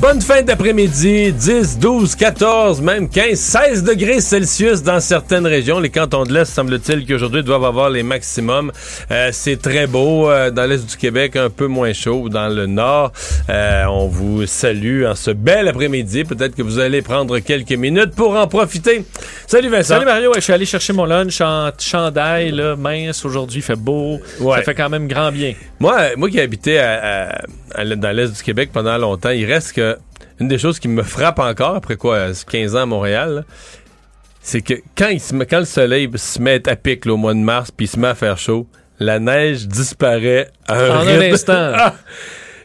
Bonne fin d'après-midi, 10, 12, 14, même 15, 16 degrés Celsius dans certaines régions. Les cantons de l'Est, semble-t-il, qu'aujourd'hui doivent avoir les maximums. Euh, c'est très beau euh, dans l'Est du Québec, un peu moins chaud dans le Nord. Euh, on vous salue en ce bel après-midi. Peut-être que vous allez prendre quelques minutes pour en profiter. Salut Vincent. Salut Mario, Ouais, je suis allé chercher mon lunch en chandail, là, mince. Aujourd'hui, fait beau. Ouais. Ça fait quand même grand bien. Moi, moi qui ai habité à- à- à l- dans l'Est du Québec pendant longtemps, il reste que une des choses qui me frappe encore, après quoi, 15 ans à Montréal, c'est que quand, il se met- quand le soleil se met à pic là, au mois de mars, puis il se met à faire chaud, la neige disparaît à un, En un instant. Ah!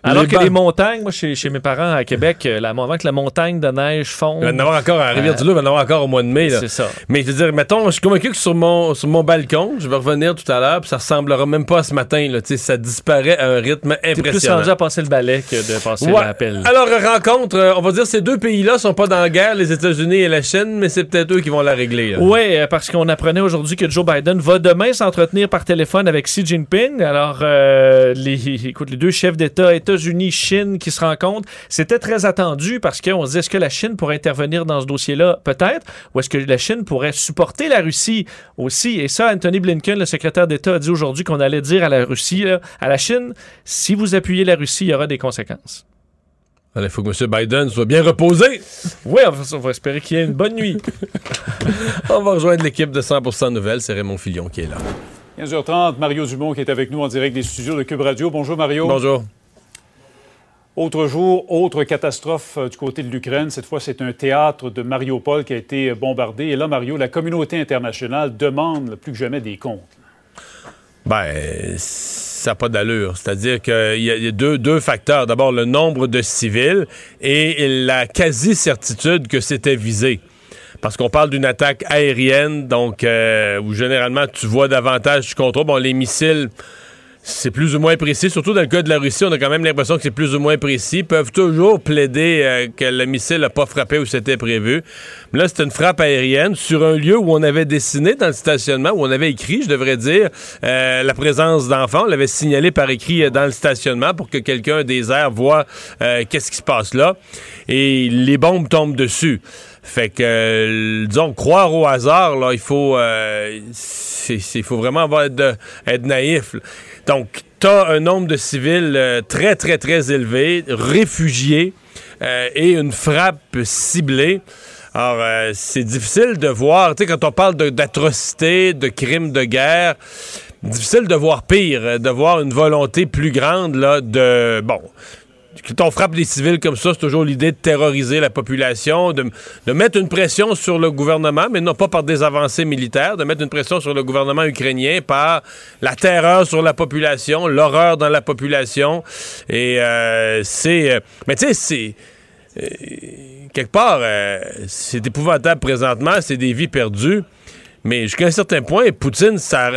Alors Les que bancs- les montagnes, moi, chez, chez mes parents à Québec, euh, la, avant que la montagne de neige fonde. Il va en avoir encore à Rivière-du-Loup, il va en avoir encore au mois de mai. C'est ça. Mais je veux dire, mettons, je suis convaincu que sur mon, sur mon balcon, je vais revenir tout à l'heure, puis ça ressemblera même pas à ce matin. Là, Tu sais, ça disparaît à un rythme T'es plus impressionnant. rendu à passer le balai que de passer Ouais. l'appel. Alors, rencontre, euh, on va dire, ces deux pays-là sont pas dans la guerre, les États-Unis et la Chine, mais c'est peut-être eux qui vont la régler. Oui, parce qu'on apprenait aujourd'hui que Joe Biden va demain s'entretenir par téléphone avec Xi Jinping. Alors, euh, les, écoute, les deux chefs d'État, États-Unis, Chine, qui se rencontrent, c'était très attendu parce qu'on se dit est-ce que la Chine pourrait intervenir dans ce dossier-là? Peut-être. Ou est-ce que la Chine pourrait supporter la Russie aussi? Et ça, Anthony Blinken, le secrétaire d'État, a dit aujourd'hui qu'on allait dire à la Russie, là, à la Chine, si vous appuyez la Russie, il y aura des conséquences. Il faut que M. Biden soit bien reposé. Oui, on va, on va espérer qu'il y ait une bonne nuit. On va rejoindre l'équipe de 100% Nouvelles. C'est Raymond Filion qui est là. 15h30, Mario Dumont qui est avec nous en direct des studios de Cube Radio. Bonjour Mario. Bonjour. Autre jour, autre catastrophe euh, du côté de l'Ukraine. Cette fois, c'est un théâtre de Mariupol qui a été bombardé. Et là, Mario, la communauté internationale demande plus que jamais des comptes. Ben, ça n'a pas d'allure. C'est-à-dire qu'il y a, deux facteurs. D'abord, le nombre de civils et la quasi-certitude que c'était visé. Parce qu'on parle d'une attaque aérienne, donc euh, où généralement tu vois davantage du contrôle. Bon, les missiles, c'est plus ou moins précis. Surtout dans le cas de la Russie, on a quand même l'impression que c'est plus ou moins précis. Ils peuvent toujours plaider euh, que le missile n'a pas frappé où c'était prévu. Mais là, c'était une frappe aérienne sur un lieu où on avait dessiné dans le stationnement, où on avait écrit, je devrais dire, euh, la présence d'enfants. On l'avait signalé par écrit euh, dans le stationnement pour que quelqu'un des airs voit qu'est-ce qui se passe là. Et les bombes tombent dessus. Fait que, euh, disons, croire au hasard, là, il faut, euh, c'est- faut vraiment avoir de- être naïf. Donc, tu as un nombre de civils euh, très, très, très élevé, réfugiés, euh, et une frappe ciblée. Alors, euh, c'est difficile de voir, tu sais, quand on parle de- d'atrocités, de, crimes de guerre, difficile de voir pire, euh, de voir une volonté plus grande, là, de, bon, quand on frappe des civils comme ça, c'est toujours l'idée de terroriser la population, de, de mettre une pression sur le gouvernement, mais non pas par des avancées militaires, de mettre une pression sur le gouvernement ukrainien par la terreur sur la population, l'horreur dans la population. Et euh, c'est... euh, mais tu sais, c'est... euh, quelque part, euh, c'est épouvantable présentement, c'est des vies perdues. Mais jusqu'à un certain point, Poutine, ça,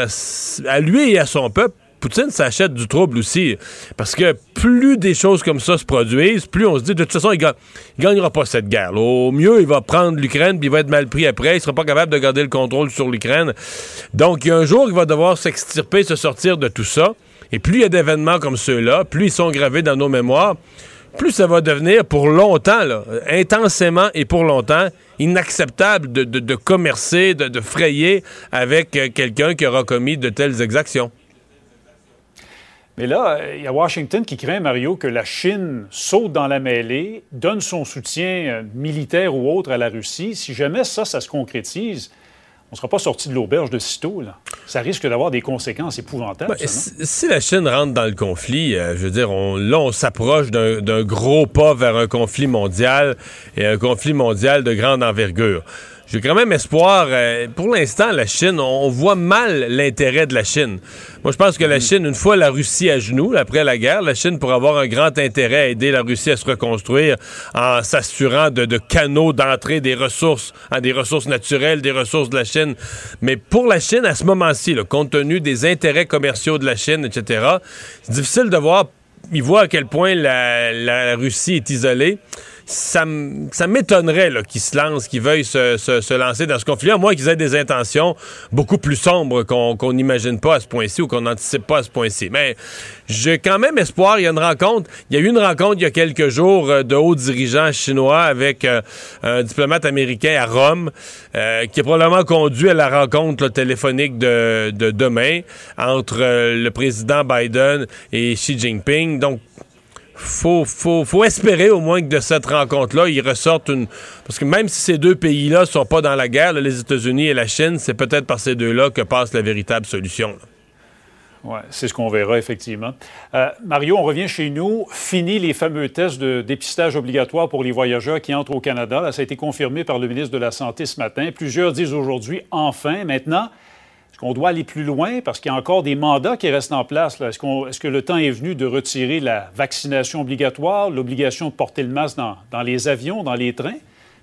à lui et à son peuple, Poutine s'achète du trouble aussi. Parce que plus des choses comme ça se produisent, plus on se dit, de toute façon, il, ga- il gagnera pas cette guerre. Au mieux, il va prendre l'Ukraine, puis il va être mal pris après. Il sera pas capable de garder le contrôle sur l'Ukraine. Donc, il y a un jour, il va devoir s'extirper, se sortir de tout ça. Et plus il y a d'événements comme ceux-là, plus ils sont gravés dans nos mémoires, plus ça va devenir pour longtemps, là, intensément et pour longtemps, inacceptable de, de- de commercer, de, de frayer avec euh, quelqu'un qui aura commis de telles exactions. Mais là, il y a Washington qui craint, Mario, que la Chine saute dans la mêlée, donne son soutien euh, militaire ou autre à la Russie. Si jamais ça, ça se concrétise, on ne sera pas sorti de l'auberge de sitôt. Là. Ça risque d'avoir des conséquences épouvantables. Ben, ça, si la Chine rentre dans le conflit, euh, je veux dire, on, là, on s'approche d'un gros pas vers un conflit mondial et un conflit mondial de grande envergure. J'ai quand même espoir. euh, pour l'instant, la Chine, on, on voit mal l'intérêt de la Chine. Moi, je pense que la Chine, une fois la Russie à genoux, après la guerre, la Chine pourrait avoir un grand intérêt à aider la Russie à se reconstruire en s'assurant de, de canaux d'entrée des ressources, hein, des ressources naturelles, des ressources de la Chine. Mais pour la Chine, à ce moment-ci, compte tenu des intérêts commerciaux de la Chine, etc., c'est difficile de voir. Ils voient à quel point la, la Russie est isolée ça, ça m'étonnerait qu'ils se lancent, qu'ils veuillent se, se- lancer dans ce conflit, à moins qu'ils aient des intentions beaucoup plus sombres qu'on n'imagine pas à ce point-ci ou qu'on n'anticipe pas à ce point-ci. Mais j'ai quand même espoir. Il y a une rencontre. Il y a eu une rencontre il y a quelques jours euh, de hauts dirigeants chinois avec euh, un diplomate américain à Rome, euh, qui a probablement conduit à la rencontre téléphonique de, de demain entre le président Biden et Xi Jinping. Donc, faut, faut, espérer au moins que de cette rencontre-là, il ressorte une. Parce que même si ces deux pays-là sont pas dans la guerre, les États-Unis et la Chine, c'est peut-être par ces deux-là que passe la véritable solution. Oui, c'est ce qu'on verra effectivement. Euh, Mario, on revient chez nous. Fini les fameux tests de dépistage obligatoire pour les voyageurs qui entrent au Canada. Ça a été confirmé par le ministre de la Santé ce matin. Plusieurs disent aujourd'hui, enfin, maintenant, est-ce qu'on doit aller plus loin? Parce qu'il y a encore des mandats qui restent en place? Est-ce, que le temps est venu de retirer la vaccination obligatoire, l'obligation de porter le masque dans les avions, dans les trains?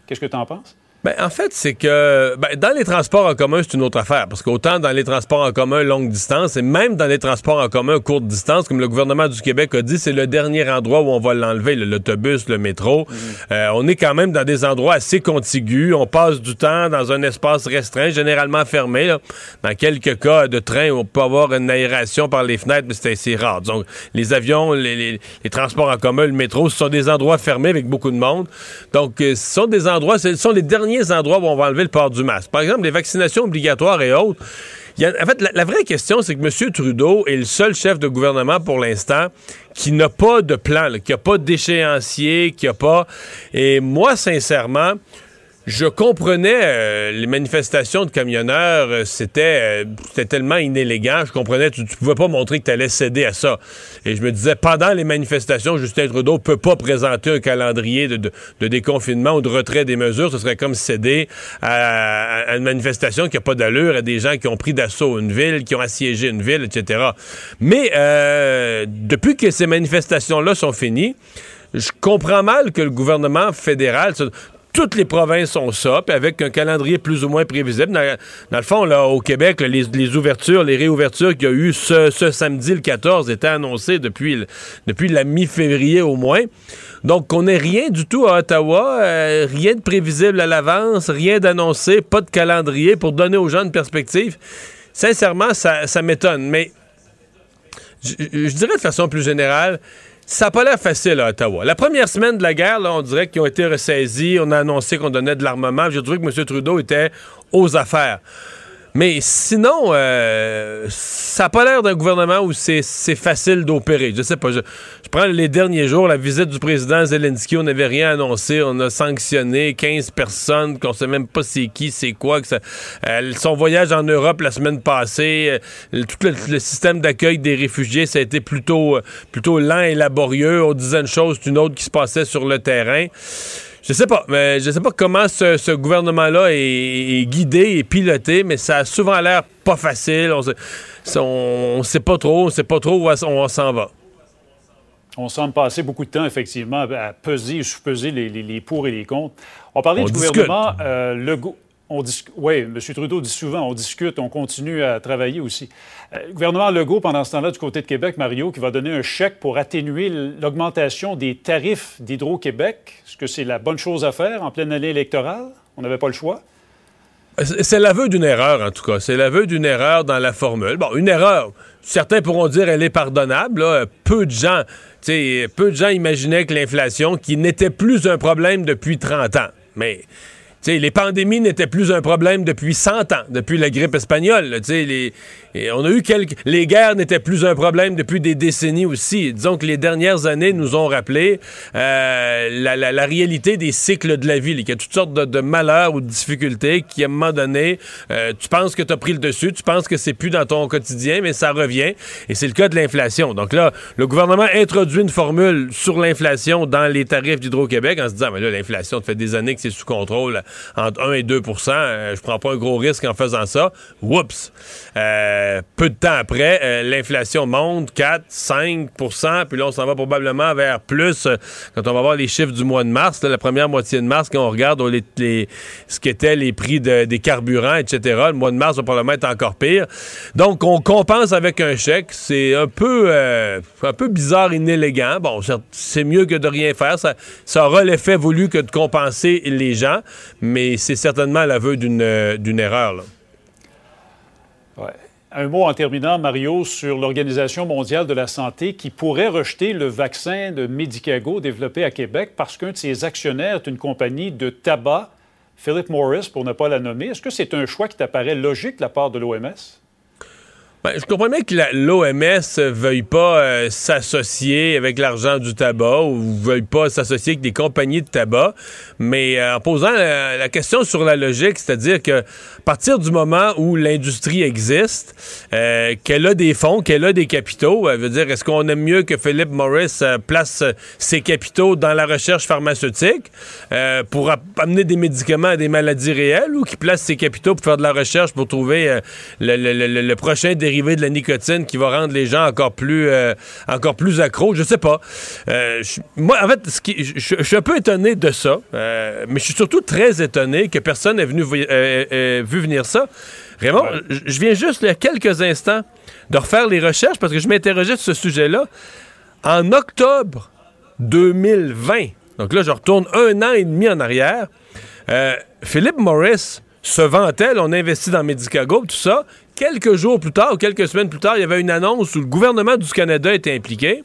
Qu'est-ce que tu en penses? Ben, en fait, c'est que ben, dans les transports en commun, c'est une autre affaire. Parce qu'autant dans les transports en commun longue distance et même dans les transports en commun courte distance, comme le gouvernement du Québec a dit, c'est le dernier endroit où on va l'enlever, le- l'autobus, le métro. Euh, on est quand même dans des endroits assez contigus. On passe du temps dans un espace restreint, généralement fermé. là. Dans quelques cas de train, on peut avoir une aération par les fenêtres, mais c'est assez rare. Donc, les avions, les, les- les transports en commun, le métro, ce sont des endroits fermés avec beaucoup de monde. Donc, euh, ce sont des endroits, ce sont les derniers endroits où on va enlever le port du masque. Par exemple, les vaccinations obligatoires et autres. En fait, la, vraie question, c'est que M. Trudeau est le seul chef de gouvernement pour l'instant qui n'a pas de plan, qui n'a pas d'échéancier, qui n'a pas. Et moi, sincèrement, je comprenais euh, les manifestations de camionneurs, euh, c'était euh, c'était tellement inélégant, je comprenais, tu, tu pouvais pas montrer que tu allais céder à ça. Et je me disais, pendant les manifestations, Justin Trudeau peut pas présenter un calendrier de, de- de déconfinement ou de retrait des mesures, ce serait comme céder à, à une manifestation qui a pas d'allure, à des gens qui ont pris d'assaut une ville, qui ont assiégé une ville, etc. Mais euh, depuis que ces manifestations-là sont finies, je comprends mal que le gouvernement fédéral, toutes les provinces ont ça, puis avec un calendrier plus ou moins prévisible. Dans, le fond, là, au Québec, les, ouvertures, les réouvertures qu'il y a eu ce, samedi, le 14, étaient annoncées depuis, depuis la mi-février au moins. Donc, on n'est rien du tout à Ottawa, euh, rien de prévisible à l'avance, rien d'annoncé, pas de calendrier pour donner aux gens une perspective. Sincèrement, ça, ça m'étonne, mais je dirais de façon plus générale, ça n'a pas l'air facile à Ottawa. La première semaine de la guerre, là, on dirait qu'ils ont été ressaisis. On a annoncé qu'on donnait de l'armement. J'ai trouvé que M. Trudeau était aux affaires. Mais sinon, euh, ça n'a pas l'air d'un gouvernement où c'est facile d'opérer. Je sais pas. Je, je prends les derniers jours, la visite du président Zelensky, on n'avait rien annoncé. On a sanctionné 15 personnes qu'on sait même pas c'est qui, c'est quoi. Que ça, euh, son voyage en Europe la semaine passée, euh, tout le, le système d'accueil des réfugiés, ça a été plutôt, euh, plutôt lent et laborieux. On disait une chose, une autre qui se passait sur le terrain. Je sais pas, mais je sais pas comment ce, ce gouvernement-là est, est guidé et piloté, mais ça a souvent l'air pas facile. On on sait pas trop, on sait pas trop où on s'en va. On semble passer beaucoup de temps, effectivement, à peser et sous-peser les, les- les pour et les contre. On parlait On du discute. gouvernement euh, Legault. Oui, M. Trudeau dit souvent, on discute, on continue à travailler aussi. Euh, gouvernement Legault, pendant ce temps-là, du côté de Québec, Mario, qui va donner un chèque pour atténuer l'augmentation des tarifs d'Hydro-Québec. Est-ce que c'est la bonne chose à faire en pleine année électorale? On n'avait pas le choix? C'est l'aveu d'une erreur, en tout cas. C'est l'aveu d'une erreur dans la formule. Bon, une erreur, certains pourront dire elle est pardonnable. Peu de gens, peu de gens imaginaient que l'inflation, qui n'était plus un problème depuis 30 ans, mais les pandémies n'étaient plus un problème depuis 100 ans, depuis la grippe espagnole. les, on a eu quelques. Les guerres n'étaient plus un problème depuis des décennies aussi. Disons que les dernières années nous ont rappelé euh, la, réalité des cycles de la vie. qu'il y a toutes sortes de, de malheurs ou de difficultés qui, à un moment donné, euh, tu penses que tu as pris le dessus, tu penses que c'est plus dans ton quotidien, mais ça revient. Et c'est le cas de l'inflation. Donc là, le gouvernement introduit une formule sur l'inflation dans les tarifs d'Hydro-Québec en se disant, mais là, l'inflation, ça fait des années que c'est sous contrôle, entre 1 et 2% euh, je prends pas un gros risque en faisant ça. Oups! Euh, peu de temps après, euh, l'inflation monte 4, 5% puis là, on s'en va probablement vers plus euh, quand on va voir les chiffres du mois de mars, là, la première moitié de mars, quand on regarde ce qu'étaient les prix de- des carburants, etc. Le mois de mars va probablement être encore pire. Donc, on compense avec un chèque. C'est un peu, un peu bizarre, inélégant. Bon, c'est mieux que de rien faire. Ça aura l'effet voulu que de compenser les gens, mais c'est certainement l'aveu d'une euh, erreur. Un mot en terminant, Mario, sur l'Organisation mondiale de la santé qui pourrait rejeter le vaccin de Medicago développé à Québec parce qu'un de ses actionnaires est une compagnie de tabac, Philip Morris, pour ne pas la nommer. Est-ce que c'est un choix qui t'apparaît logique de la part de l'OMS? Ben, je comprends bien que l'OMS veuille pas euh, s'associer avec l'argent du tabac ou veuille pas s'associer avec des compagnies de tabac, mais euh, en posant la, question sur la logique, c'est-à-dire que à partir du moment où l'industrie existe, euh, qu'elle a des fonds, qu'elle a des capitaux, veut dire est-ce qu'on aime mieux que Philip Morris place ses capitaux dans la recherche pharmaceutique pour amener des médicaments à des maladies réelles ou qu'il place ses capitaux pour faire de la recherche pour trouver le- le prochain dérivé de la nicotine qui va rendre les gens encore plus, euh, encore plus accros? Je sais pas. Euh, moi, en fait, ce qui- je suis un peu étonné de ça, euh, mais je suis surtout très étonné que personne n'ait venu vu venir ça. Raymond, je je viens juste il y a quelques instants de refaire les recherches parce que je m'interrogeais sur ce sujet-là. En octobre 2020, donc là, je retourne un an et demi en arrière, Philippe Morris se vantait, on investit dans Medicago, tout ça. Quelques jours plus tard, ou quelques semaines plus tard, il y avait une annonce où le gouvernement du Canada était impliqué.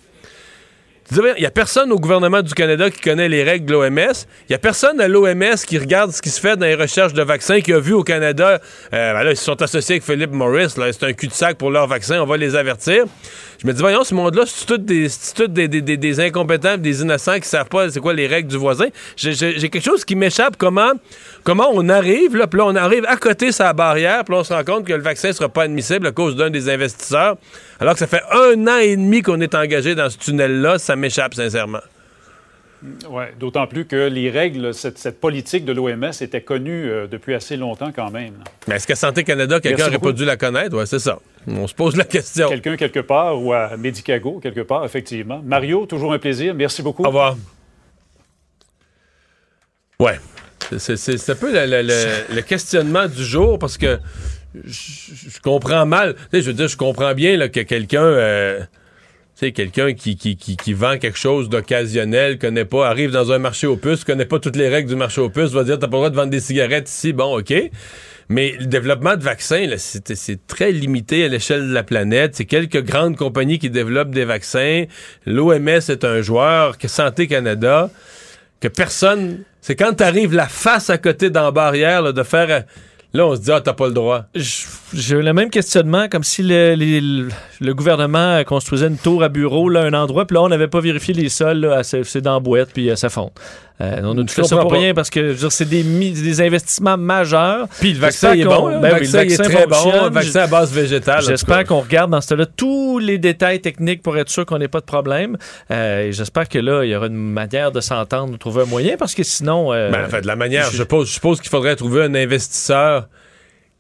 Il n'y a personne au gouvernement du Canada qui connaît les règles de l'OMS. Il n'y a personne à l'OMS qui regarde ce qui se fait dans les recherches de vaccins, qui a vu au Canada, euh, ben là, ils se sont associés avec Philip Morris, c'est un cul-de-sac pour leur vaccin, on va les avertir. Je me dis, voyons, ce monde-là, c'est tous des, des, des- des- incompétents, des innocents qui savent pas c'est quoi les règles du voisin. J'ai- quelque chose qui m'échappe. Comment, comment on arrive, là, puis là, on arrive à côté sa barrière, puis on se rend compte que le vaccin sera pas admissible à cause d'un des investisseurs, alors que ça fait un an et demi qu'on est engagé dans ce tunnel-là. Ça m'échappe, sincèrement. Oui, d'autant plus que les règles, cette, cette politique de l'OMS était connue euh, depuis assez longtemps quand même. Mais est-ce qu'à Santé Canada, quelqu'un n'aurait pas dû la connaître? Ouais, c'est ça. On se pose la question. Quelqu'un quelque part ou à Medicago quelque part, effectivement. Mario, toujours un plaisir. Merci beaucoup. Au revoir. Ouais. C'est- un peu le, le- le- le questionnement du jour parce que je, je comprends mal. Tu sais, je veux dire, je comprends bien là, que quelqu'un. euh, sais, quelqu'un qui, qui, qui, qui vend quelque chose d'occasionnel, connaît pas, arrive dans un marché aux puces, connaît pas toutes les règles du marché aux puces, va dire t'as pas le droit de vendre des cigarettes ici, bon, ok. Mais le développement de vaccins, c'est très limité à l'échelle de la planète. C'est quelques grandes compagnies qui développent des vaccins. L'OMS est un joueur, que Santé Canada, que personne. C'est quand t'arrives la face à côté dans la barrière là, de faire. Là, on se dit, ah, t'as pas le droit. J'ai le même questionnement, comme si le, le- le gouvernement construisait une tour à bureau, là, un endroit, puis là, on n'avait pas vérifié les sols, c'est dans la boîte, puis euh, ça fond. Euh, on a tout fait ça pour pas. rien, parce que c'est des, des investissements majeurs. Puis le vaccin est bon. ben le oui, vaccin, le est très bon. Le vaccin à base végétale. J'espère qu'on regarde dans ce là tous les détails techniques pour être sûr qu'on n'ait pas de problème. Euh, et j'espère que là, il y aura une manière de s'entendre, de trouver un moyen, parce que sinon... euh, Ben, en fait, de la manière, je- je suppose, je suppose qu'il faudrait trouver un investisseur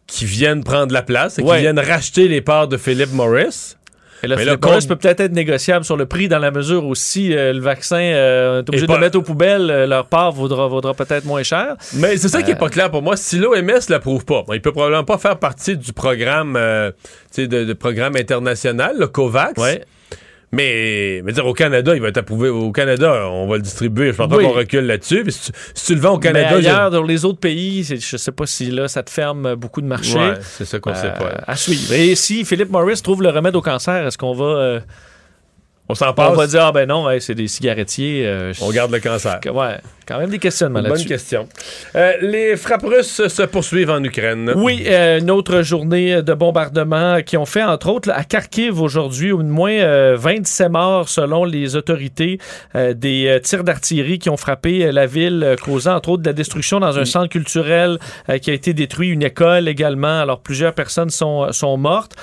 qui vienne prendre la place et Ouais. qui vienne racheter les parts de Philip Morris. Et là, Mais peut peut-être être négociable sur le prix dans la mesure où si euh, le vaccin euh, est obligé de le mettre aux poubelles, euh, leur part vaudra, vaudra peut-être moins cher. Mais c'est ça qui est pas clair pour moi. Si l'OMS l'approuve pas, il peut probablement pas faire partie du programme, de programme international, le COVAX. Ouais. Mais, mais dire au Canada, il va être approuvé. Au Canada, on va le distribuer. Je pense Oui. pas qu'on recule là-dessus. Si, tu- si tu le vends au Canada, Mais ailleurs, dans les autres pays, je sais pas si là, ça te ferme beaucoup de marchés. Ouais, c'est ça qu'on sait Euh, pas. À suivre. Et si Philip Morris trouve le remède au cancer, est-ce qu'on va. euh, On s'en On passe. va dire, ah ben non, hey, c'est des cigarettiers. euh, On garde le cancer. Ouais, quand même des questionnements Bonne là-dessus. question. Euh, les frappes russes se poursuivent en Ukraine. Oui, euh, une autre journée de bombardement qui ont fait, entre autres, là, à Kharkiv aujourd'hui, au moins euh, 27 morts selon les autorités, des tirs d'artillerie qui ont frappé la ville, causant, entre autres, de la destruction dans un centre culturel qui a été détruit, une école également. Alors, plusieurs personnes sont, sont mortes.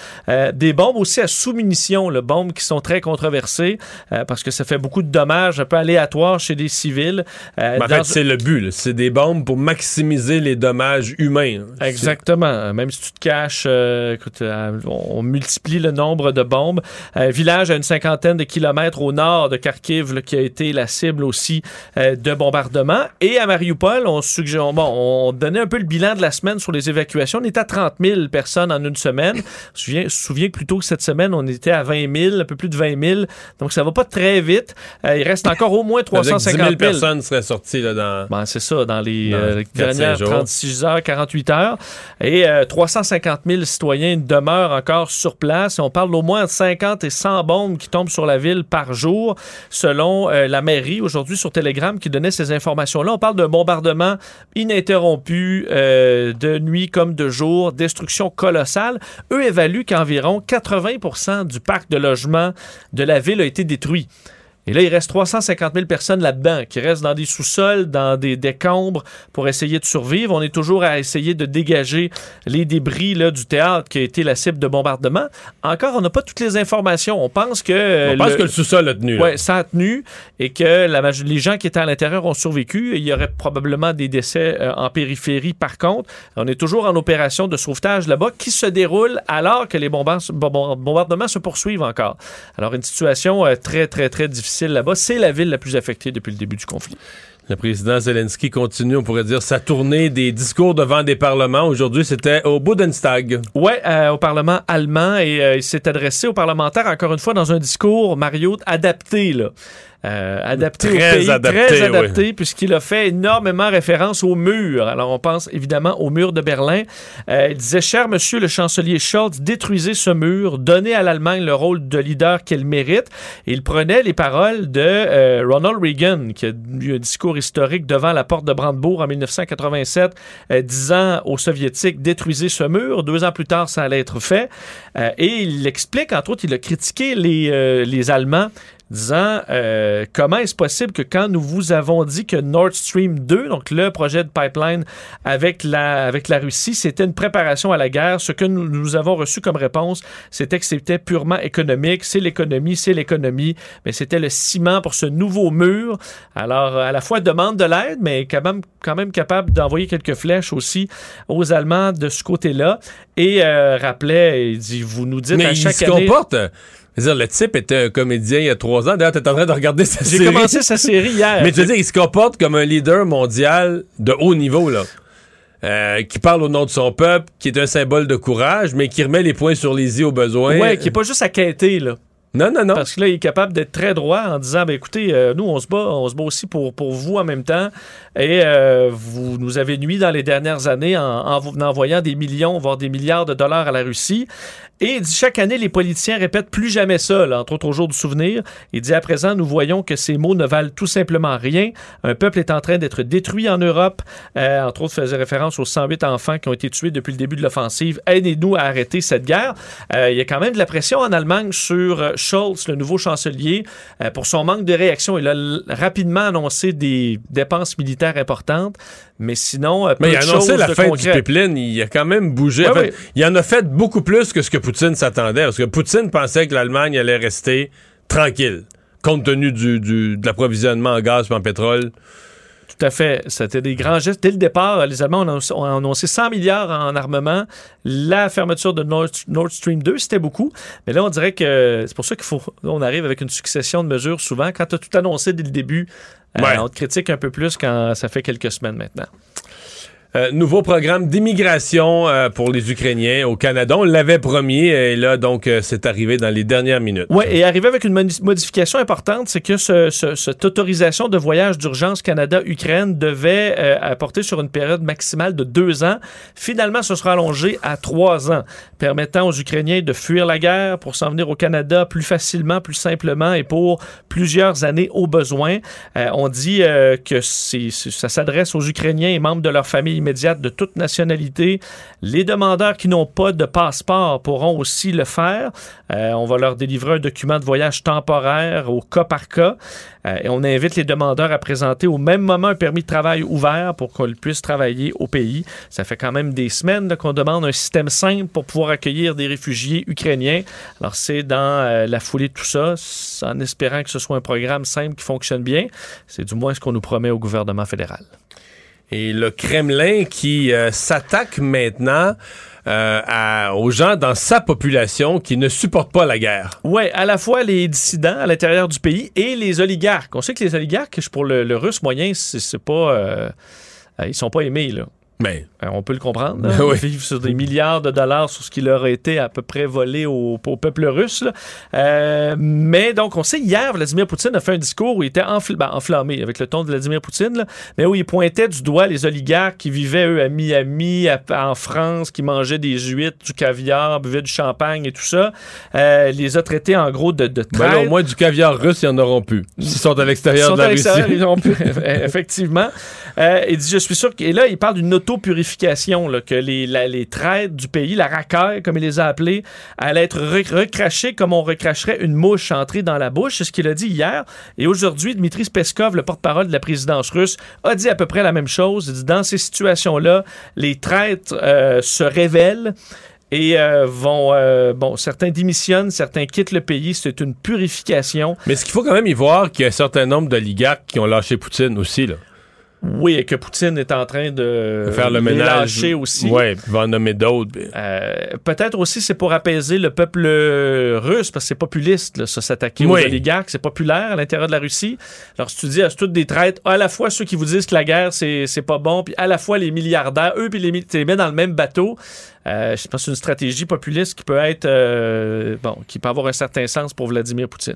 Des bombes aussi à sous-munitions, là, bombes qui sont très controversées euh, parce que ça fait beaucoup de dommages un peu aléatoires chez des civils. Euh, en dans- fait, c'est le but. C'est des bombes pour maximiser les dommages humains. là. Exactement. Même si tu te caches, euh, écoute, on multiplie le nombre de bombes. Un village à une cinquantaine de kilomètres au nord de Kharkiv là, qui a été la cible aussi de bombardements. Et à Mariupol, on, suggère, bon, on donnait un peu le bilan de la semaine sur les évacuations. On était à 30 000 personnes en une semaine. Je me souviens, je me souviens que plus tôt que cette semaine, on était à 20 000, un peu plus de 20 000. Donc ça va pas très vite. Euh, il reste encore au moins Ça veut dire que 10 000 350 000. personnes seraient sorties là, dans. Ben, c'est ça, dans les Dans euh, 4-5 dernières jours. 36 heures, 48 heures. Et euh, 350 000 citoyens demeurent encore sur place. Et on parle d'au moins de 50 et 100 bombes qui tombent sur la ville par jour, selon euh, la mairie aujourd'hui sur Telegram qui donnait ces informations-là. On parle d'un bombardement ininterrompu euh, de nuit comme de jour, destruction colossale. Eux évaluent qu'environ 80 du parc de logement de la ville a été détruit. Et là, il reste 350 000 personnes là-dedans qui restent dans des sous-sols, dans des décombres pour essayer de survivre. On est toujours à essayer de dégager les débris là, du théâtre qui a été la cible de bombardement. Encore, on n'a pas toutes les informations. On pense que... euh, On pense le- que le sous-sol a tenu. Ouais, ça a tenu et que la les gens qui étaient à l'intérieur ont survécu. Il y aurait probablement des décès euh, en périphérie. Par contre, on est toujours en opération de sauvetage là-bas qui se déroule alors que les bombards- bombardements se poursuivent encore. Alors, une situation euh, très, très, très difficile là-bas. C'est la ville la plus affectée depuis le début du conflit. Le président Zelensky continue, on pourrait dire, sa tournée des discours devant des parlements. Aujourd'hui, c'était au Bundestag. Ouais, euh, au Parlement allemand et euh, il s'est adressé aux parlementaires encore une fois dans un discours Mario adapté là. Euh, adapté Très au pays, adapté, très adapté puisqu'il a fait énormément référence au mur. Alors on pense évidemment au mur de Berlin. Euh, il disait cher monsieur le chancelier Scholz, détruisez ce mur, donnez à l'Allemagne le rôle de leader qu'elle mérite. Et il prenait les paroles de euh, Ronald Reagan qui a eu un discours historique devant la porte de Brandebourg en 1987 euh, disant aux soviétiques détruisez ce mur. Deux ans plus tard, ça allait être fait. Et il explique, entre autres, il a critiqué les, les Allemands disant euh, comment est-ce possible que quand nous vous avons dit que Nord Stream 2, donc le projet de pipeline avec la, avec la Russie, c'était une préparation à la guerre, ce que nous, nous avons reçu comme réponse, c'était que c'était purement économique, c'est l'économie, c'est l'économie, mais c'était le ciment pour ce nouveau mur. Alors, à la fois demande de l'aide, mais quand même, quand même capable d'envoyer quelques flèches aussi aux Allemands de ce côté-là. Et euh, rappelait, il dit, vous nous dites Mais à chaque se année... comporte. Dire, le type était un comédien il y a trois ans. D'ailleurs, t'es en train de regarder sa J'ai série. commencé sa série hier. Mais tu veux dire, il se comporte comme un leader mondial de haut niveau, là. Euh, qui parle au nom de son peuple, qui est un symbole de courage, mais qui remet les points sur les i au besoin. Ouais, qui est pas juste à quêter, là. Non, non, non. Parce que là, il est capable d'être très droit en disant ben écoutez, euh, nous, on se bat, on se bat aussi pour, pour vous en même temps. Et euh, vous nous avez nuit dans les dernières années en, en en envoyant des millions, voire des milliards de dollars à la Russie. Et il dit chaque année, les politiciens répètent plus jamais ça, là, entre autres au jour du souvenir. Il dit à présent, nous voyons que ces mots ne valent tout simplement rien. Un peuple est en train d'être détruit en Europe. Euh, entre autres, faisait référence aux 108 enfants qui ont été tués depuis le début de l'offensive. Aidez-nous à arrêter cette guerre. Euh, il y a quand même de la pression en Allemagne sur euh, Scholz, le nouveau chancelier, euh, pour son manque de réaction. Il a rapidement annoncé des dépenses militaires importantes, mais sinon, euh, peu Mais il a annoncé la fin concret. du pipeline. Il a quand même bougé. Ouais, En fait, ouais. Il en a fait beaucoup plus que ce que Poutine s'attendait. Parce que Poutine pensait que l'Allemagne allait rester tranquille, compte tenu du, du- de l'approvisionnement en gaz et en pétrole. Tout à fait. C'était des grands gestes. Dès le départ, les Allemands ont annoncé, ont annoncé 100 milliards en armement. La fermeture de Nord, Nord Stream 2, c'était beaucoup. Mais là, on dirait que c'est pour ça qu'il faut. on arrive avec une succession de mesures souvent. Quand tu as tout annoncé dès le début, Ouais. on critique un peu plus quand ça fait quelques semaines maintenant. Euh, nouveau programme d'immigration euh, pour les Ukrainiens au Canada. On l'avait promis et là, donc, euh, c'est arrivé dans les dernières minutes. Oui, et arrivé avec une modi- modification importante, c'est que ce- ce- cette autorisation de voyage d'urgence Canada-Ukraine devait apporter sur une période maximale de deux ans. Finalement, ce sera allongé à trois ans, permettant aux Ukrainiens de fuir la guerre pour s'en venir au Canada plus facilement, plus simplement et pour plusieurs années au besoin. On dit que ça s'adresse aux Ukrainiens et membres de leur famille immédiate de toute nationalité. Les demandeurs qui n'ont pas de passeport pourront aussi le faire. Euh, on va leur délivrer un document de voyage temporaire au cas par cas. Euh, et on invite les demandeurs à présenter au même moment un permis de travail ouvert pour qu'on puisse travailler au pays. Ça fait quand même des semaines qu'on demande un système simple pour pouvoir accueillir des réfugiés ukrainiens. Alors c'est dans euh, la foulée de tout ça, en espérant que ce soit un programme simple qui fonctionne bien. C'est du moins ce qu'on nous promet au gouvernement fédéral. Et le Kremlin qui euh, s'attaque maintenant euh, à- aux gens dans sa population qui ne supportent pas la guerre. Ouais, à la fois les dissidents à l'intérieur du pays et les oligarques. On sait que les oligarques, pour le, le russe moyen, c'est pas. euh, ils sont pas aimés, là. Mais Euh, on peut le comprendre. là. Oui. Ils vivent sur des milliards de dollars sur ce qui leur a été à peu près volé au, au peuple russe. là. Euh, mais donc, on sait, hier, Vladimir Poutine a fait un discours où il était enfl- ben, enflammé avec le ton de Vladimir Poutine, là, mais où il pointait du doigt les oligarques qui vivaient, eux, à Miami, à- en France, qui mangeaient des huîtres, du caviar, buvaient du champagne et tout ça. Euh, les a traités, en gros, de, de ben là, au moins du caviar russe, ils en auront plus. S'ils sont à Ils l'extérieur de la à Russie. l'extérieur, ils ont pu- effectivement. Euh, il dit, je suis sûr que, et là, il parle d'une auto-purification, là, que les, la- les traîtres du pays, la racaille, comme il les a appelés, allaient être re- recrachées comme on recracherait une mouche entrée dans la bouche. C'est ce qu'il a dit hier. Et aujourd'hui, Dmitri Peskov, le porte-parole de la présidence russe, a dit à peu près la même chose. Il dit, dans ces situations-là, les traîtres euh, se révèlent. Et euh, vont. euh, bon, certains démissionnent, certains quittent le pays. C'est une purification. Mais ce qu'il faut quand même y voir qu'il y a un certain nombre d'oligarques qui ont lâché Poutine aussi. Oui, et que Poutine est en train de faire le ménage. lâcher aussi. Il va en nommer d'autres. Euh, Peut-être aussi c'est pour apaiser le peuple euh, russe parce que c'est populiste là, ça s'attaquer Oui. aux oligarques, c'est populaire à l'intérieur de la Russie. Alors si tu dis à toutes des traites, à la fois ceux qui vous disent que la guerre c'est c'est pas bon, puis à la fois les milliardaires, eux puis les tu les mets dans le même bateau. Euh, je pense que c'est une stratégie populiste qui peut être euh, bon, qui peut avoir un certain sens pour Vladimir Poutine.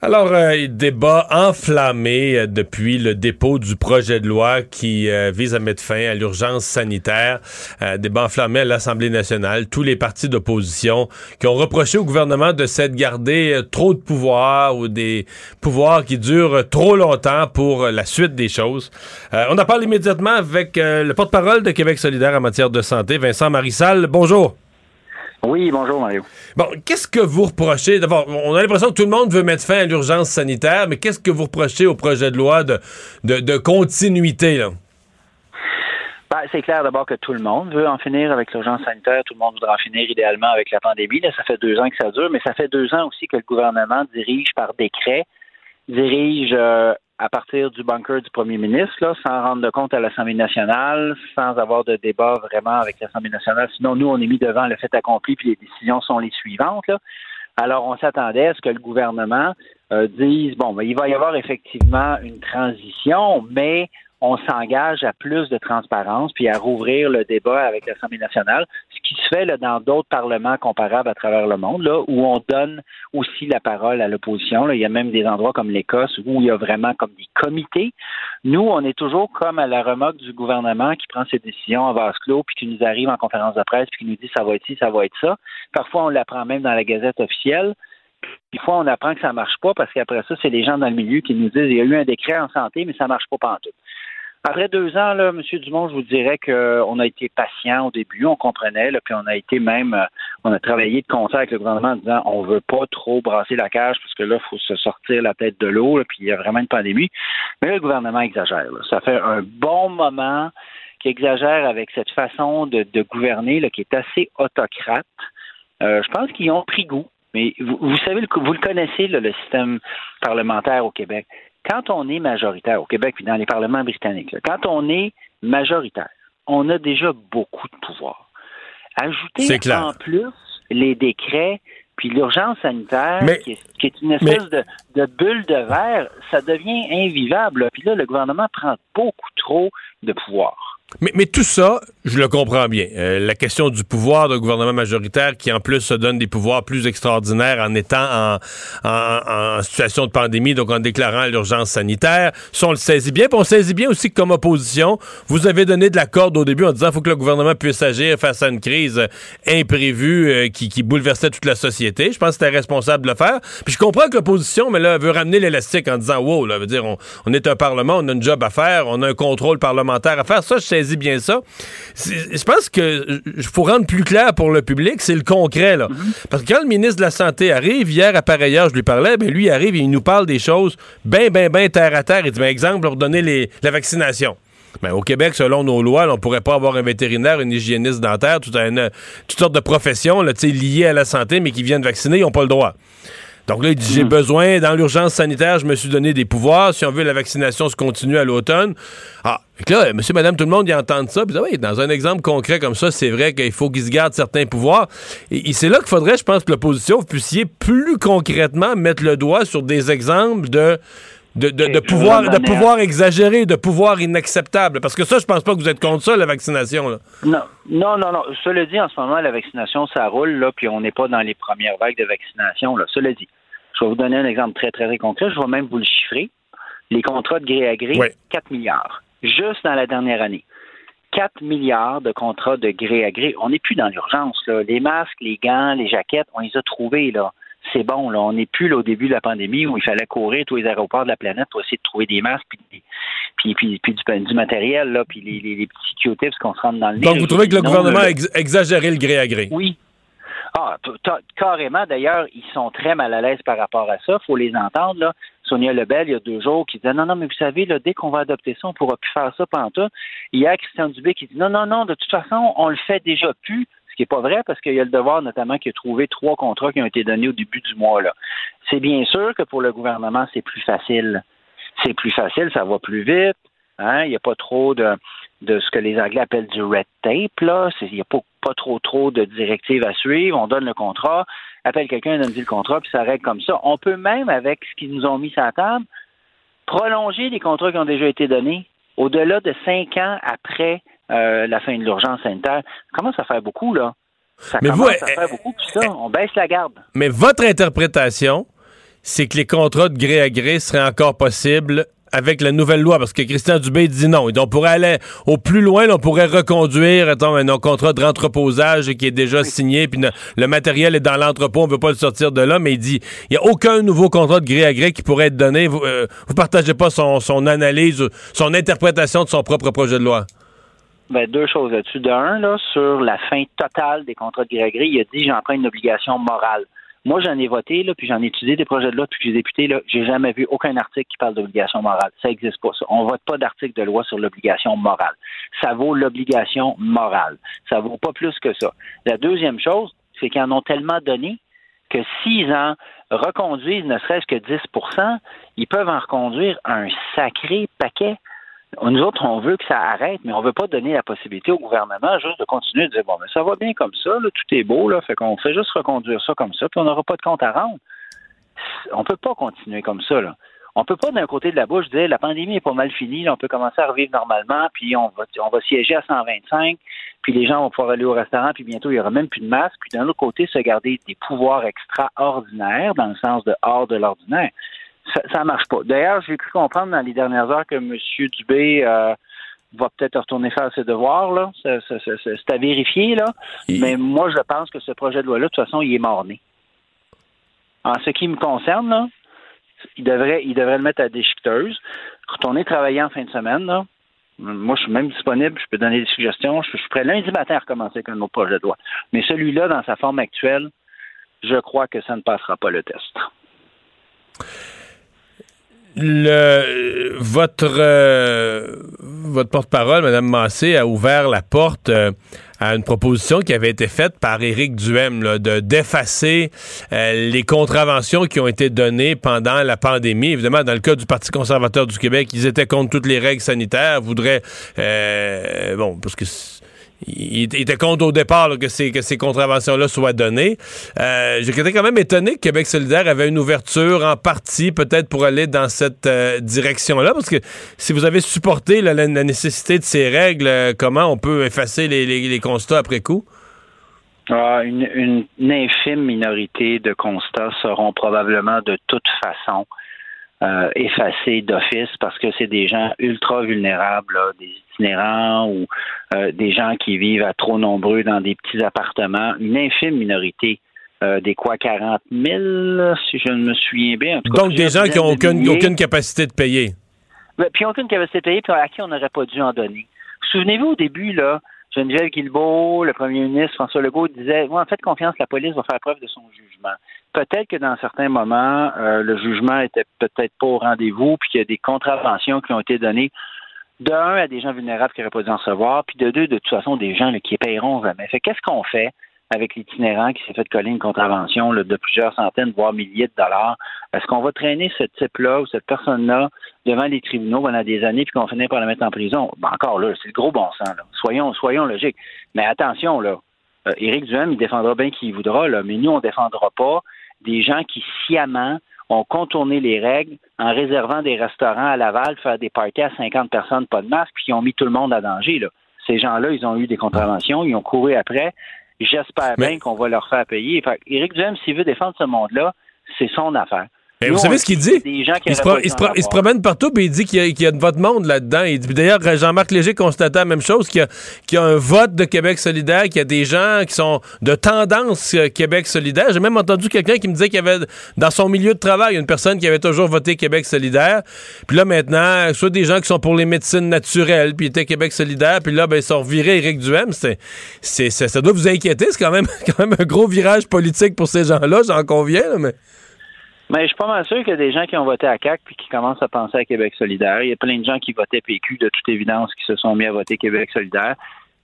Alors, euh, débat enflammé euh, depuis le dépôt du projet de loi qui euh, vise à mettre fin à l'urgence sanitaire. Euh, débat enflammé à l'Assemblée nationale. Tous les partis d'opposition qui ont reproché au gouvernement de s'être gardé euh, trop de pouvoirs ou des pouvoirs qui durent trop longtemps pour la suite des choses. On en parle immédiatement avec le porte-parole de Québec solidaire en matière de santé, Vincent Marissal. Bonjour. Oui, bonjour Mario. Bon, qu'est-ce que vous reprochez? D'abord, on a l'impression que tout le monde veut mettre fin à l'urgence sanitaire, mais qu'est-ce que vous reprochez au projet de loi de, de, de continuité? Là? Ben, c'est clair d'abord que tout le monde veut en finir avec l'urgence sanitaire. Tout le monde voudra en finir idéalement avec la pandémie. Là, ça fait deux ans que ça dure, mais ça fait deux ans aussi que le gouvernement dirige par décret, dirige euh, à partir du bunker du premier ministre, là, sans rendre compte à l'Assemblée nationale, sans avoir de débat vraiment avec l'Assemblée nationale. Sinon, nous, on est mis devant le fait accompli, puis les décisions sont les suivantes. Là. Alors, on s'attendait à ce que le gouvernement euh, dise, bon, ben, il va y avoir effectivement une transition, mais on s'engage à plus de transparence puis à rouvrir le débat avec l'Assemblée nationale, ce qui se fait là, dans d'autres parlements comparables à travers le monde, là, où on donne aussi la parole à l'opposition. Il y a même des endroits comme l'Écosse où il y a vraiment comme des comités. Nous, on est toujours comme à la remorque du gouvernement qui prend ses décisions en vase clos puis qui nous arrive en conférence de presse puis qui nous dit ça va être ci, ça va être ça. Parfois, on l'apprend même dans la Gazette officielle. Des fois, on apprend que ça marche pas parce qu'après ça, c'est les gens dans le milieu qui nous disent il y a eu un décret en santé, mais ça marche pas pantoute. Après deux ans, là, M. Dumont, je vous dirais qu'on a été patient au début, on comprenait, là, puis on a été même, euh, on a travaillé de concert avec le gouvernement en disant on veut pas trop brasser la cage parce que là, il faut se sortir la tête de l'eau, puis il y a vraiment une pandémie. Mais là, le gouvernement exagère. là. Ça fait un bon moment qu'il exagère avec cette façon de, de gouverner là, qui est assez autocrate. Euh, je pense qu'ils ont pris goût. Mais vous, vous savez, vous le connaissez, là, le système parlementaire au Québec. Quand on est majoritaire au Québec puis dans les parlements britanniques, là, quand on est majoritaire, on a déjà beaucoup de pouvoir. Ajouter en plus les décrets puis l'urgence sanitaire, Mais- qui, est, qui est une espèce de, de bulle de verre, ça devient invivable. Puis là, le gouvernement prend beaucoup trop de pouvoir. Mais, mais tout ça, je le comprends bien. Euh, la question du pouvoir d'un gouvernement majoritaire qui, en plus, se donne des pouvoirs plus extraordinaires en étant en, en- en situation de pandémie, donc en déclarant l'urgence sanitaire. Ça, on le saisit bien. Puis on saisit bien aussi que, comme opposition, vous avez donné de la corde au début en disant qu'il faut que le gouvernement puisse agir face à une crise imprévue euh, qui, qui bouleversait toute la société. Je pense que c'était responsable de le faire. Puis je comprends que l'opposition, mais là, veut ramener l'élastique en disant, wow, là, veut dire, on, on est un parlement, on a un job à faire, on a un contrôle parlementaire à faire. Ça, je saisis bien ça. Je pense que il faut rendre plus clair pour le public, c'est le concret, là. Parce que quand le ministre de la Santé arrive, hier à pareille heure, je lui parlais, ben lui il arrive et il nous parle des choses ben, ben, ben terre à terre. Il dit, ben, exemple, pour donner les, la vaccination. Ben, au Québec, selon nos lois, là, on pourrait pas avoir un vétérinaire, une hygiéniste dentaire, tout un, euh, toutes sortes de professions là, tu sais, liées à la santé, mais qui viennent vacciner, ils n'ont pas le droit. Donc là, il dit, j'ai besoin, dans l'urgence sanitaire, je me suis donné des pouvoirs. Si on veut, la vaccination se continue à l'automne. Ah, que là, monsieur, madame, tout le monde, y entend ça. Puis, ah oui, dans un exemple concret comme ça, c'est vrai qu'il faut qu'ils se gardent certains pouvoirs. Et, et c'est là qu'il faudrait, je pense, que l'opposition, vous puissiez plus concrètement mettre le doigt sur des exemples de de, de, de Et pouvoir, de pouvoir exagéré, de pouvoir inacceptable. Parce que ça, je pense pas que vous êtes contre ça, la vaccination. Là. Non, non, non, non. Cela dit, en ce moment, la vaccination, ça roule, là, puis on n'est pas dans les premières vagues de vaccination, là. Cela dit, je vais vous donner un exemple très, très, très concret. Je vais même vous le chiffrer. Les contrats de gré à gré, Oui. 4 milliards. Juste dans la dernière année. 4 milliards de contrats de gré à gré. On n'est plus dans l'urgence. Les masques, les gants, les jaquettes, on les a trouvés, là. C'est bon, là. On n'est plus là, au début de la pandémie où il fallait courir tous les aéroports de la planète pour essayer de trouver des masques puis, des- puis, puis, puis du, du matériel, là, puis les, les, les petits Q-tips qu'on se rentre dans le nez. Donc, vous trouvez que le Non, gouvernement a ex- exagéré le gré à gré? oui. Carrément. D'ailleurs, ils sont très mal à l'aise par rapport à ça. faut les entendre. Sonia Lebel, il y a deux jours, qui disait Non, non, mais vous savez, là, dès qu'on va adopter ça, on ne pourra plus faire ça pendant tout. Hier, Christian Dubé qui dit Non, non, non, de toute façon, on le fait déjà plus. Ce qui n'est pas vrai parce qu'il y a le devoir, notamment, qui a trouvé trois contrats qui ont été donnés au début du mois. C'est bien sûr que pour le gouvernement, c'est plus facile. C'est plus facile, ça va plus vite. Hein? Il n'y a pas trop de, de ce que les Anglais appellent du red tape. Là. Il n'y a pas, pas trop trop de directives à suivre. On donne le contrat, appelle quelqu'un, donne le contrat, puis ça règle comme ça. On peut même, avec ce qu'ils nous ont mis sur la table, prolonger les contrats qui ont déjà été donnés au-delà de cinq ans après euh, la fin de l'urgence sanitaire. Ça commence à faire beaucoup, là. Ça Mais vous, commence à euh, faire beaucoup, puis ça, on baisse la garde. Mais votre interprétation, c'est que les contrats de gré à gré seraient encore possibles avec la nouvelle loi, parce que Christian Dubé dit non. On pourrait aller au plus loin, là, on pourrait reconduire attends, un contrat de rentreposage qui est déjà signé, puis ne- le matériel est dans l'entrepôt, on veut pas le sortir de là, mais il dit il n'y a aucun nouveau contrat de gré à gré qui pourrait être donné. Vous, euh, vous partagez pas son, son analyse, son interprétation de son propre projet de loi? Ben, deux choses là-dessus. De un, là, sur la fin totale des contrats de gré à gré, il a dit j'emprunte une obligation morale. Moi, j'en ai voté, là, puis j'en ai étudié des projets de loi depuis j'ai député, là, j'ai jamais vu aucun article qui parle d'obligation morale. Ça n'existe pas, ça. On vote pas d'article de loi sur l'obligation morale. Ça vaut l'obligation morale. Ça vaut pas plus que ça. La deuxième chose, c'est qu'ils en ont tellement donné que s'ils en reconduisent ne serait-ce que 10% ils peuvent en reconduire un sacré paquet. Nous autres, on veut que ça arrête, mais on veut pas donner la possibilité au gouvernement juste de continuer de dire bon, mais ça va bien comme ça, tout est beau, là, fait qu'on fait juste reconduire ça comme ça, puis on n'aura pas de compte à rendre. On peut pas continuer comme ça. On peut pas d'un côté de la bouche dire la pandémie est pas mal finie, on peut commencer à revivre normalement, puis on va on va siéger à 125, puis les gens vont pouvoir aller au restaurant, puis bientôt il y aura même plus de masque, puis d'un autre côté se garder des pouvoirs extraordinaires dans le sens de hors de l'ordinaire ça, ça marche pas. D'ailleurs, j'ai cru comprendre dans les dernières heures que M. Dubé euh, va peut-être retourner faire ses devoirs, là. C'est à vérifier, là. Mais moi, je pense que ce projet de loi-là, de toute façon, il est mort-né. En ce qui me concerne, là, il devrait, il devrait le mettre à déchiqueteuse, retourner travailler en fin de semaine, là. Moi, je suis même disponible, je peux donner des suggestions. Je, je suis prêt lundi matin à recommencer avec un autre projet de loi. Mais celui-là, dans sa forme actuelle, je crois que ça ne passera pas le test. Le, votre euh, votre porte-parole, Mme Massé, a ouvert la porte euh, à une proposition qui avait été faite par Éric Duhem de d'effacer euh, les contraventions qui ont été données pendant la pandémie. Évidemment, dans le cas du Parti conservateur du Québec, ils étaient contre toutes les règles sanitaires, voudraient euh, bon parce que il, était contre au départ que, ces, contraventions-là soient données. Euh, J'étais quand même étonné que Québec solidaire avait une ouverture en partie, peut-être pour aller dans cette euh, direction-là, parce que si vous avez supporté la, nécessité de ces règles, euh, comment on peut effacer les, constats après coup? Ah, une, infime minorité de constats seront probablement de toute façon effacés d'office parce que c'est des gens ultra vulnérables, itinérants ou euh, des gens qui vivent à trop nombreux dans des petits appartements. Une infime minorité. euh, des quoi 40 000, si je ne me souviens bien. En tout cas, Donc, des gens qui n'ont aucune, aucune capacité de payer. Ben, puis aucune capacité de payer, puis à qui on n'aurait pas dû en donner. Souvenez-vous au début, là, Geneviève Guilbeault, le premier ministre François Legault disait Moi, en fait, confiance, la police va faire preuve de son jugement. Peut-être que dans certains moments, euh, le jugement était peut-être pas au rendez-vous, puis qu'il y a des contraventions qui ont été données de un à des gens vulnérables qui n'auraient pas dû en recevoir, puis de deux, de toute façon, des gens là, qui ne payeront jamais. Fait qu'est-ce qu'on fait avec l'itinérant qui s'est fait coller une contravention de plusieurs centaines, voire milliers de dollars? Est-ce qu'on va traîner ce type-là ou cette personne-là devant les tribunaux pendant des années puis qu'on va finir par la mettre en prison? Ben, encore là, c'est le gros bon sens. Là. Soyons, soyons logiques. Mais attention, là. Euh, Éric Duhem, il défendra bien qui voudra, là, mais nous, on ne défendra pas des gens qui sciemment ont contourné les règles en réservant des restaurants à Laval, faire des parties à 50 personnes, pas de masque, puis qui ont mis tout le monde à danger. Là. Ces gens-là, ils ont eu des contraventions, ils ont couru après. J'espère Mais- bien qu'on va leur faire payer. Fait, Éric Duhem, s'il veut défendre ce monde-là, c'est son affaire. Mais Nous, vous savez ce qu'il dit, dit? Des gens qui Il se, auraient pro- pas il dû se en pro- il se avoir. promène partout et il dit qu'il y, a- qu'il y a de votre monde là-dedans. D'ailleurs, Jean-Marc Léger constatait la même chose, qu'il y, a- qu'il y a un vote de Québec solidaire, qu'il y a des gens qui sont de tendance euh, Québec solidaire. J'ai même entendu quelqu'un qui me disait qu'il y avait dans son milieu de travail une personne qui avait toujours voté Québec solidaire. Puis là, maintenant, soit des gens qui sont pour les médecines naturelles, puis étaient Québec solidaire, puis là, ben, ils sont revirés Éric Duhem. C'est- ça doit vous inquiéter. C'est quand même, quand même un gros virage politique pour ces gens-là, j'en conviens, là, mais... Mais je suis pas mal sûr qu'il y a des gens qui ont voté à CAC puis qui commencent à penser à Québec solidaire. Il y a plein de gens qui votaient PQ, de toute évidence, qui se sont mis à voter Québec solidaire.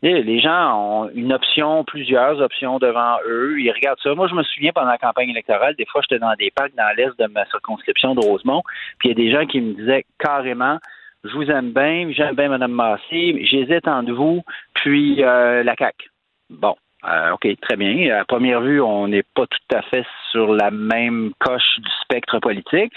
Les gens ont une option, plusieurs options devant eux. Ils regardent ça. Moi, je me souviens pendant la campagne électorale, des fois, j'étais dans des parcs dans l'est de ma circonscription de Rosemont, puis il y a des gens qui me disaient carrément je vous aime bien, j'aime bien Mme Massé, j'hésite entre vous, puis euh, la CAC. Bon, euh, OK, très bien. À première vue, on n'est pas tout à fait sur la même coche du spectre politique,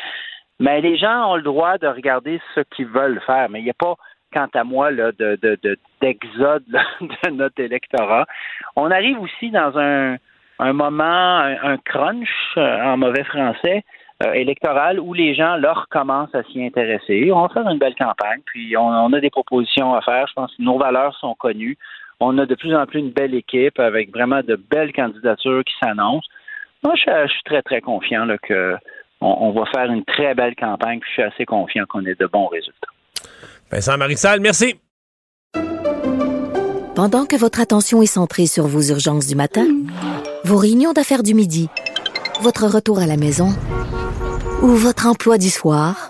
mais les gens ont le droit de regarder ce qu'ils veulent faire. Mais il n'y a pas, quant à moi, là, de, de, de- d'exode de notre électorat. On arrive aussi dans un, un moment, un, un crunch, euh, en mauvais français, euh, électoral, où les gens, leur commencent à s'y intéresser. On va faire une belle campagne, puis on a des propositions à faire. Je pense que nos valeurs sont connues. On a de plus en plus une belle équipe avec vraiment de belles candidatures qui s'annoncent. Moi, je, je suis très, très confiant là, que on, on va faire une très belle campagne, puis je suis assez confiant qu'on ait de bons résultats. Vincent Marissal, merci. Pendant que votre attention est centrée sur vos urgences du matin, vos réunions d'affaires du midi, votre retour à la maison ou votre emploi du soir,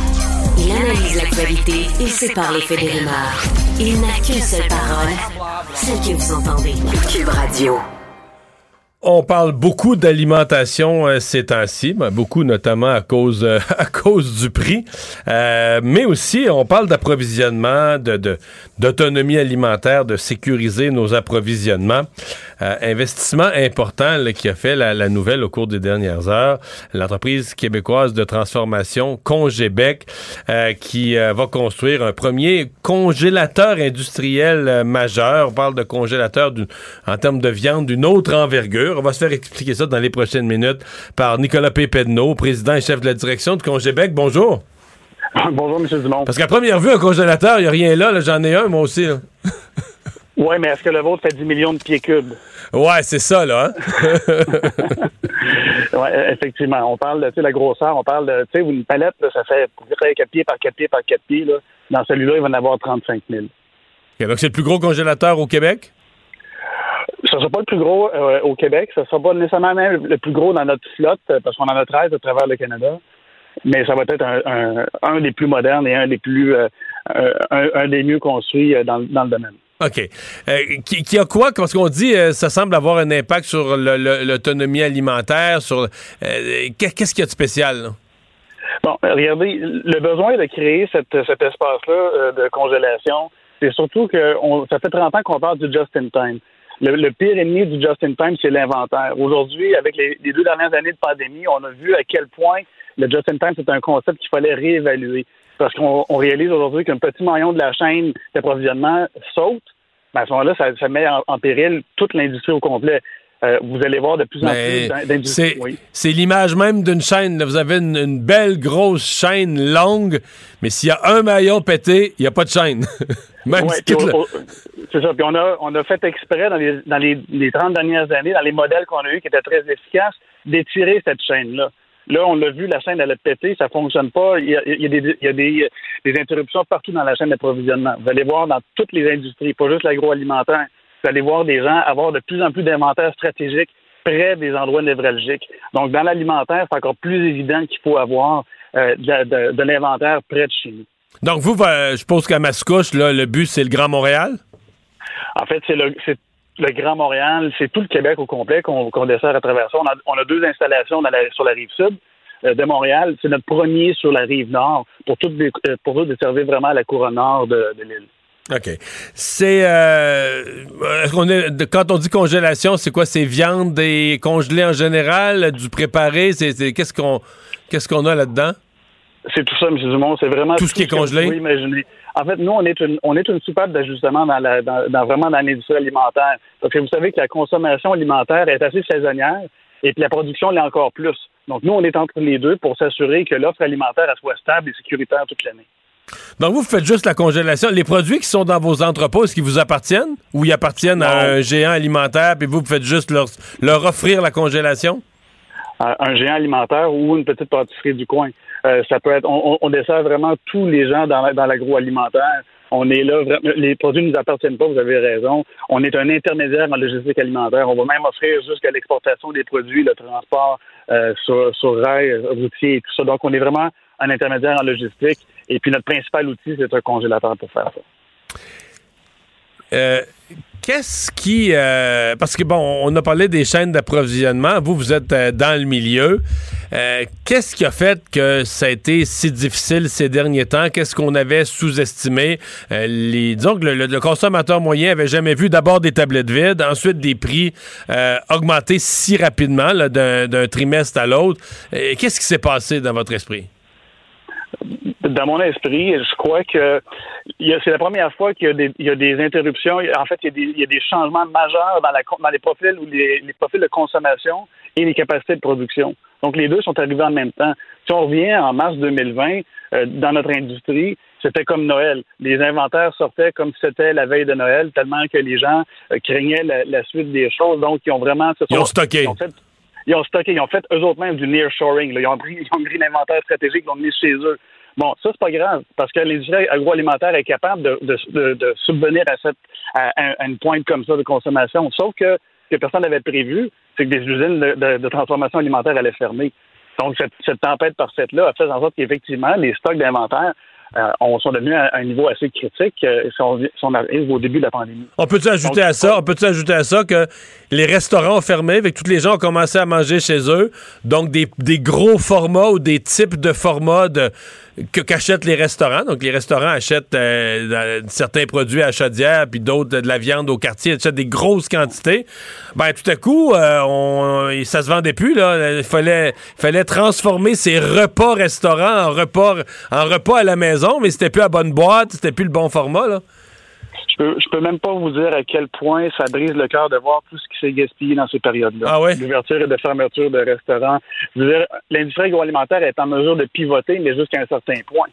Analyse l'actualité et sépare les faits des rumeurs. Il n'a qu'une seule parole, celle que vous entendez. Cube Radio. On parle beaucoup d'alimentation euh, ces temps-ci, beaucoup notamment à cause euh, à cause du prix, Euh, mais aussi on parle d'approvisionnement, d'autonomie alimentaire, de sécuriser nos approvisionnements. Euh, investissement important là, qui a fait la, la nouvelle au cours des dernières heures, l'entreprise québécoise de transformation Congébec euh, qui euh, va construire un premier congélateur industriel euh, majeur. On parle de congélateur en termes de viande d'une autre envergure. On va se faire expliquer ça dans les prochaines minutes par Nicolas Pépedneau, président et chef de la direction de Congébec. Bonjour. Bonjour, M. Dumont. Parce qu'à première vue, un congélateur, il n'y a rien là. là. J'en ai un, moi aussi. Oui, mais est-ce que le vôtre fait 10 millions de pieds cubes? Ouais, c'est ça, là. hein? Oui, effectivement. On parle de tu sais, la grosseur, on parle de, tu sais, une palette, là, ça fait 4 pieds par 4 pieds par 4 pieds. Là. Dans celui-là, il va en avoir 35 000. Ok, donc, c'est le plus gros congélateur au Québec? Ce ne sera pas le plus gros euh, au Québec, ce ne sera pas nécessairement même le plus gros dans notre flotte, euh, parce qu'on en a 13 à travers le Canada, mais ça va être un, un, un des plus modernes et un des plus euh, un, un des mieux construits euh, dans, dans le domaine. OK. Euh, qui, qui a quoi? Parce qu'on dit euh, ça semble avoir un impact sur l'autonomie alimentaire, sur... euh, qu'est- Qu'est-ce qu'il y a de spécial? là? Bon, regardez, le besoin de créer cet espace-là euh, de congélation, c'est surtout que ça fait 30 ans qu'on parle du just-in-time. Le, le pire ennemi du just-in-time, c'est l'inventaire. Aujourd'hui, avec les, les deux dernières années de pandémie, on a vu à quel point le just-in-time, c'est un concept qu'il fallait réévaluer. Parce qu'on on réalise aujourd'hui qu'un petit maillon de la chaîne d'approvisionnement saute, ben à ce moment-là, ça, ça met en, en péril toute l'industrie au complet. Euh, vous allez voir de plus en Mais plus d'in- d'industries. c'est Oui. c'est l'image même d'une chaîne. là. Vous avez une, une belle grosse chaîne longue, mais s'il y a un maillon pété, il n'y a pas de chaîne. même Ouais, si on- C'est ça. Puis on a, on a fait exprès dans les, dans les, les 30 dernières années, dans les modèles qu'on a eus qui étaient très efficaces, d'étirer cette chaîne-là. Là, on l'a vu, la chaîne, elle a pété, ça fonctionne pas. Il y a, il y a des, il y a des, des interruptions partout dans la chaîne d'approvisionnement. Vous allez voir dans toutes les industries, pas juste l'agroalimentaire. Vous allez voir des gens avoir de plus en plus d'inventaires stratégiques près des endroits névralgiques. Donc, dans l'alimentaire, c'est encore plus évident qu'il faut avoir euh, de, de- de l'inventaire près de chez nous. Donc, vous, va- je suppose qu'à Mascouche, là, le but, c'est le Grand Montréal? En fait, c'est le, c'est le Grand Montréal, c'est tout le Québec au complet qu'on dessert à travers ça. On a, on a deux installations dans la- sur la rive sud euh, de Montréal. C'est notre premier sur la rive nord pour tout, euh, pour desservir vraiment la couronne nord de, de l'île. OK. C'est. euh, quand on dit congélation, c'est quoi? C'est viande et congelée en général, du préparé? C'est, qu'est-ce qu'on qu'est-ce qu'on a là-dedans? C'est tout ça, M. Dumont. C'est vraiment Tout ce qui est que congelé? vous pouvez imaginer. En fait, nous, on est une, on est une soupape d'ajustement dans, la, dans, dans- vraiment dans l'industrie alimentaire. Parce que vous savez que la consommation alimentaire est assez saisonnière et puis la production l'est encore plus. Donc, nous, on est entre les deux pour s'assurer que l'offre alimentaire elle soit stable et sécuritaire toute l'année. Donc, vous faites juste la congélation. Les produits qui sont dans vos entrepôts, est-ce qu'ils vous appartiennent? Ou ils appartiennent à un géant alimentaire, puis vous faites juste leur, leur offrir la congélation? un géant alimentaire ou une petite pâtisserie du coin. Euh, ça peut être, on, on- dessert vraiment tous les gens dans, dans l'agroalimentaire. On est là, les produits ne nous appartiennent pas, vous avez raison. On est un intermédiaire en logistique alimentaire. On va même offrir jusqu'à l'exportation des produits, le transport euh, sur, sur rail, routier et tout ça. Donc, on est vraiment un intermédiaire en logistique. Et puis, notre principal outil, c'est un congélateur pour faire ça. Euh, Qu'est-ce qui... euh, parce que, bon, on a parlé des chaînes d'approvisionnement. Vous, vous êtes euh, dans le milieu. Euh, Qu'est-ce qui a fait que ça a été si difficile ces derniers temps? Qu'est-ce qu'on avait sous-estimé? Euh, les, disons que le, le- consommateur moyen avait jamais vu d'abord des tablettes vides, ensuite des prix euh, augmenter si rapidement d'un trimestre à l'autre. Qu'est-ce qui s'est passé dans votre esprit? Dans mon esprit, je crois que c'est la première fois qu'il y a des, il y a des interruptions. En fait, il y, a des, il y a des changements majeurs dans, la, dans les profils ou les, les profils de consommation et les capacités de production. Donc, les deux sont arrivés en même temps. Si on revient en mars 2020, euh, dans notre industrie, c'était comme Noël. Les inventaires sortaient comme si c'était la veille de Noël, tellement que les gens euh, craignaient la, la suite des choses. Donc, ils ont vraiment... Ils ont stocké. ils ont fait- ils ont stocké, ils ont fait eux autres mêmes du nearshoring. Ils ont pris, ils ont pris l'inventaire stratégique, ils l'ont mis chez eux. Bon, ça, c'est pas grave, parce que l'industrie agroalimentaire est capable de, de, de, de subvenir à, cette, à, à- à une pointe comme ça de consommation. Sauf que ce que personne n'avait prévu, c'est que des usines de, transformation alimentaire allaient fermer. Donc, cette, cette tempête parfaite-là a fait en sorte qu'effectivement, les stocks d'inventaire euh, on- sont devenus à un niveau assez critique euh, si, on, si on arrive au début de la pandémie. On peut-tu ajouter Donc, à ça, on peut-tu ajouter à ça que les restaurants ont fermé, avec tous les gens ont commencé à manger chez eux, donc des, des gros formats ou des types de formats de, que qu'achètent les restaurants. Donc les restaurants achètent euh, certains produits à Chaudière, puis d'autres de la viande au quartier, achètent des grosses quantités. Ben tout à coup, euh, on, ça se vendait plus là. Il fallait, fallait transformer ces repas restaurants en repas, en repas à la maison, mais c'était plus à bonne boîte, c'était plus le bon format là. Je peux, je peux même pas vous dire à quel point ça brise le cœur de voir tout ce qui s'est gaspillé dans ces périodes-là. Ah ouais? D'ouverture et de fermeture de restaurants. L'industrie agroalimentaire est en mesure de pivoter, mais jusqu'à un certain point.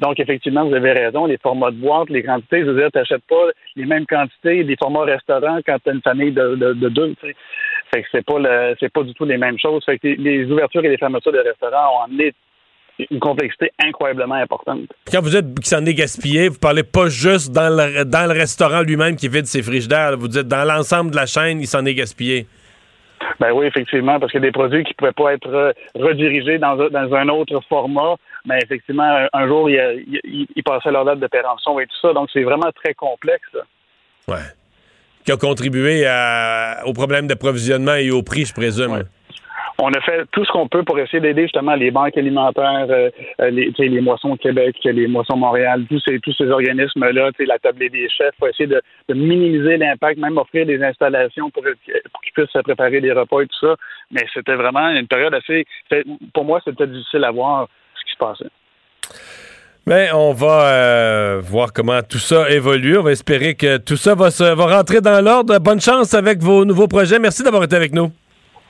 Donc, effectivement, vous avez raison, les formats de boîte, les quantités, je veux dire, tu n'achètes pas les mêmes quantités des formats restaurants quand tu as une famille de, de, de deux. tu sais. Fait que c'est pas le, c'est pas du tout les mêmes choses. Fait que les, les ouvertures et les fermetures de restaurants ont amené une complexité incroyablement importante. Quand vous dites qu'il s'en est gaspillé, vous parlez pas juste dans le, dans le restaurant lui-même qui vide ses frigidaires. Vous dites dans l'ensemble de la chaîne, il s'en est gaspillé. Ben oui, effectivement, parce que des produits qui ne pouvaient pas être euh, redirigés dans, un- dans un autre format, mais effectivement, un, jour, ils il, il passaient leur date de péremption et tout ça. Donc, c'est vraiment très complexe. Ouais. Qui a contribué à- au problème d'approvisionnement et au prix, je présume. On a fait tout ce qu'on peut pour essayer d'aider justement les banques alimentaires, euh, euh, les, Moissons Québec, les Moissons Montréal, tous ces, organismes-là, la tablée des chefs, pour essayer de, minimiser l'impact, même offrir des installations pour, pour qu'ils puissent se préparer des repas et tout ça. Mais c'était vraiment une période assez... Pour moi, c'était difficile à voir ce qui se passait. Mais on va euh, voir comment tout ça évolue. On va espérer que tout ça va, se, va rentrer dans l'ordre. Bonne chance avec vos nouveaux projets. Merci d'avoir été avec nous.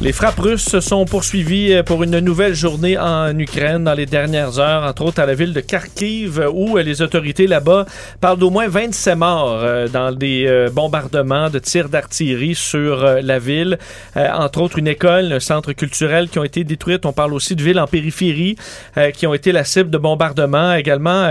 Les frappes russes se sont poursuivies euh, pour une nouvelle journée en Ukraine dans les dernières heures, entre autres à la ville de Kharkiv, où euh, les autorités là-bas parlent d'au moins 27 morts euh, dans des bombardements de tirs d'artillerie sur la ville. Entre autres, une école, un centre culturel qui ont été détruites. On parle aussi de villes en périphérie qui ont été la cible de bombardements. Également,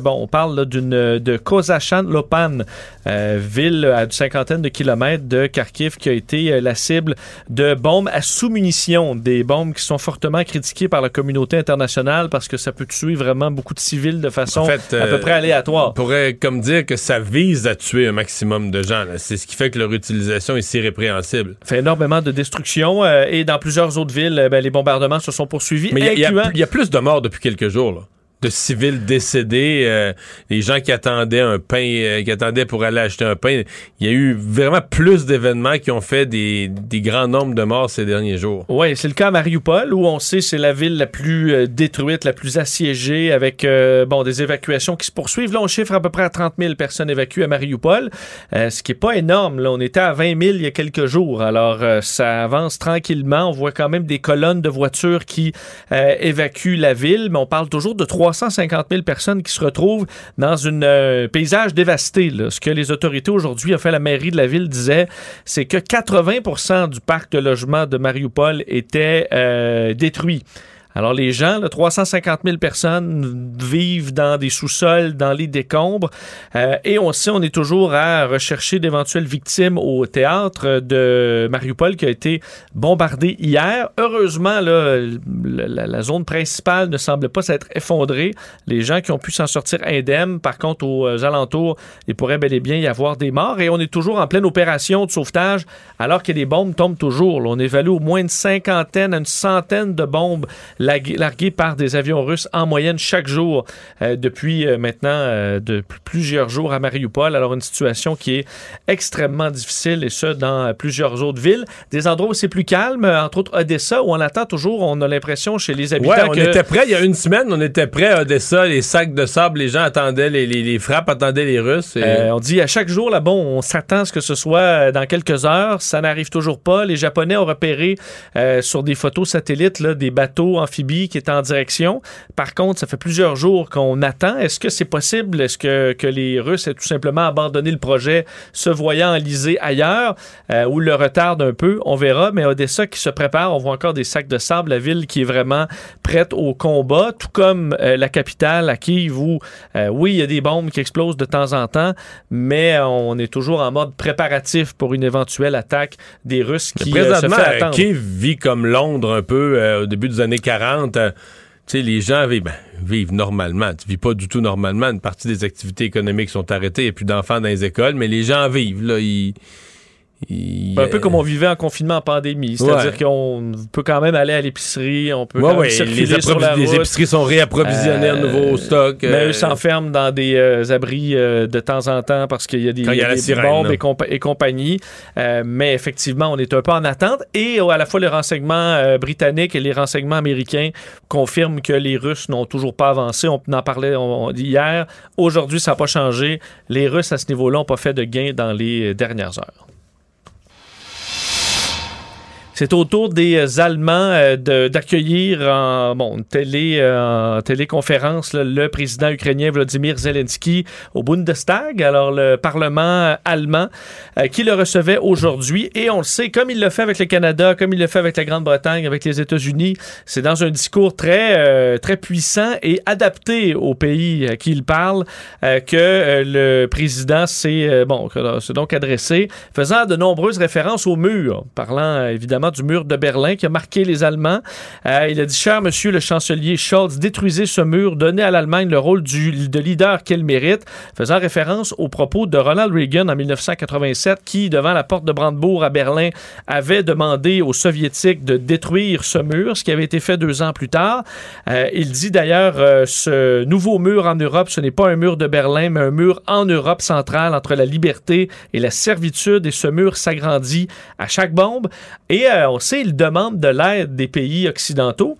bon, on parle d'une de Kozachan-Lopan, euh, ville à une cinquantaine de kilomètres de Kharkiv qui a été la cible de bombes à sous-munitions, des bombes qui sont fortement critiquées par la communauté internationale parce que ça peut tuer vraiment beaucoup de civils de façon En fait, à peu euh, près aléatoire. On pourrait comme dire que ça vise à tuer un maximum de gens. C'est ce qui fait que leur utilisation est si répréhensible. fait énormément de destruction euh, et dans plusieurs autres villes, euh, ben, les bombardements se sont poursuivis. Mais il y a- y, y plus de morts depuis quelques jours. Là. De civils décédés, euh, les gens qui attendaient un pain, euh, qui attendaient pour aller acheter un pain. Il y a eu vraiment plus d'événements qui ont fait des, des grands nombres de morts ces derniers jours. Oui, c'est le cas à Mariupol, où on sait c'est la ville la plus euh, détruite, la plus assiégée, avec euh, bon des évacuations qui se poursuivent. Là, on chiffre à peu près à 30 000 personnes évacuées à Mariupol, euh, ce qui est pas énorme. Là, on était à 20 000 il y a quelques jours. Alors, ça avance tranquillement. On voit quand même des colonnes de voitures qui évacuent la ville, mais on parle toujours de 350 000 personnes qui se retrouvent dans un paysage dévasté. Ce que les autorités aujourd'hui, ont fait la mairie de la ville, disait, c'est que 80% du parc de logement de Mariupol était euh, détruit. Alors les gens, là, 350 000 personnes vivent dans des sous-sols, dans les décombres, euh, et on sait, on est toujours à rechercher d'éventuelles victimes au théâtre de Mariupol qui a été bombardé hier. Heureusement, la, zone principale ne semble pas s'être effondrée. Les gens qui ont pu s'en sortir indemnes, par contre, aux alentours, il pourrait bel et bien y avoir des morts, et on est toujours en pleine opération de sauvetage, alors que les bombes tombent toujours. On évalue au moins une cinquantaine une centaine de bombes larguées par des avions russes en moyenne chaque jour euh, depuis euh, maintenant euh, de plusieurs jours à Mariupol. Alors une situation qui est extrêmement difficile et ce dans plusieurs autres villes. Des endroits où c'est plus calme, entre autres Odessa où on attend toujours, on a l'impression chez les habitants Ouais, on que était prêt il y a une semaine, on était prêt à Odessa, les sacs de sable, les gens attendaient, les, les- les frappes attendaient les Russes. et- on dit à chaque jour là-bas, on s'attend à ce que ce soit dans quelques heures. Ça n'arrive toujours pas. Les Japonais ont repéré sur des photos satellites là, des bateaux qui étaient en direction. Par contre, ça fait plusieurs jours qu'on attend. Est-ce que c'est possible? Est-ce que, que les Russes aient tout simplement abandonné le projet, se voyant enlisés ailleurs euh, ou le retardent un peu? On verra. Mais Odessa qui se prépare, on voit encore des sacs de sable. La ville qui est vraiment prête au combat, tout comme euh, la capitale à Kiev où, euh, oui, il y a des bombes qui explosent de temps en temps, mais on est toujours en mode préparatif pour une éventuelle attaque des Russes qui euh, se Présentement, fait attendre. Kiev vit comme Londres un peu au début des années 40. 40, euh, tu sais, les gens vivent, ben, vivent normalement. Tu vis pas du tout normalement. Une partie des activités économiques sont arrêtées. Il n'y a plus d'enfants dans les écoles, mais les gens vivent. Là, ils, ils- Un peu comme on vivait en confinement en pandémie. C'est-à-dire Ouais. qu'on peut quand même aller à l'épicerie, on peut Ouais, quand même ouais, les, sur la approvi- les route. épiceries sont réapprovisionnées Euh, en nouveau stock. Mais euh, eux s'enferment dans des euh, abris euh, de temps en temps parce qu'il y a des, Quand il y a la des sirène, bombes et, compa- et compagnie. Euh, mais effectivement, on est un peu en attente. Et euh, à la fois, les renseignements euh, britanniques et les renseignements américains confirment que les Russes n'ont toujours pas avancé. On en parlait on- on- hier. Aujourd'hui, ça n'a pas changé. Les Russes, à ce niveau-là, n'ont pas fait de gain dans les euh, dernières heures. C'est au tour des euh, Allemands euh, d'accueillir en bon, télé, euh, en téléconférence le président ukrainien Vladimir Zelensky au Bundestag, alors le Parlement allemand, qui le recevait aujourd'hui. Et on le sait, comme il le fait avec le Canada, comme il le fait avec la Grande-Bretagne, avec les États-Unis, c'est dans un discours très, très puissant et adapté au pays à qui il parle que le président s'est bon, donc adressé, faisant de nombreuses références au mur, parlant euh, du mur de Berlin qui a marqué les Allemands. Euh, il a dit, cher monsieur le chancelier Scholz, détruisez ce mur, donnez à l'Allemagne le rôle de leader qu'elle mérite, faisant référence aux propos de Ronald Reagan en 1987 qui, devant la porte de Brandebourg à Berlin, avait demandé aux soviétiques de détruire ce mur, ce qui avait été fait deux ans plus tard. Euh, il dit d'ailleurs, euh, ce nouveau mur en Europe, ce n'est pas un mur de Berlin, mais un mur en Europe centrale entre la liberté et la servitude, et ce mur s'agrandit à chaque bombe. Et on sait, il demande de l'aide des pays occidentaux.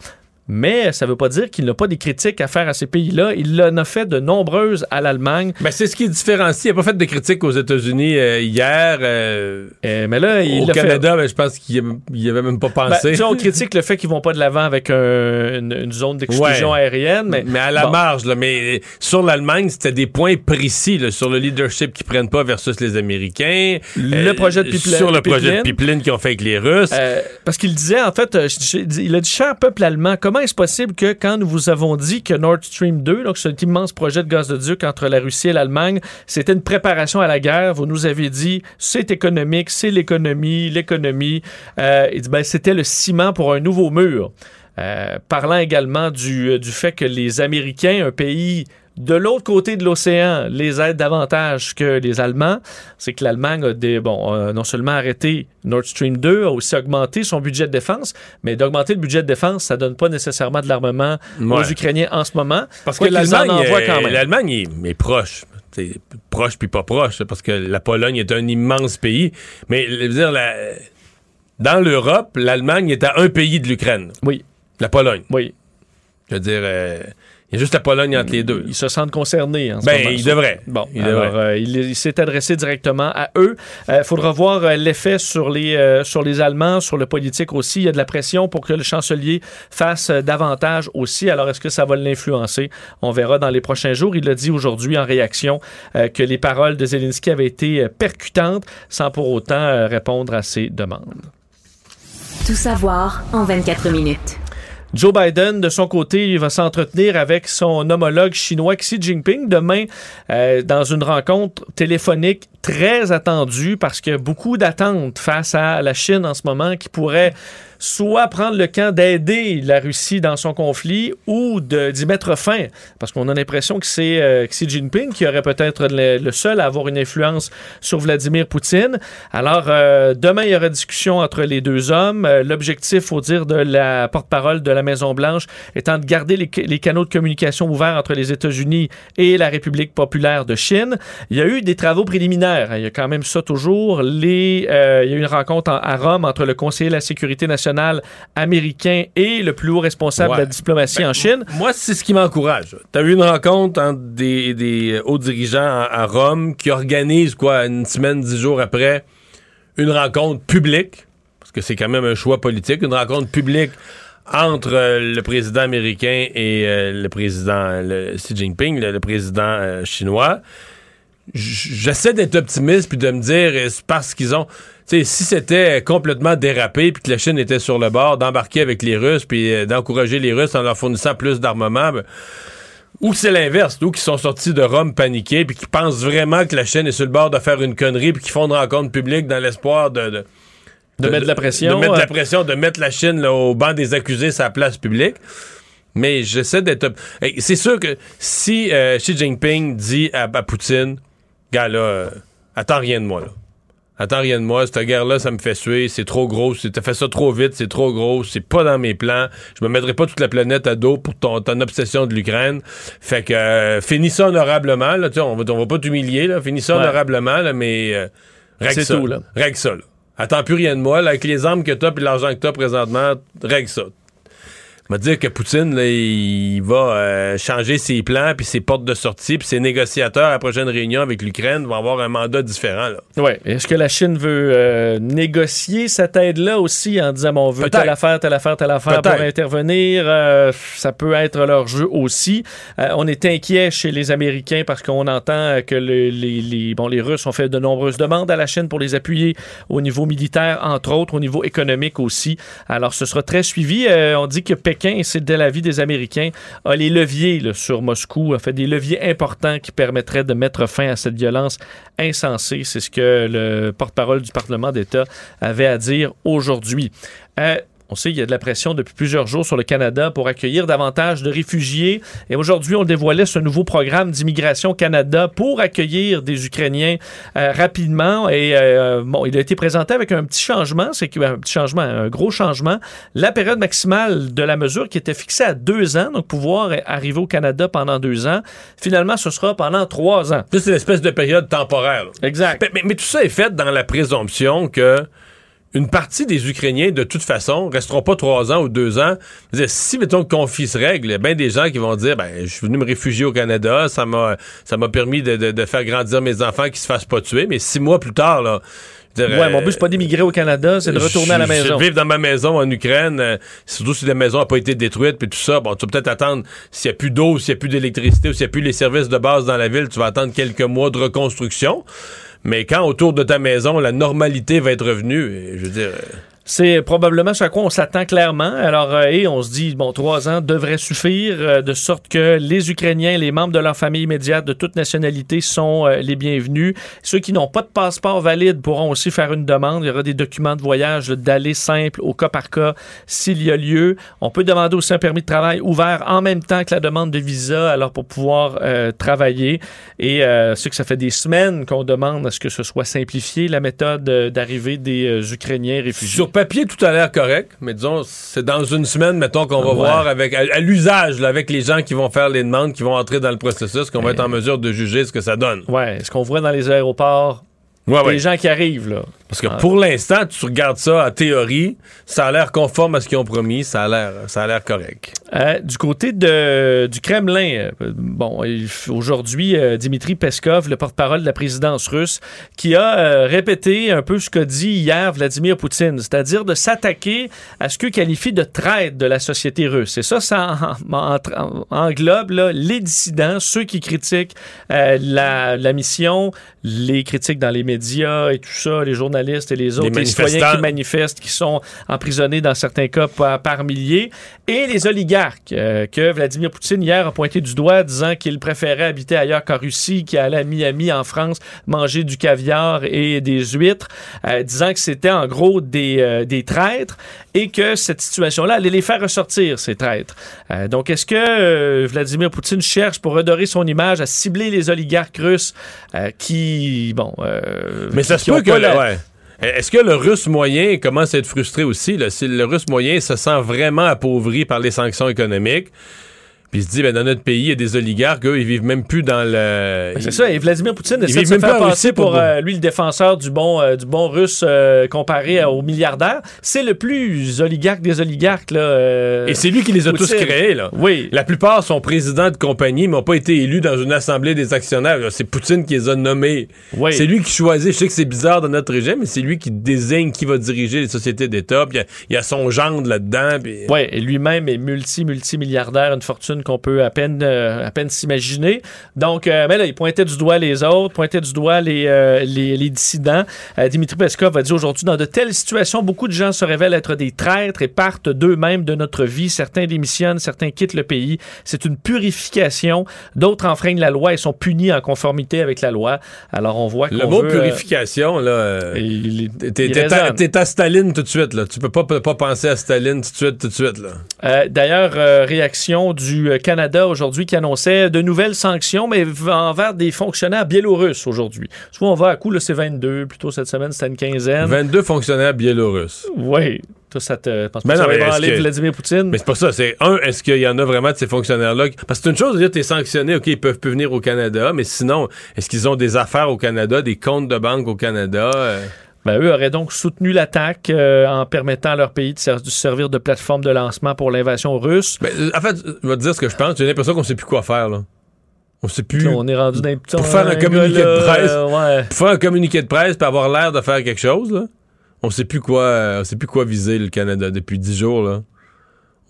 Mais ça ne veut pas dire qu'il n'a pas des critiques à faire à ces pays-là. Il en a fait de nombreuses à l'Allemagne. Ben, c'est ce qui différencie. Il n'a pas fait de critiques aux États-Unis euh, hier. euh, Euh, mais là, il au fait- Canada, ben, je pense qu'il n'y avait même pas Ben, pensé. sais, on critique le fait qu'ils vont pas de l'avant avec un- une, une zone d'exclusion Ouais. aérienne, mais, mais à la bon. marge, là, mais sur l'Allemagne, c'était des points précis là, sur le leadership qu'ils prennent pas versus les Américains. Le projet de pipeline- Sur le projet de pipeline. qu'ils ont fait avec les Russes. Parce qu'il disait, en fait, il a dit, cher peuple allemand, comment est-ce possible que quand nous vous avons dit que Nord Stream 2, donc cet immense projet de gazoduc entre la Russie et l'Allemagne, c'était une préparation à la guerre, vous nous avez dit, c'est économique, c'est l'économie, l'économie. Euh, dit, ben, c'était le ciment pour un nouveau mur. Euh, parlant également du, euh, du fait que les Américains, un pays de l'autre côté de l'océan, les aident davantage que les Allemands. C'est que l'Allemagne a des, bon, non seulement arrêté Nord Stream 2, a aussi augmenté son budget de défense, mais d'augmenter le budget de défense, ça donne pas nécessairement de l'armement aux. Ukrainiens en ce moment. Parce que l'Allemagne, envoient quand même. l'Allemagne est, est proche. Proche puis pas proche, parce que la Pologne est un immense pays. Mais je veux dire, la- dans l'Europe, l'Allemagne est à un pays de l'Ukraine. Oui. La Pologne. Oui. Je veux dire, euh, il y a juste la Pologne entre les deux. Ils se sentent concernés en ce Ben, moment. il devrait. Bon, Il alors, devrait. euh, il, il s'est adressé directement à eux. Il faudra voir euh, l'effet sur les, euh, sur les Allemands, sur le politique aussi. Il y a de la pression pour que le chancelier fasse euh, davantage aussi. Alors, est-ce que ça va l'influencer? On verra dans les prochains jours. Il a dit aujourd'hui en réaction euh, que les paroles de Zelensky avaient été euh, percutantes sans pour autant euh, répondre à ses demandes. Tout savoir en 24 minutes. Joe Biden, de son côté, va s'entretenir avec son homologue chinois Xi Jinping demain euh, dans une rencontre téléphonique très attendue parce qu'il y a beaucoup d'attentes face à la Chine en ce moment qui pourrait soit prendre le camp d'aider la Russie dans son conflit ou d'y mettre fin. Parce qu'on a l'impression que c'est euh, Xi Jinping qui aurait peut-être le, seul à avoir une influence sur Vladimir Poutine. Alors, euh, demain, il y aura discussion entre les deux hommes. Euh, L'objectif, au dire de la porte-parole de la Maison-Blanche, étant de garder les, canaux de communication ouverts entre les États-Unis et la République populaire de Chine. Il y a eu des travaux préliminaires. Il y a quand même ça toujours. Euh, il y a eu une rencontre en- à Rome entre le conseiller de la sécurité nationale américain et le plus haut responsable de la diplomatie Ben, en Chine. Moi, c'est ce qui m'encourage. Tu as eu une rencontre entre des, des hauts dirigeants à, à Rome qui organisent, quoi, une semaine, dix jours après, une rencontre publique, parce que c'est quand même un choix politique, une rencontre publique entre euh, le président américain et euh, le président le Xi Jinping, le, le président euh, chinois. J'essaie d'être optimiste puis de me dire, euh, c'est parce qu'ils ont. Sais, si c'était complètement dérapé puis que la Chine était sur le bord d'embarquer avec les Russes puis euh, d'encourager les Russes en leur fournissant plus d'armement, ben, ou c'est l'inverse, ou qui sont sortis de Rome paniqués puis qui pensent vraiment que la Chine est sur le bord de faire une connerie puis qui font une rencontre publique dans l'espoir de, de- De mettre de la pression, De mettre euh. la pression, de mettre la Chine là, au banc des accusés la place publique. Mais j'essaie d'être. C'est sûr que si euh, Xi Jinping dit à, à Poutine, gars là, euh, attends rien de moi là. Attends rien de moi, cette guerre-là, ça me fait suer, c'est trop gros, t'as fait ça trop vite, c'est trop gros, c'est pas dans mes plans, je me mettrai pas toute la planète à dos pour ton, ton obsession de l'Ukraine. Fait que euh, finis ça honorablement, là, on va, on va pas t'humilier, là, finis ça Ouais. honorablement, là, mais euh, règle ça. tout, là. Règle ça, là. Attends plus rien de moi, là, avec les armes que t'as et l'argent que t'as présentement, règle ça. M'a dire que Poutine, là, il va euh, changer ses plans, puis ses portes de sortie, puis ses négociateurs à la prochaine réunion avec l'Ukraine vont avoir un mandat différent. Oui. Est-ce que la Chine veut euh, négocier cette aide-là aussi en disant bon, on veut telle affaire, telle affaire, telle affaire pour intervenir? Euh, ça peut être leur jeu aussi. On est inquiet chez les Américains parce qu'on entend que le- les, les- bon, les Russes ont fait de nombreuses demandes à la Chine pour les appuyer au niveau militaire, entre autres, au niveau économique aussi. Alors, ce sera très suivi. On dit que Pékin, et c'est de l'avis des Américains, a les leviers sur Moscou, a fait des leviers importants qui permettraient de mettre fin à cette violence insensée. C'est ce que le porte-parole du Parlement d'État avait à dire aujourd'hui. Euh, on sait qu'il y a de la pression depuis plusieurs jours sur le Canada pour accueillir davantage de réfugiés. Et aujourd'hui, on dévoilait ce nouveau programme d'immigration Canada pour accueillir des Ukrainiens euh, rapidement. Et euh, bon, il a été présenté avec un petit changement, c'est un petit changement, un gros changement. La période maximale de la mesure qui était fixée à deux ans, donc pouvoir arriver au Canada pendant deux ans, finalement, ce sera pendant trois ans. C'est l'espèce de période temporaire. là. Exact. Mais, mais- mais tout ça est fait dans la présomption que une partie des Ukrainiens, de toute façon, resteront pas trois ans ou deux ans. Dire, si, mettons, qu'on confie ce règle, il y a bien des gens qui vont dire, ben, je suis venu me réfugier au Canada, ça m'a, ça m'a permis de, de- de faire grandir mes enfants qui se fassent pas tuer, mais six mois plus tard, là, dire, Ouais, mon but, c'est pas d'émigrer au Canada, c'est de retourner à la je- je- maison. Vivre dans ma maison en Ukraine, euh, surtout si la maison n'a pas été détruite, puis tout ça, bon, tu vas peut-être attendre, s'il n'y a plus d'eau, s'il n'y a plus d'électricité, ou s'il n'y a plus les services de base dans la ville, tu vas attendre quelques mois de reconstruction. Mais quand autour de ta maison, la normalité va être revenue, je veux dire... C'est probablement ce à quoi on s'attend clairement. Alors, euh, et on se dit, bon, trois ans devrait suffire, euh, de sorte que les Ukrainiens, les membres de leur famille immédiate de toute nationalité sont euh, les bienvenus. Ceux qui n'ont pas de passeport valide pourront aussi faire une demande. Il y aura des documents de voyage d'aller simple au cas par cas s'il y a lieu. On peut demander aussi un permis de travail ouvert en même temps que la demande de visa, alors pour pouvoir euh, travailler. Et euh, c'est que ça fait des semaines qu'on demande à ce que ce soit simplifié, la méthode d'arrivée des Ukrainiens réfugiés. Papier, tout a l'air correct, mais disons, c'est dans une semaine, mettons, qu'on va Ouais. voir avec à, à l'usage, avec les gens qui vont faire les demandes, qui vont entrer dans le processus, qu'on va être en mesure de juger ce que ça donne. Ouais, ce qu'on voit dans les aéroports, Ouais, ouais. les gens qui arrivent, là. Parce que Ah. pour l'instant, tu regardes ça en théorie, ça a l'air conforme à ce qu'ils ont promis, ça a l'air, ça a l'air correct. Euh, du côté de, du Kremlin, euh, bon, aujourd'hui, euh, Dimitri Peskov, le porte-parole de la présidence russe, qui a euh, répété un peu ce qu'a dit hier Vladimir Poutine, c'est-à-dire de s'attaquer à ce que qualifie de traite de la société russe. Et ça, ça en- en- en- englobe là, les dissidents, ceux qui critiquent la, la mission, les critiques dans les médias et tout ça, les journalistes et les autres, les, citoyens qui manifestent, qui sont emprisonnés dans certains cas par, par milliers, et les oligarques euh, que Vladimir Poutine hier a pointé du doigt, disant qu'il préférait habiter ailleurs qu'en Russie, qu'il allait à Miami, en France, manger du caviar et des huîtres, euh, disant que c'était en gros des, euh, des traîtres et que cette situation-là allait les faire ressortir, ces traîtres. Euh, donc, est-ce que euh, Vladimir Poutine cherche, pour redorer son image, à cibler les oligarques russes euh, qui, bon... Mais ça qui- se peut que, la- ouais. Est-ce que le russe moyen commence à être frustré aussi? Là? Si le russe moyen se sent vraiment appauvri par les sanctions économiques, puis il se dit, ben, dans notre pays, il y a des oligarques, eux, ils vivent même plus dans le... Ben, C'est ça, et Vladimir Poutine essaie de se même faire passer pour- pour euh, lui le défenseur du bon, euh, du bon russe euh, comparé à- au milliardaire. C'est le plus oligarque des oligarques. Là, Et c'est lui qui les a tous créés, là. Oui. La plupart sont présidents de compagnie, mais n'ont pas été élus dans une assemblée des actionnaires. là. C'est Poutine qui les a nommés. Oui. C'est lui qui choisit. Je sais que c'est bizarre dans notre régime, mais c'est lui qui désigne qui va diriger les sociétés d'État. Puis il y a- il y, a son gendre là-dedans. Ouais, et lui-même est multi, multi-milliardaire, une fortune fortune qu'on peut à peine, euh, à peine s'imaginer. Donc, euh, mais là, il pointait du doigt les autres, pointait du doigt les, euh, les, les dissidents. Dimitri Peskov a dit aujourd'hui, dans de telles situations, beaucoup de gens se révèlent être des traîtres et partent d'eux-mêmes de notre vie. Certains démissionnent, certains quittent le pays. C'est une purification. D'autres enfreignent la loi et sont punis en conformité avec la loi. Alors, on voit Le qu'on mot veut, euh, purification, là, t'es à, Staline tout de suite, là. Tu peux pas, pas penser à Staline tout de suite, tout de suite, là. D'ailleurs, réaction du euh, Canada aujourd'hui qui annonçait de nouvelles sanctions, mais envers des fonctionnaires biélorusses aujourd'hui. Soit on va à coup, là, c'est 22, plutôt cette semaine, c'était une quinzaine. 22 fonctionnaires biélorusses. Oui. Toi, ça te pense pas Mais que non, ça mais que- Vladimir Poutine? Mais c'est pas ça. C'est un, est-ce qu'il y en a vraiment de ces fonctionnaires-là? Parce que c'est une chose de dire, t'es sanctionné, OK, ils peuvent plus venir au Canada, mais sinon, est-ce qu'ils ont des affaires au Canada, des comptes de banque au Canada? Euh, Ben, eux auraient donc soutenu l'attaque euh, en permettant à leur pays de, ser- de servir de plateforme de lancement pour l'invasion russe. ben, euh, en fait, je vais te dire ce que je pense. J'ai l'impression qu'on sait plus quoi faire, là. On sait plus. On est rendu dans les Pour faire un communiqué de presse. euh, ouais. Pour faire un communiqué de presse puis avoir l'air de faire quelque chose, là, on sait plus quoi, euh, on sait plus quoi viser, le Canada, depuis 10 jours, là.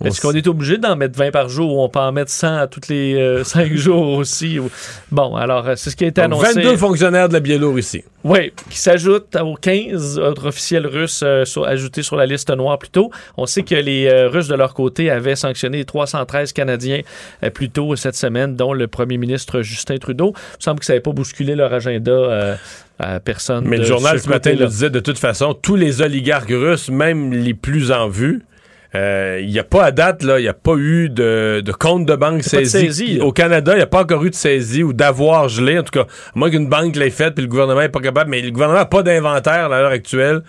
Est-ce qu'on est obligé d'en mettre 20 par jour ou on peut en mettre 100 à tous les 5 jours aussi? ou- Bon, alors, euh, c'est ce qui a été Donc, annoncé. 22 fonctionnaires de la Biélorussie. Oui, qui s'ajoute aux 15 autres officiels russes euh, sur- ajoutés sur la liste noire plus tôt. On sait que les euh, Russes, de leur côté, avaient sanctionné 313 Canadiens euh, plus tôt cette semaine, dont le premier ministre Justin Trudeau. Il me semble que ça n'avait pas bousculé leur agenda euh, à personne. Mais le journal ce ce matin nous disait de toute façon, tous les oligarques russes, même les plus en vue, euh, il n'y a pas à date, là, il n'y a pas eu de, de compte de banque pas de saisi. saisie. Au Canada, il n'y a pas encore eu de saisie ou d'avoir gelé. En tout cas, à moins qu'une banque l'ait faite puis le gouvernement n'est pas capable. Mais le gouvernement n'a pas d'inventaire à l'heure actuelle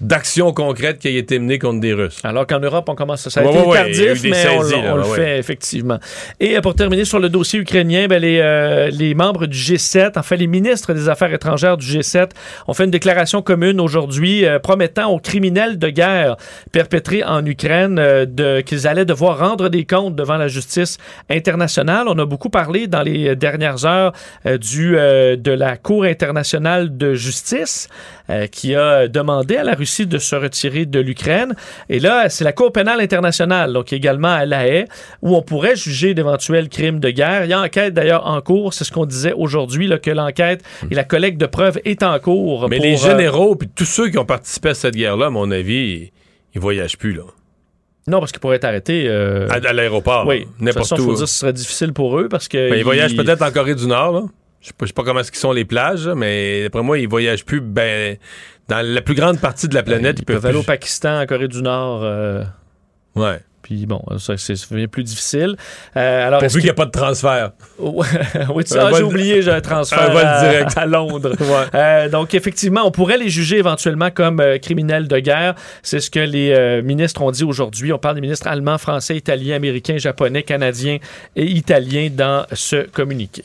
d'actions concrètes qui aient été menées contre des Russes. Alors qu'en Europe, on commence à... Ça a Ouais, été ouais, a tardif, mais on, saisies, l- là, on le ouais, fait effectivement. Et euh, pour terminer sur le dossier ukrainien, ben, les, euh, les membres du G7, en fait les ministres des Affaires étrangères du G7, ont fait une déclaration commune aujourd'hui euh, promettant aux criminels de guerre perpétrés en Ukraine euh, de, qu'ils allaient devoir rendre des comptes devant la justice internationale. On a beaucoup parlé dans les dernières heures du, de la Cour internationale de justice qui a demandé à la Russie de se retirer de l'Ukraine. Et là, c'est la Cour pénale internationale, donc également à La Haye, où on pourrait juger d'éventuels crimes de guerre. Il y a enquête d'ailleurs en cours, c'est ce qu'on disait aujourd'hui, là, que l'enquête et la collecte de preuves est en cours. Mais pour, les euh, généraux puis tous ceux qui ont participé à cette guerre-là, à mon avis, ils, voyagent plus, là. non, parce qu'ils pourraient être arrêtés. euh, À, à l'aéroport. oui, n'importe il faut où. dire que ce serait difficile pour eux parce que. Ben, ils voyagent ils- peut-être en Corée du Nord, là. Je sais pas, je sais pas comment qu'ils sont les plages, mais d'après moi, ils voyagent plus ben, dans la plus grande partie de la planète. Ils ils peuvent peuvent aller au Pakistan, en Corée du Nord. euh, Ouais. Puis bon, ça, devient plus difficile. Euh, alors, Pourvu qu'il n'y a pas de transfert. Oui, tu ah, j'ai oublié, j'ai un transfert un vol à, direct. à Londres. Ouais. Euh, donc, effectivement, on pourrait les juger éventuellement comme euh, criminels de guerre. C'est ce que les euh, ministres ont dit aujourd'hui. On parle des ministres allemands, français, italiens, américains, japonais, canadiens et italiens dans ce communiqué.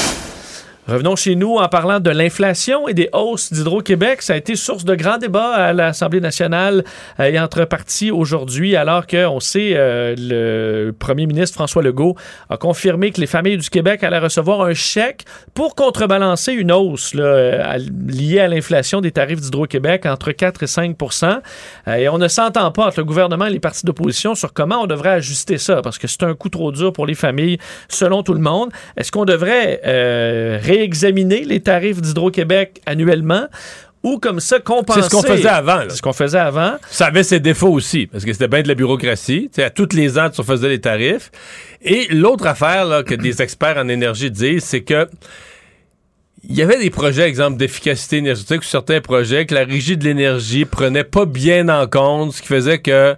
Revenons chez nous en parlant de l'inflation et des hausses d'Hydro-Québec. Ça a été source de grands débats à l'Assemblée nationale euh, et entre partis aujourd'hui, alors qu'on sait, euh, le premier ministre François Legault a confirmé que les familles du Québec allaient recevoir un chèque pour contrebalancer une hausse euh, liée à l'inflation des tarifs d'Hydro-Québec entre 4 et 5 Euh, Et on ne s'entend pas entre le gouvernement et les partis d'opposition sur comment on devrait ajuster ça, parce que c'est un coup trop dur pour les familles, selon tout le monde. Est-ce qu'on devrait euh, réexaminer les tarifs d'Hydro-Québec annuellement ou comme ça compenser... C'est ce qu'on faisait avant. là. C'est ce qu'on faisait avant. Ça avait ses défauts aussi, parce que c'était bien de la bureaucratie. Tu sais, à tous les ans, tu refaisais les tarifs. Et l'autre affaire là, que des experts en énergie disent, c'est que il y avait des projets, exemple, d'efficacité énergétique ou certains projets que la régie de l'énergie prenait pas bien en compte, ce qui faisait que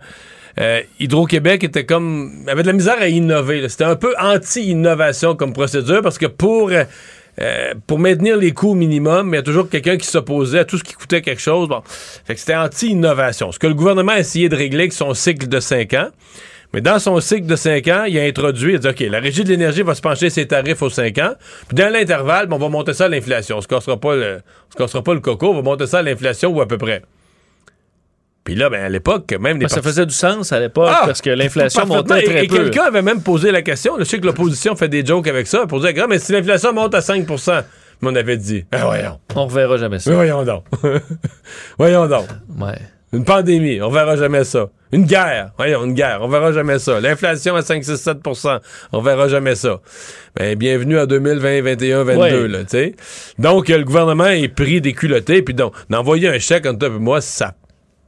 euh, Hydro-Québec était comme avait de la misère à innover. C'était un peu anti-innovation comme procédure parce que pour euh, pour maintenir les coûts au minimum, il y a toujours quelqu'un qui s'opposait à tout ce qui coûtait quelque chose. Bon, fait que c'était anti-innovation. Ce que le gouvernement a essayé de régler avec son cycle de 5 ans. Mais dans son cycle de 5 ans, il a introduit, il a dit, OK, la Régie de l'énergie va se pencher ses tarifs aux 5 ans. Puis dans l'intervalle, ben, on va monter ça à l'inflation. On se cassera pas le, on se pas le coco, on va monter ça à l'inflation ou à peu près. Puis là, ben, à l'époque, même des Ben, ça faisait du sens à l'époque Ah! parce que l'inflation montait très et, et peu. quelqu'un avait même posé la question. Je sais que l'opposition fait des jokes avec ça pour dire Ah, mais si l'inflation monte à 5 mais on avait dit Ah, voyons. On reverra jamais ça. Mais voyons donc. voyons donc. Ouais. Une pandémie, on verra jamais ça. Une guerre, voyons, une guerre, on verra jamais ça. L'inflation à 5, 6, 7% on verra jamais ça. Ben, bienvenue à 2020, 21, 22, Ouais. là, tu sais. Donc, le gouvernement est pris des culottés, puis donc, d'envoyer un chèque entre toi et moi, ça,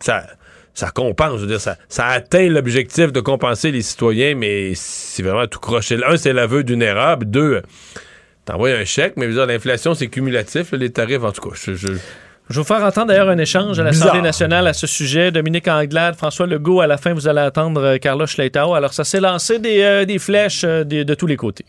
ça, ça compense, je veux dire, ça, ça atteint l'objectif de compenser les citoyens, mais c'est vraiment tout croché. Un, c'est l'aveu d'une erreur, puis deux, t'envoies un chèque, mais l'inflation, c'est cumulatif, là, les tarifs, en tout cas, je- je, Je vais vous faire entendre d'ailleurs un échange à l'Assemblée nationale à ce sujet. Dominique Anglade, François Legault, à la fin, vous allez attendre euh, Carlos Schleitao. Alors, ça s'est lancé des, euh, des flèches euh, de tous les côtés.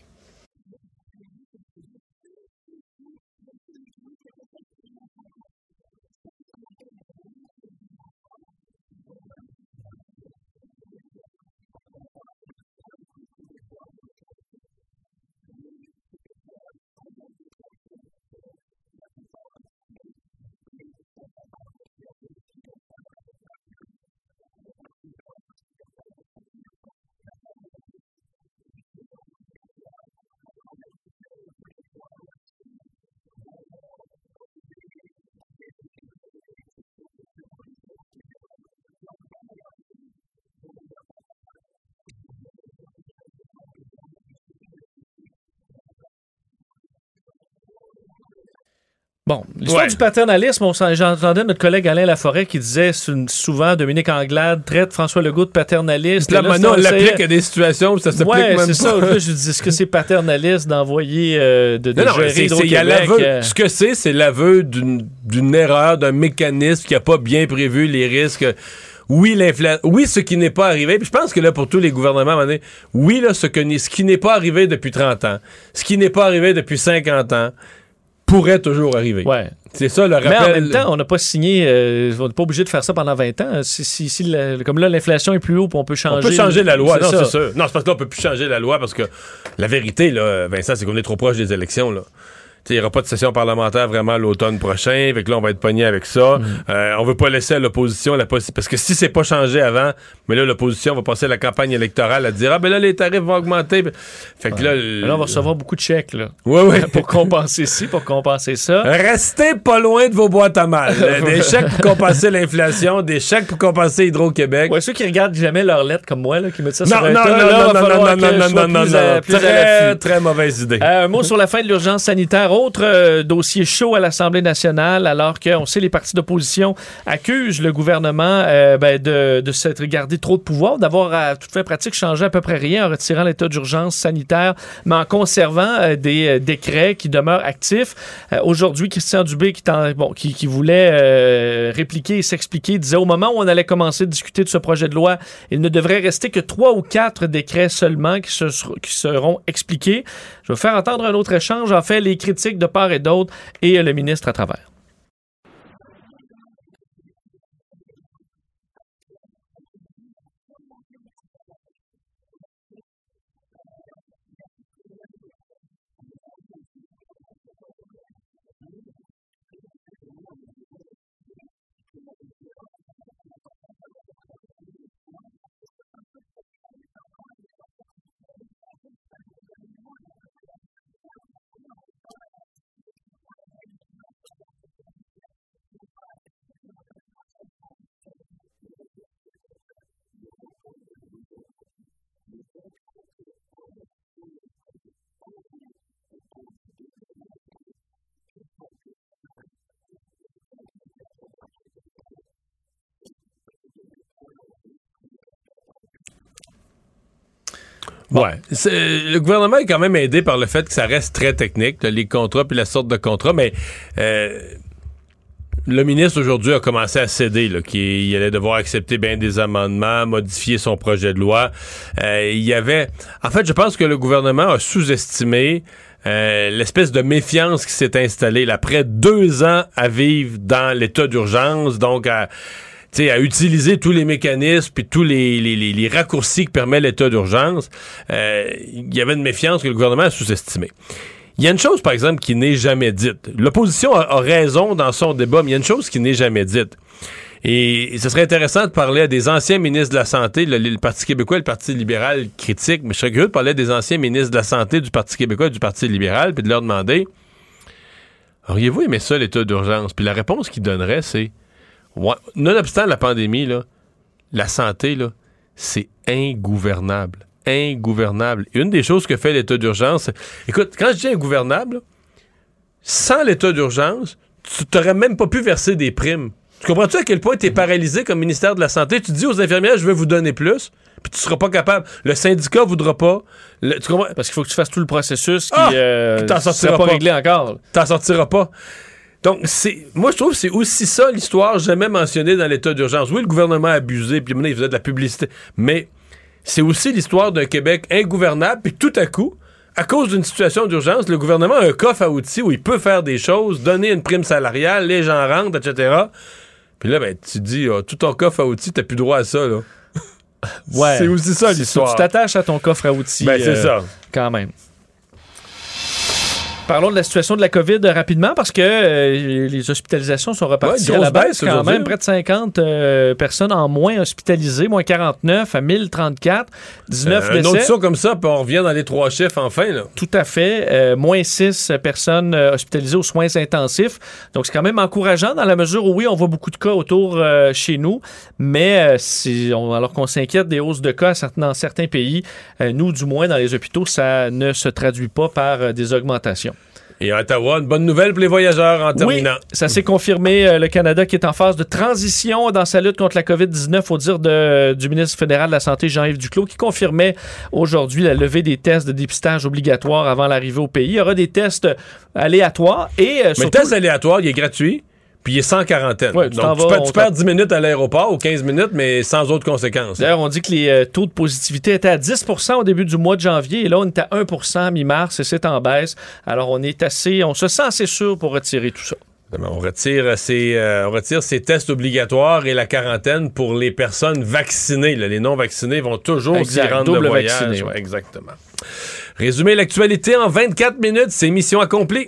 Bon, l'histoire Ouais. du paternalisme, j'entendais notre collègue Alain Laforêt qui disait sou- souvent Dominique Anglade traite François Legault de paternaliste. Là, maintenant, on l'applique à des situations où ça s'applique Ouais, même c'est ça. pas. Là, je dis, est-ce que c'est paternaliste d'envoyer, euh, de, de Non, gérer a l'aveu. euh, Ce que c'est, c'est l'aveu d'une erreur, d'un mécanisme qui n'a pas bien prévu les risques. Oui, l'inflation. Oui, ce qui n'est pas arrivé. Puis je pense que là, pour tous les gouvernements, à un moment donné, oui, là, ce, que ce qui n'est pas arrivé depuis 30 ans, ce qui n'est pas arrivé depuis 50 ans, pourrait toujours arriver. Ouais. C'est ça le rappel. Mais en même temps, on n'a pas signé, euh, on n'est pas obligé de faire ça pendant 20 ans. Si, si- si la- comme là, l'inflation est plus haut, on peut changer. On peut changer la loi, non, c'est sûr. Non, c'est parce que là, on peut plus changer la loi parce que la vérité, là, Vincent, c'est qu'on est trop proche des élections, là. Il n'y aura pas de session parlementaire vraiment l'automne prochain. Fait que là, on va être pogné avec ça. Euh, on veut pas laisser à l'opposition la possibilité. Parce que si c'est pas changé avant, mais là, l'opposition va passer la campagne électorale à dire Ah, ben là, les tarifs vont augmenter. Fait que là. Mais là, on va recevoir beaucoup de chèques, là. Ouais, ouais. pour compenser ci, pour compenser ça. Restez pas loin de vos boîtes à mal. Euh, des chèques pour compenser l'inflation, des chèques pour compenser Hydro-Québec. Ouais, ceux qui regardent jamais leurs lettres comme moi, là, qui mettent ça Non, sur un non, tas, non, là, non, va non, falloir non, que non, je non, sois non, plus non, à- non. plus à Très, l'affût. très mauvaise idée. Euh, un mot sur la fin de l'urgence sanitaire. Autre euh, dossier chaud à l'Assemblée nationale, alors qu'on sait les partis d'opposition accusent le gouvernement euh, ben, de, de s'être gardé trop de pouvoir, d'avoir à toute fin pratique changé à peu près rien en retirant l'état d'urgence sanitaire, mais en conservant euh, des décrets qui demeurent actifs. Aujourd'hui, Christian Dubé, qui, bon, qui, qui voulait répliquer et s'expliquer, disait au moment où on allait commencer de discuter de ce projet de loi, il ne devrait rester que trois ou quatre décrets seulement qui, se qui seront expliqués. Je vais faire entendre un autre échange, en fait, les critiques de part et d'autre et le ministre à travers. Ouais. Le gouvernement est quand même aidé par le fait que ça reste très technique, là, les contrats puis la sorte de contrat, mais euh, le ministre aujourd'hui a commencé à céder, là, qu'il allait devoir accepter bien des amendements, modifier son projet de loi. Euh, il y avait, en fait, je pense que le gouvernement a sous-estimé euh, l'espèce de méfiance qui s'est installée là, après deux ans à vivre dans l'état d'urgence, donc à à utiliser tous les mécanismes puis tous les, les, les- les raccourcis que permet l'état d'urgence, euh, il y avait une méfiance que le gouvernement a sous-estimée. Il y a une chose, par exemple, qui n'est jamais dite. L'opposition a, raison dans son débat, mais il y a une chose qui n'est jamais dite. Et, ce serait intéressant de parler à des anciens ministres de la Santé, le, Parti québécois et le Parti libéral critique, mais je serais curieux de parler des anciens ministres de la Santé du Parti québécois et du Parti libéral, puis de leur demander Auriez-vous aimé ça, l'état d'urgence? Puis la réponse qu'ils donneraient, c'est Ouais. Nonobstant la pandémie, là, la santé, là, c'est ingouvernable. Ingouvernable. Une des choses que fait l'état d'urgence, écoute, quand je dis ingouvernable, sans l'état d'urgence, tu t'aurais même pas pu verser des primes. Tu comprends-tu à quel point tu es paralysé comme ministère de la Santé? Tu dis aux infirmières, je vais vous donner plus, puis tu seras pas capable. Le syndicat voudra pas. Le- tu comprends? Parce qu'il faut que tu fasses tout le processus qui Ah! euh, t'en sortiras pas, pas. réglé encore. T'en sortiras pas. Donc, c'est, moi, je trouve que c'est aussi ça l'histoire jamais mentionnée dans l'état d'urgence. Oui, le gouvernement a abusé, puis maintenant, il faisait de la publicité. Mais c'est aussi l'histoire d'un Québec ingouvernable, puis tout à coup, à cause d'une situation d'urgence, le gouvernement a un coffre à outils où il peut faire des choses, donner une prime salariale, les gens rentrent, etc. Puis là, ben, tu te dis, ah, tout ton coffre à outils, t'as plus droit à ça, là. Ouais. C'est aussi ça, l'histoire. Tu t'attaches à ton coffre à outils. Ben, c'est euh, ça. Quand même. Parlons de la situation de la COVID rapidement parce que euh, les hospitalisations sont reparties Ouais, à la baisse quand même. Près de 50 euh, personnes en moins hospitalisées, moins 49 à 1034, 19 Euh, un décès. autre saut comme ça, puis on revient dans les trois chiffres enfin, là. Tout à fait. Euh, moins 6 personnes hospitalisées aux soins intensifs. Donc, c'est quand même encourageant dans la mesure où, oui, on voit beaucoup de cas autour chez nous, mais c'est- on- alors qu'on s'inquiète des hausses de cas dans certains pays, nous, du moins, dans les hôpitaux, ça ne se traduit pas par des augmentations. Et à Ottawa, une bonne nouvelle pour les voyageurs en terminant. Oui, ça s'est confirmé. euh, le Canada qui est en phase de transition dans sa lutte contre la COVID-19, au dire de- du ministre fédéral de la Santé, Jean-Yves Duclos, qui confirmait aujourd'hui la levée des tests de dépistage obligatoires avant l'arrivée au pays. Il y aura des tests aléatoires et euh, Mais le test aléatoire, il est gratuit, puis il est sans quarantaine. Ouais, tu t'en Donc, tu, vas, perds, on tu t'en- perds 10 minutes à l'aéroport ou 15 minutes, mais sans autres conséquences. D'ailleurs, on dit que les euh, taux de positivité étaient à 10% au début du mois de janvier et là, on est à 1% mi-mars et c'est en baisse. Alors, on est assez, on se sent assez sûr pour retirer tout ça. On retire, ces, euh, on retire ces tests obligatoires et la quarantaine pour les personnes vaccinées. là. Les non-vaccinés vont toujours s'y rendre double le voyage. vacciné, ouais. Exactement. Résumer l'actualité en 24 minutes, c'est mission accomplie.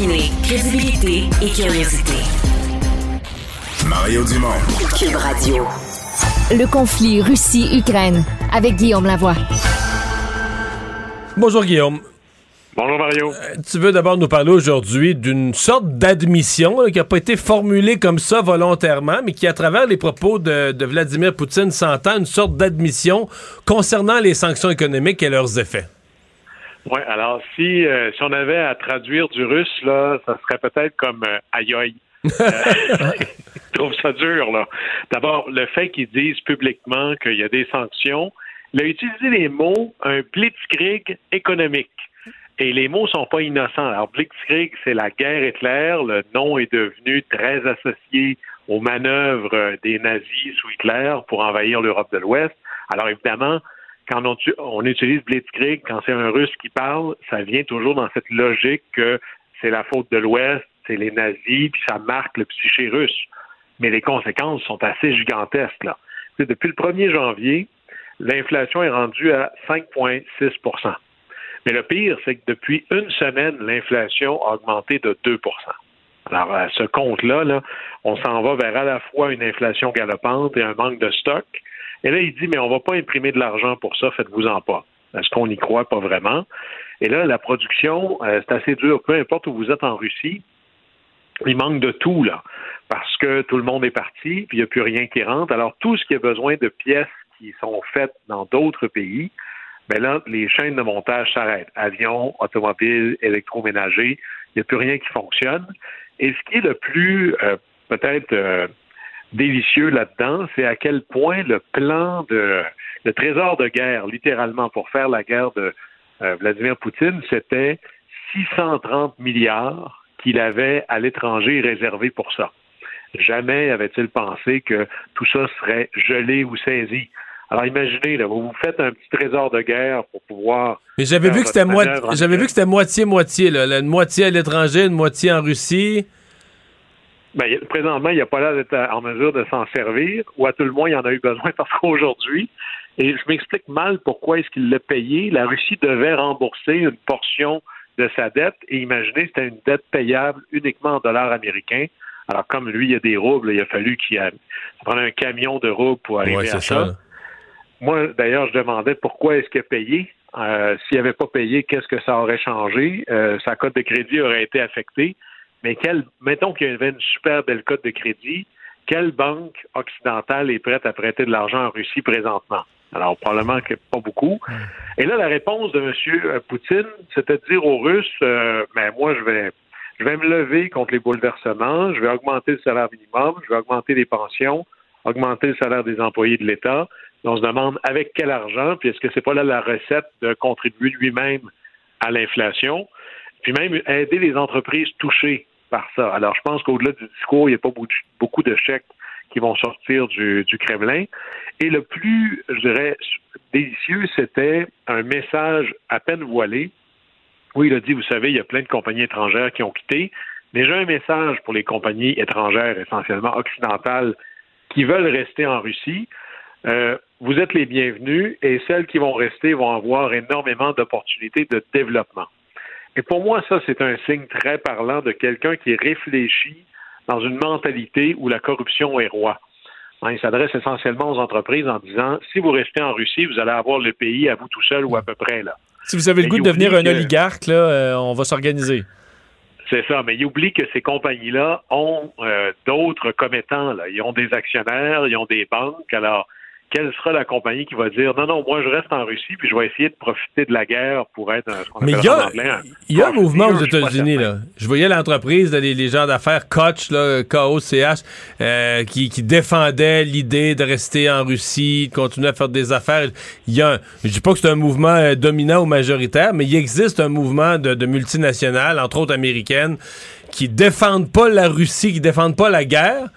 Combiner crédibilité et curiosité. Mario Dumont. Cube Radio. Le conflit Russie-Ukraine avec Guillaume Lavoie. Bonjour Guillaume. Bonjour Mario. Tu veux d'abord nous parler aujourd'hui d'une sorte d'admission qui n'a pas été formulée comme ça volontairement, mais qui, à travers les propos de, de Vladimir Poutine, s'entend une sorte d'admission concernant les sanctions économiques et leurs effets. Oui, alors si, euh, si on avait à traduire du russe, là, ça serait peut-être comme euh, aïe aïe. Euh, je trouve ça dur, là. D'abord, le fait qu'ils disent publiquement qu'il y a des sanctions, il a utilisé les mots un blitzkrieg économique. Et les mots sont pas innocents. Alors, blitzkrieg, c'est la guerre éclair. Le nom est devenu très associé aux manœuvres euh, des nazis sous Hitler pour envahir l'Europe de l'Ouest. Alors, évidemment, quand on, utilise blitzkrieg, quand c'est un russe qui parle, ça vient toujours dans cette logique que c'est la faute de l'Ouest, c'est les nazis, puis ça marque le psyché russe. Mais les conséquences sont assez gigantesques. Là. Depuis le 1er janvier, l'inflation est rendue à 5,6% Mais le pire, c'est que depuis une semaine, l'inflation a augmenté de 2% Alors, à ce compte-là, là, on s'en va vers à la fois une inflation galopante et un manque de stock. Et là, il dit, mais on va pas imprimer de l'argent pour ça, faites-vous-en pas. Est-ce qu'on n'y croit pas vraiment? Et là, la production, euh, c'est assez dur. Peu importe où vous êtes en Russie, il manque de tout, là. Parce que tout le monde est parti, puis il n'y a plus rien qui rentre. Alors, tout ce qui a besoin de pièces qui sont faites dans d'autres pays, ben là, les chaînes de montage s'arrêtent. Avions, automobiles, électroménagers, il n'y a plus rien qui fonctionne. Et ce qui est le plus, euh, peut-être, euh, délicieux là-dedans, c'est à quel point le plan de le trésor de guerre, littéralement, pour faire la guerre de euh, Vladimir Poutine, c'était 630 milliards qu'il avait à l'étranger réservés pour ça. Jamais avait-il pensé que tout ça serait gelé ou saisi. Alors imaginez, là, vous vous faites un petit trésor de guerre pour pouvoir. Mais j'avais vu que c'était votre moi- manœuvre en j'avais vu que c'était moitié-moitié, là. Une moitié à l'étranger, une moitié en Russie. A- présentement, il n'y a pas l'air d'être en mesure de s'en servir, ou à tout le moins, il en a eu besoin parce qu'aujourd'hui, et je m'explique mal pourquoi est-ce qu'il l'a payé, la Russie devait rembourser une portion de sa dette, et imaginez, c'était une dette payable uniquement en dollars américains. Alors, comme lui, il y a des roubles, il a fallu qu'il y ait ça prenait un camion de roubles pour arriver Ouais, à ça. ça. Moi, d'ailleurs, je demandais pourquoi est-ce qu'il a payé. Euh, S'il n'avait pas payé, qu'est-ce que ça aurait changé? Euh, sa cote de crédit aurait été affectée. Mais quelle, mettons qu'il y avait une super belle cote de crédit, quelle banque occidentale est prête à prêter de l'argent en Russie présentement? Alors, probablement que pas beaucoup. Et là, la réponse de M. Poutine, c'était de dire aux Russes, euh, ben, moi, je vais, je vais me lever contre les bouleversements, je vais augmenter le salaire minimum, je vais augmenter les pensions, augmenter le salaire des employés de l'État. On se demande avec quel argent, puis est-ce que c'est pas là la recette de contribuer lui-même à l'inflation, puis même aider les entreprises touchées? Alors, je pense qu'au-delà du discours, il n'y a pas beaucoup de- chèques qui vont sortir du, Kremlin. Et le plus, je dirais, délicieux, c'était un message à peine voilé. Oui, il a dit, vous savez, il y a plein de compagnies étrangères qui ont quitté, mais un message pour les compagnies étrangères, essentiellement occidentales, qui veulent rester en Russie. Euh, vous êtes les bienvenus et celles qui vont rester vont avoir énormément d'opportunités de développement. Et pour moi, ça, c'est un signe très parlant de quelqu'un qui réfléchit dans une mentalité où la corruption est roi. Hein, il s'adresse essentiellement aux entreprises en disant si vous restez en Russie, vous allez avoir le pays à vous tout seul ou à peu près là. Si vous avez le Mais goût de devenir un que- oligarque, là, euh, on va s'organiser. C'est ça, mais il oublie que ces compagnies-là ont euh, d'autres commettants. Là. Ils ont des actionnaires, ils ont des banques. Alors, quelle sera la compagnie qui va dire non, non, moi je reste en Russie puis je vais essayer de profiter de la guerre pour être un, ce qu'on Mais il y a, anglais y a un mouvement aux États-Unis. là. Je voyais l'entreprise, les, les gens d'affaires Koch, là, K-O-C-H, euh, qui, qui défendaient l'idée de rester en Russie, de continuer à faire des affaires. Il y a un, je dis pas que c'est un mouvement euh, dominant ou majoritaire, mais il existe un mouvement de, de multinationales, entre autres américaines, qui défendent pas la Russie, qui défendent pas la guerre,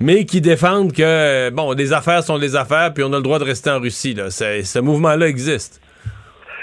mais qui défendent que, bon, les affaires sont les affaires, puis on a le droit de rester en Russie. Là. Ce mouvement-là existe.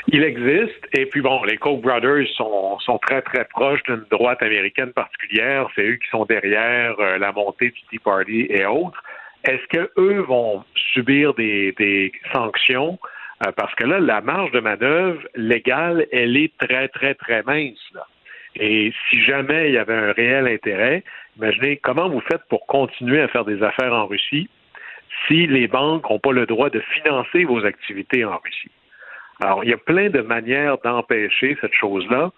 Il existe. Et puis bon, les Koch brothers sont, sont très, très proches d'une droite américaine particulière. C'est eux qui sont derrière euh, la montée du Tea Party et autres. Est-ce qu'eux vont subir des, des sanctions? Euh, parce que là, la marge de manœuvre légale, elle est très, très, très mince. Là. Et si jamais il y avait un réel intérêt, imaginez comment vous faites pour continuer à faire des affaires en Russie si les banques n'ont pas le droit de financer vos activités en Russie. Alors, il y a plein de manières d'empêcher cette chose-là,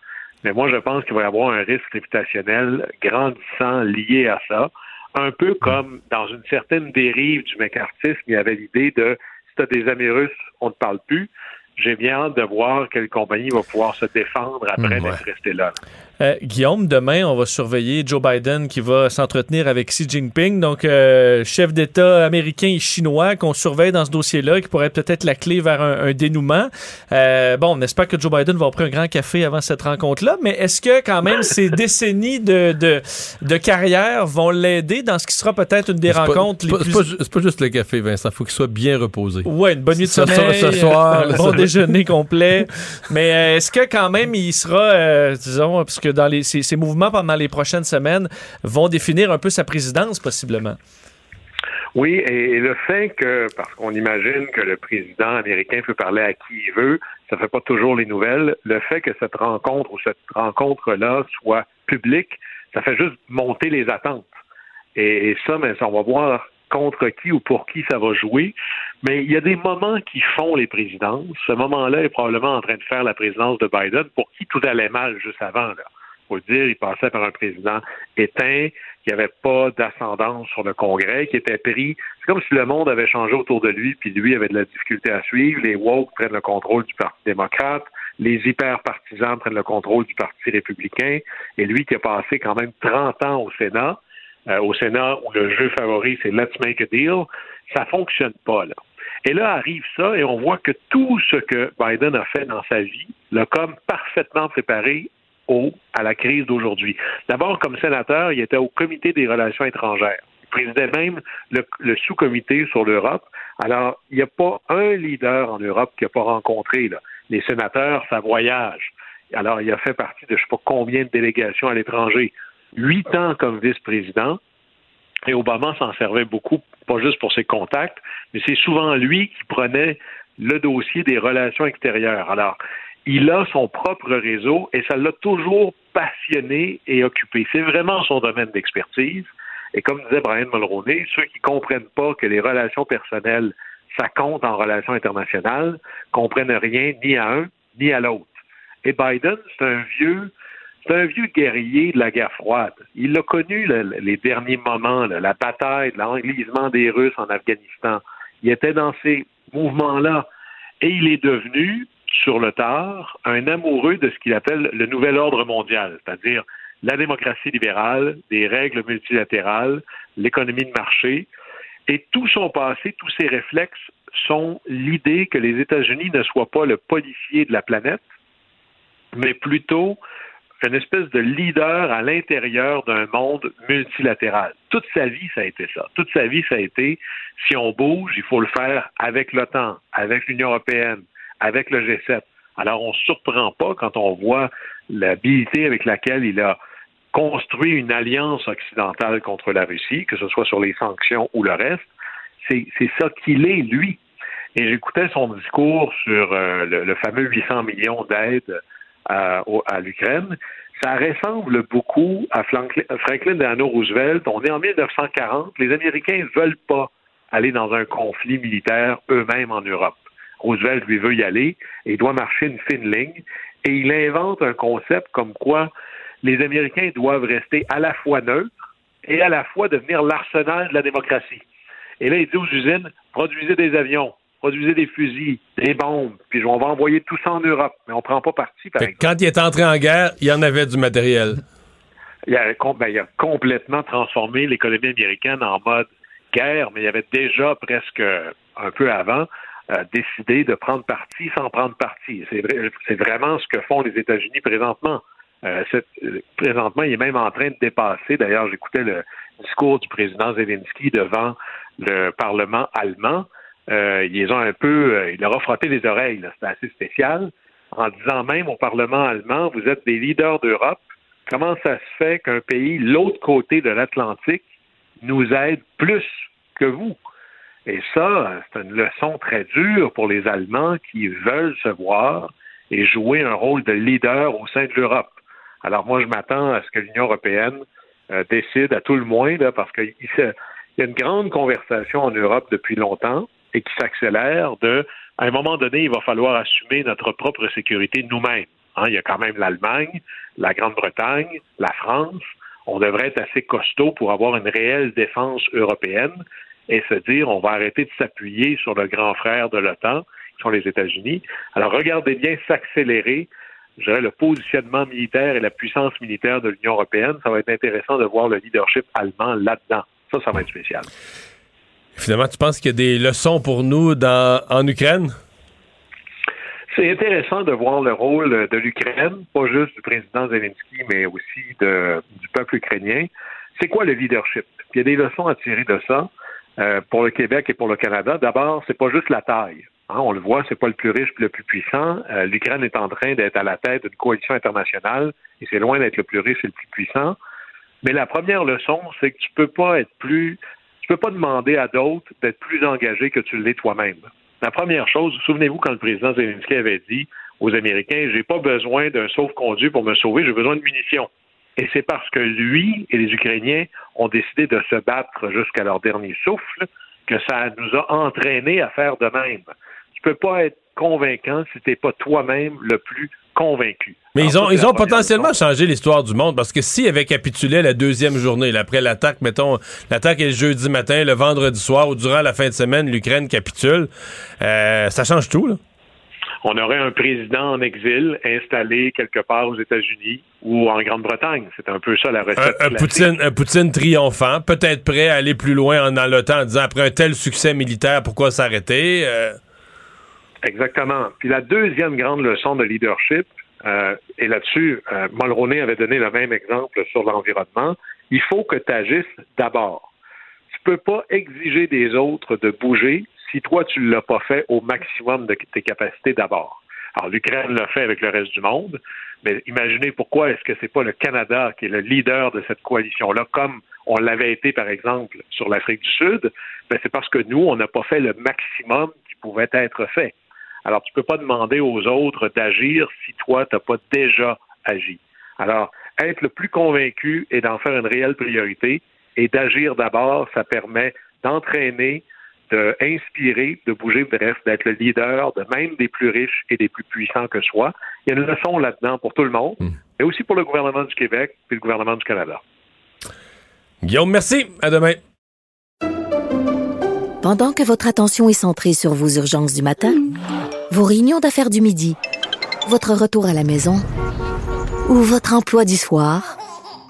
mais moi, je pense qu'il va y avoir un risque réputationnel grandissant lié à ça, un peu comme dans une certaine dérive du mécartisme, il y avait l'idée de si tu as des amis russes, on ne parle plus. J'ai bien hâte de voir quelle compagnie va pouvoir se défendre après Mm, ouais. d'être restée là. Euh, Guillaume, demain, on va surveiller Joe Biden qui va s'entretenir avec Xi Jinping, donc euh, chef d'État américain et chinois qu'on surveille dans ce dossier-là, qui pourrait être peut-être la clé vers un, un dénouement. Euh, bon, on espère que Joe Biden va prendre un grand café avant cette rencontre-là, mais est-ce que quand même ces décennies de, de, de carrière vont l'aider dans ce qui sera peut-être une des pas- rencontres pas, les plus... pas c'est pas juste le café, Vincent. faut qu'il soit bien reposé. Ouais, une bonne nuit de Ce sommeil, soir- ce soir, un là, bon déjeuner complet. Mais euh, est-ce que quand même il sera, euh, disons, parce que dans les, ces, mouvements pendant les prochaines semaines vont définir un peu sa présidence possiblement? Oui, et, le fait que, parce qu'on imagine que le président américain peut parler à qui il veut, ça fait pas toujours les nouvelles. Le fait que cette rencontre ou cette rencontre-là soit publique, ça fait juste monter les attentes. Et, ça, mais on va voir contre qui ou pour qui ça va jouer. Mais il y a des moments qui font les présidences. Ce moment-là est probablement en train de faire la présidence de Biden, pour qui tout allait mal juste avant. Faut le dire, il passait par un président éteint, qui n'avait pas d'ascendance sur le Congrès, qui était pris. C'est comme si le monde avait changé autour de lui, puis lui avait de la difficulté à suivre. Les woke prennent le contrôle du Parti démocrate, les hyper partisans prennent le contrôle du Parti républicain, et lui qui a passé quand même 30 ans au Sénat, euh, au Sénat où le jeu favori c'est Let's make a deal, ça fonctionne pas là. Et là arrive ça et on voit que tout ce que Biden a fait dans sa vie l'a comme parfaitement préparé à la crise d'aujourd'hui. D'abord, comme sénateur, il était au comité des relations étrangères. Il présidait même le, le sous-comité sur l'Europe. Alors, il n'y a pas un leader en Europe qui n'a pas rencontré. Là. Les sénateurs, ça voyage. Alors, il a fait partie de je ne sais pas combien de délégations à l'étranger. Huit ans comme vice-président. Et Obama s'en servait beaucoup, pas juste pour ses contacts, mais c'est souvent lui qui prenait le dossier des relations extérieures. Alors, il a son propre réseau et ça l'a toujours passionné et occupé. C'est vraiment son domaine d'expertise. Et comme disait Brian Mulroney, ceux qui comprennent pas que les relations personnelles, ça compte en relations internationales, comprennent rien ni à un ni à l'autre. Et Biden, c'est un vieux, c'est un vieux guerrier de la guerre froide. Il a connu les derniers moments, la bataille, l'enlisement des Russes en Afghanistan. Il était dans ces mouvements-là. Et il est devenu, sur le tard, un amoureux de ce qu'il appelle le nouvel ordre mondial, c'est-à-dire la démocratie libérale, des règles multilatérales, l'économie de marché. Et tout son passé, tous ses réflexes sont l'idée que les États-Unis ne soient pas le policier de la planète, mais plutôt une espèce de leader à l'intérieur d'un monde multilatéral. Toute sa vie, ça a été ça. Toute sa vie, ça a été, si on bouge, il faut le faire avec l'OTAN, avec l'Union européenne, avec le G7. Alors, on ne surprend pas quand on voit l'habilité avec laquelle il a construit une alliance occidentale contre la Russie, que ce soit sur les sanctions ou le reste. C'est ça qu'il est, lui. Et j'écoutais son discours sur euh, le, fameux 800 millions d'aides à, à l'Ukraine. Ça ressemble beaucoup à Franklin Delano Roosevelt. On est en 1940. Les Américains ne veulent pas aller dans un conflit militaire eux-mêmes en Europe. Roosevelt, lui, veut y aller et il doit marcher une fine ligne. Et il invente un concept comme quoi les Américains doivent rester à la fois neutres et à la fois devenir l'arsenal de la démocratie. Et là, il dit aux usines, produisez des avions, produisez des fusils, des bombes, puis on va envoyer tout ça en Europe. Mais on ne prend pas parti, par Quand il est entré en guerre, il y en avait du matériel. Il a, ben, il a complètement transformé l'économie américaine en mode guerre, mais il y avait déjà presque un peu avant euh, décidé de prendre parti sans prendre parti. C'est vraiment ce que font les États-Unis présentement. Euh, présentement, il est même en train de dépasser. D'ailleurs, j'écoutais le discours du président Zelensky devant le Parlement allemand. Euh, ils ont un peu, euh, il leur a frotté les oreilles. C'était assez spécial, en disant même au Parlement allemand, vous êtes des leaders d'Europe. Comment ça se fait qu'un pays, l'autre côté de l'Atlantique, nous aide plus que vous? Et ça, c'est une leçon très dure pour les Allemands qui veulent se voir et jouer un rôle de leader au sein de l'Europe. Alors moi, je m'attends à ce que l'Union européenne euh, décide à tout le moins, parce qu'il y a une grande conversation en Europe depuis longtemps et qui s'accélère de, à un moment donné, il va falloir assumer notre propre sécurité nous-mêmes. Hein, il y a quand même l'Allemagne, la Grande-Bretagne, la France. On devrait être assez costaud pour avoir une réelle défense européenne et se dire on va arrêter de s'appuyer sur le grand frère de l'OTAN, qui sont les États-Unis. Alors regardez bien s'accélérer je dirais, le positionnement militaire et la puissance militaire de l'Union européenne. Ça va être intéressant de voir le leadership allemand là-dedans. Ça, ça va être spécial. Finalement, tu penses qu'il y a des leçons pour nous dans, en Ukraine? C'est intéressant de voir le rôle de l'Ukraine, pas juste du président Zelensky, mais aussi du peuple ukrainien. C'est quoi le leadership? Il y a des leçons à tirer de ça euh, pour le Québec et pour le Canada. D'abord, c'est pas juste la taille. Hein, on le voit, c'est pas le plus riche le plus puissant. Euh, L'Ukraine est en train d'être à la tête d'une coalition internationale et c'est loin d'être le plus riche et le plus puissant. Mais la première leçon, c'est que tu peux pas être plus, tu peux pas demander à d'autres d'être plus engagés que tu l'es toi-même. La première chose, souvenez-vous quand le président Zelensky avait dit aux Américains, j'ai pas besoin d'un sauve-conduit pour me sauver, j'ai besoin de munitions. Et c'est parce que lui et les Ukrainiens ont décidé de se battre jusqu'à leur dernier souffle que ça nous a entraînés à faire de même tu peux pas être convaincant si tu n'es pas toi-même le plus convaincu. Mais ils ont, ils ont potentiellement changé l'histoire du monde parce que s'ils avaient capitulé la deuxième journée, après l'attaque, mettons, l'attaque est le jeudi matin, le vendredi soir ou durant la fin de semaine, l'Ukraine capitule, euh, ça change tout, là. On aurait un président en exil installé quelque part aux États-Unis ou en Grande-Bretagne. C'est un peu ça la recette. Un, Poutine, un Poutine triomphant, peut-être prêt à aller plus loin dans l'OTAN en disant après un tel succès militaire, pourquoi s'arrêter? Euh... Exactement. Puis la deuxième grande leçon de leadership, euh, et là-dessus, euh, Mulroney avait donné le même exemple sur l'environnement, il faut que tu agisses d'abord. Tu peux pas exiger des autres de bouger si toi, tu ne l'as pas fait au maximum de tes capacités d'abord. Alors, l'Ukraine l'a fait avec le reste du monde, mais imaginez pourquoi est-ce que c'est pas le Canada qui est le leader de cette coalition-là, comme on l'avait été, par exemple, sur l'Afrique du Sud, ben c'est parce que nous, on n'a pas fait le maximum qui pouvait être fait. Alors, tu ne peux pas demander aux autres d'agir si toi, tu n'as pas déjà agi. Alors, être le plus convaincu et d'en faire une réelle priorité et d'agir d'abord, ça permet d'entraîner, d'inspirer, de bouger, bref, d'être le leader de même des plus riches et des plus puissants que soi. Il y a une leçon là-dedans pour tout le monde, mais aussi pour le gouvernement du Québec et le gouvernement du Canada. Guillaume, merci. À demain. Pendant que votre attention est centrée sur vos urgences du matin, vos réunions d'affaires du midi, votre retour à la maison ou votre emploi du soir,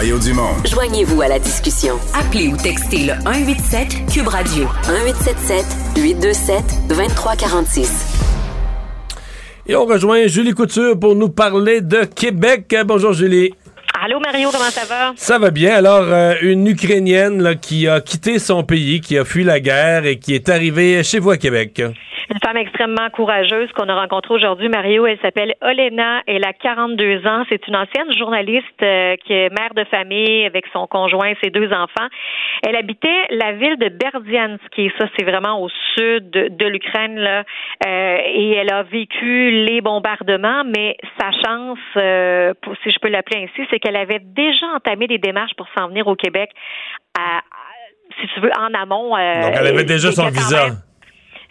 Mario Dumont. Joignez-vous à la discussion. Appelez ou textez le 187 Cube Radio 1877 827 2346. Et on rejoint Julie Couture pour nous parler de Québec. Bonjour Julie. Allô Mario, comment ça va? Ça va bien. Alors, euh, une Ukrainienne là, qui a quitté son pays, qui a fui la guerre et qui est arrivée chez vous à Québec. Une femme extrêmement courageuse qu'on a rencontrée aujourd'hui, Mario. Elle s'appelle Olena. Elle a 42 ans. C'est une ancienne journaliste euh, qui est mère de famille avec son conjoint, ses deux enfants. Elle habitait la ville de Berdiansk, et ça, c'est vraiment au sud de, de l'Ukraine, là. Euh, et elle a vécu les bombardements, mais sa chance, pour, si je peux l'appeler ainsi, c'est qu'elle avait déjà entamé des démarches pour s'en venir au Québec, à, si tu veux, en amont. euh, Donc, elle avait déjà son visa. même-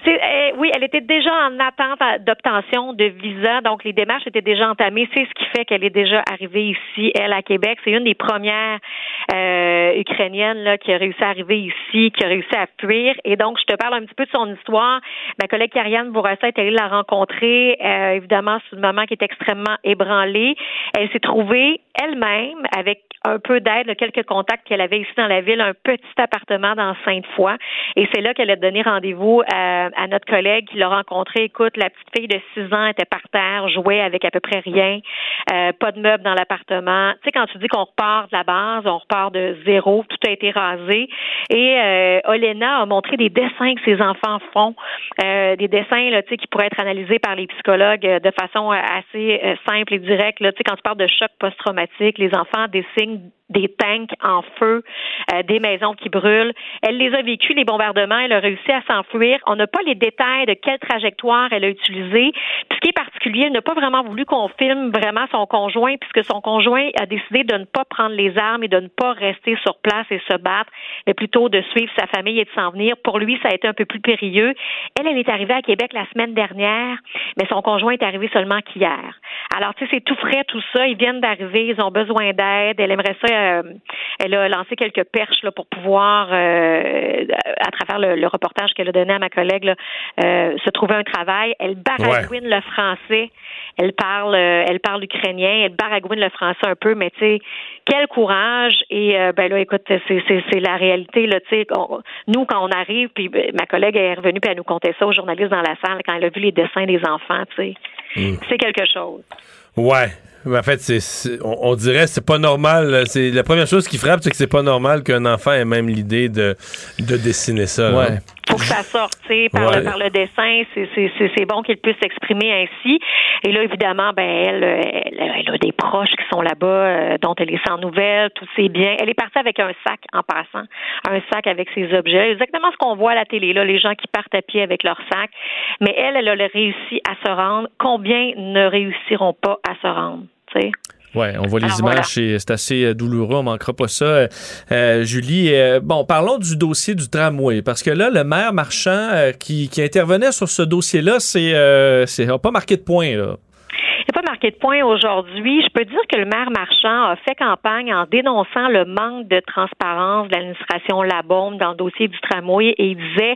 euh, oui, elle était déjà en attente d'obtention de visa, donc les démarches étaient déjà entamées. C'est ce qui fait qu'elle est déjà arrivée ici, elle, à Québec. C'est une des premières euh, ukrainiennes là, qui a réussi à arriver ici, qui a réussi à fuir. Et donc, je te parle un petit peu de son histoire. Ma collègue Karianne Bourassa est allée la rencontrer. Euh, évidemment, c'est une maman qui est extrêmement ébranlée. Elle s'est trouvée elle-même avec un peu d'aide, quelques contacts qu'elle avait ici dans la ville, un petit appartement dans Sainte-Foy. Et c'est là qu'elle a donné rendez-vous à, à notre collègue qui l'a rencontré. Écoute, la petite fille de 6 ans était par terre, jouait avec à peu près rien, euh, pas de meubles dans l'appartement. Tu sais, quand tu dis qu'on repart de la base, on repart de zéro, tout a été rasé. Et euh, Olena a montré des dessins que ses enfants font, euh, des dessins là, tu sais, qui pourraient être analysés par les psychologues euh, de façon euh, assez euh, simple et directe. Là. Tu sais, quand tu parles de choc post-traumatique, les enfants dessinent des tanks en feu, euh, des maisons qui brûlent. Elle les a vécus, les bombardements. Elle a réussi à s'enfuir. On n'a pas les détails de quelle trajectoire elle a utilisée. Puis ce qui est particulier, elle n'a pas vraiment voulu qu'on filme vraiment son conjoint, puisque son conjoint a décidé de ne pas prendre les armes et de ne pas rester sur place et se battre, mais plutôt de suivre sa famille et de s'en venir. Pour lui, ça a été un peu plus périlleux. Elle, elle est arrivée à Québec la semaine dernière, mais son conjoint est arrivé seulement qu'hier. Alors, tu sais, c'est tout frais, tout ça. Ils viennent d'arriver, ils ont besoin d'aide. Elle aimerait ça. Euh, elle a lancé quelques perches là, pour pouvoir, euh, à travers le, le reportage qu'elle a donné à ma collègue, là, euh, se trouver un travail. Elle baragouine le français. Elle parle, elle parle ukrainien. Elle baragouine le français un peu, mais tu sais, quel courage. Et ben là, écoute, c'est la réalité. Là, tu sais, nous quand on arrive, puis ben, ma collègue est revenue puis elle nous contait ça aux journalistes dans la salle quand elle a vu les dessins des enfants. Tu sais, Mm. c'est quelque chose. Ouais. Mais En fait, c'est, c'est- on, on dirait que c'est pas normal. là. C'est la première chose qui frappe, c'est que c'est pas normal qu'un enfant ait même l'idée de, de dessiner ça. Ouais. faut que ça sorte, par, Ouais. le, par le dessin, c'est- bon qu'il puisse s'exprimer ainsi. Et là, évidemment, ben elle, elle, elle a des proches qui sont là-bas, euh, dont elle est sans nouvelles, tous ses biens. Elle est partie avec un sac en passant, un sac avec ses objets, exactement ce qu'on voit à la télé, là, les gens qui partent à pied avec leur sac. Mais elle, elle a réussi à se rendre. Combien ne réussiront pas à se rendre, sais? Ouais, on voit les Alors, images, voilà. c'est- assez euh, douloureux, on manquera pas ça. Euh, euh, Julie, euh, bon, parlons du dossier du tramway, parce que là, le maire marchand euh, qui, qui intervenait sur ce dossier-là, c'est, euh, c'est a pas marqué de point, là. Aujourd'hui. Je peux dire que le maire Marchand a fait campagne en dénonçant le manque de transparence de l'administration Labaume dans le dossier du tramway et il disait